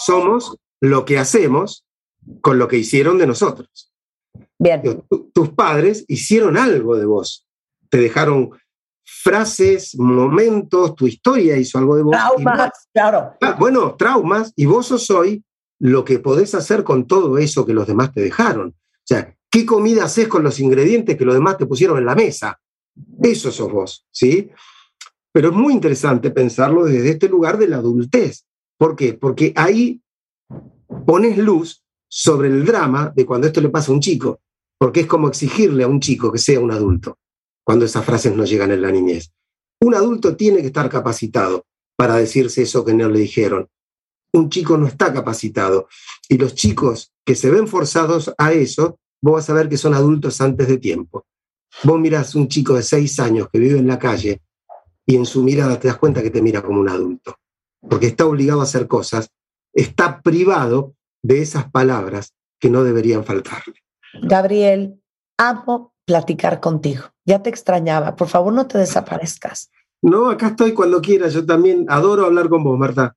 somos, lo que hacemos con lo que hicieron de nosotros. Bien. tus padres hicieron algo de vos. Te dejaron frases, momentos, tu historia hizo algo de vos. Traumas, claro. Ah, bueno, traumas, y vos sos hoy lo que podés hacer con todo eso que los demás te dejaron. O sea, ¿qué comida haces con los ingredientes que los demás te pusieron en la mesa? Eso sos vos, ¿sí? Pero es muy interesante pensarlo desde este lugar de la adultez. ¿Por qué? Porque ahí pones luz sobre el drama de cuando esto le pasa a un chico, porque es como exigirle a un chico que sea un adulto, cuando esas frases no llegan en la niñez. Un adulto tiene que estar capacitado para decirse eso que no le dijeron un chico no está capacitado. Y los chicos que se ven forzados a eso, vos vas a ver que son adultos antes de tiempo. Vos mirás un chico de seis años que vive en la calle y en su mirada te das cuenta que te mira como un adulto, porque está obligado a hacer cosas, está privado de esas palabras que no deberían faltarle. Gabriel, amo platicar contigo. Ya te extrañaba. Por favor, no te desaparezcas. No, acá estoy cuando quieras. Yo también adoro hablar con vos, Marta.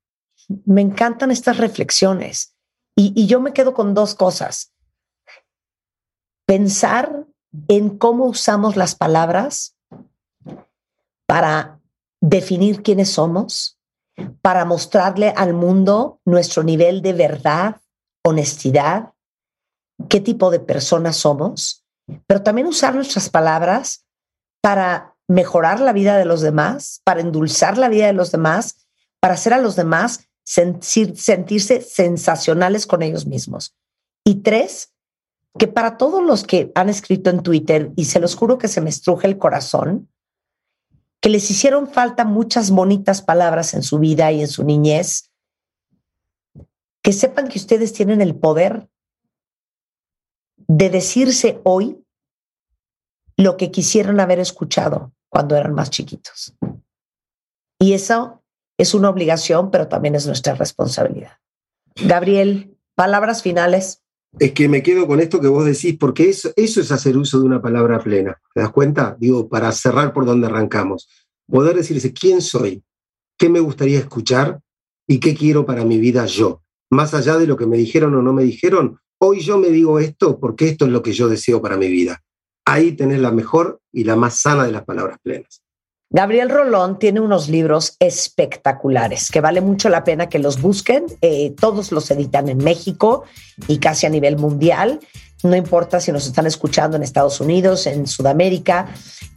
Me encantan estas reflexiones. Y, yo me quedo con dos cosas. Pensar en cómo usamos las palabras para definir quiénes somos, para mostrarle al mundo nuestro nivel de verdad, honestidad, qué tipo de personas somos, pero también usar nuestras palabras para mejorar la vida de los demás, para endulzar la vida de los demás, para hacer a los demás sentirse sensacionales con ellos mismos. Y tres, que para todos los que han escrito en Twitter, y se los juro que se me estruje el corazón, que les hicieron falta muchas bonitas palabras en su vida y en su niñez, que sepan que ustedes tienen el poder de decirse hoy lo que quisieron haber escuchado cuando eran más chiquitos. Y eso es una obligación, pero también es nuestra responsabilidad. Gabriel, palabras finales. Es que me quedo con esto que vos decís, porque eso, eso es hacer uso de una palabra plena. ¿Te das cuenta? Digo, para cerrar por donde arrancamos. Poder decirse quién soy, qué me gustaría escuchar y qué quiero para mi vida yo. Más allá de lo que me dijeron o no me dijeron, hoy yo me digo esto porque esto es lo que yo deseo para mi vida. Ahí tenés la mejor y la más sana de las palabras plenas. Gabriel Rolón tiene unos libros espectaculares que vale mucho la pena que los busquen. Eh, todos los editan en México y casi a nivel mundial. No importa si nos están escuchando en Estados Unidos, en Sudamérica.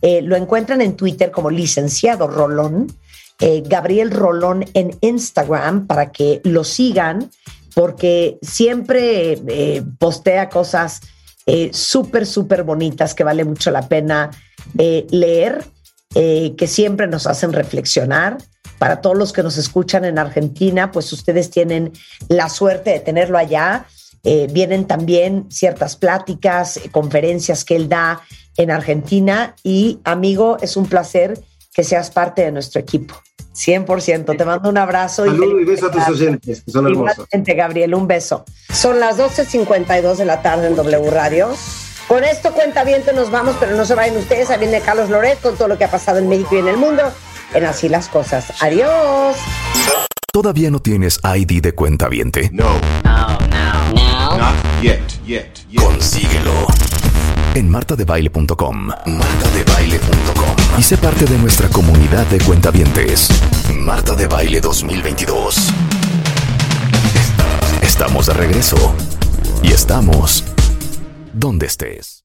Eh, lo encuentran en Twitter como licenciado Rolón. Eh, Gabriel Rolón en Instagram para que lo sigan porque siempre postea cosas súper, súper bonitas que vale mucho la pena leer eh, que siempre nos hacen reflexionar. Para todos los que nos escuchan en Argentina, pues ustedes tienen la suerte de tenerlo allá. Eh, vienen también ciertas pláticas, eh, conferencias que él da en Argentina y amigo, es un placer que seas parte de nuestro equipo. 100%. Te mando un abrazo. Saludos y, y beso a tus oyentes, que son hermosos. Gabriel, un beso. Son las 12.52 de la tarde en W Radio. Con esto, cuenta bien, nos vamos, pero no se vayan ustedes. Ahí viene Carlos Loret con todo lo que ha pasado en México y en el mundo. En Así las Cosas. Adiós. ¿Todavía no tienes ID de cuenta viente? No. No, no, no. Not yet, yet, yet. Consíguelo. En martadebaile.com. Martadebaile.com. Y sé parte de nuestra comunidad de cuentavientes. Marta de Baile 2022. Estamos de regreso. Y estamos donde estés.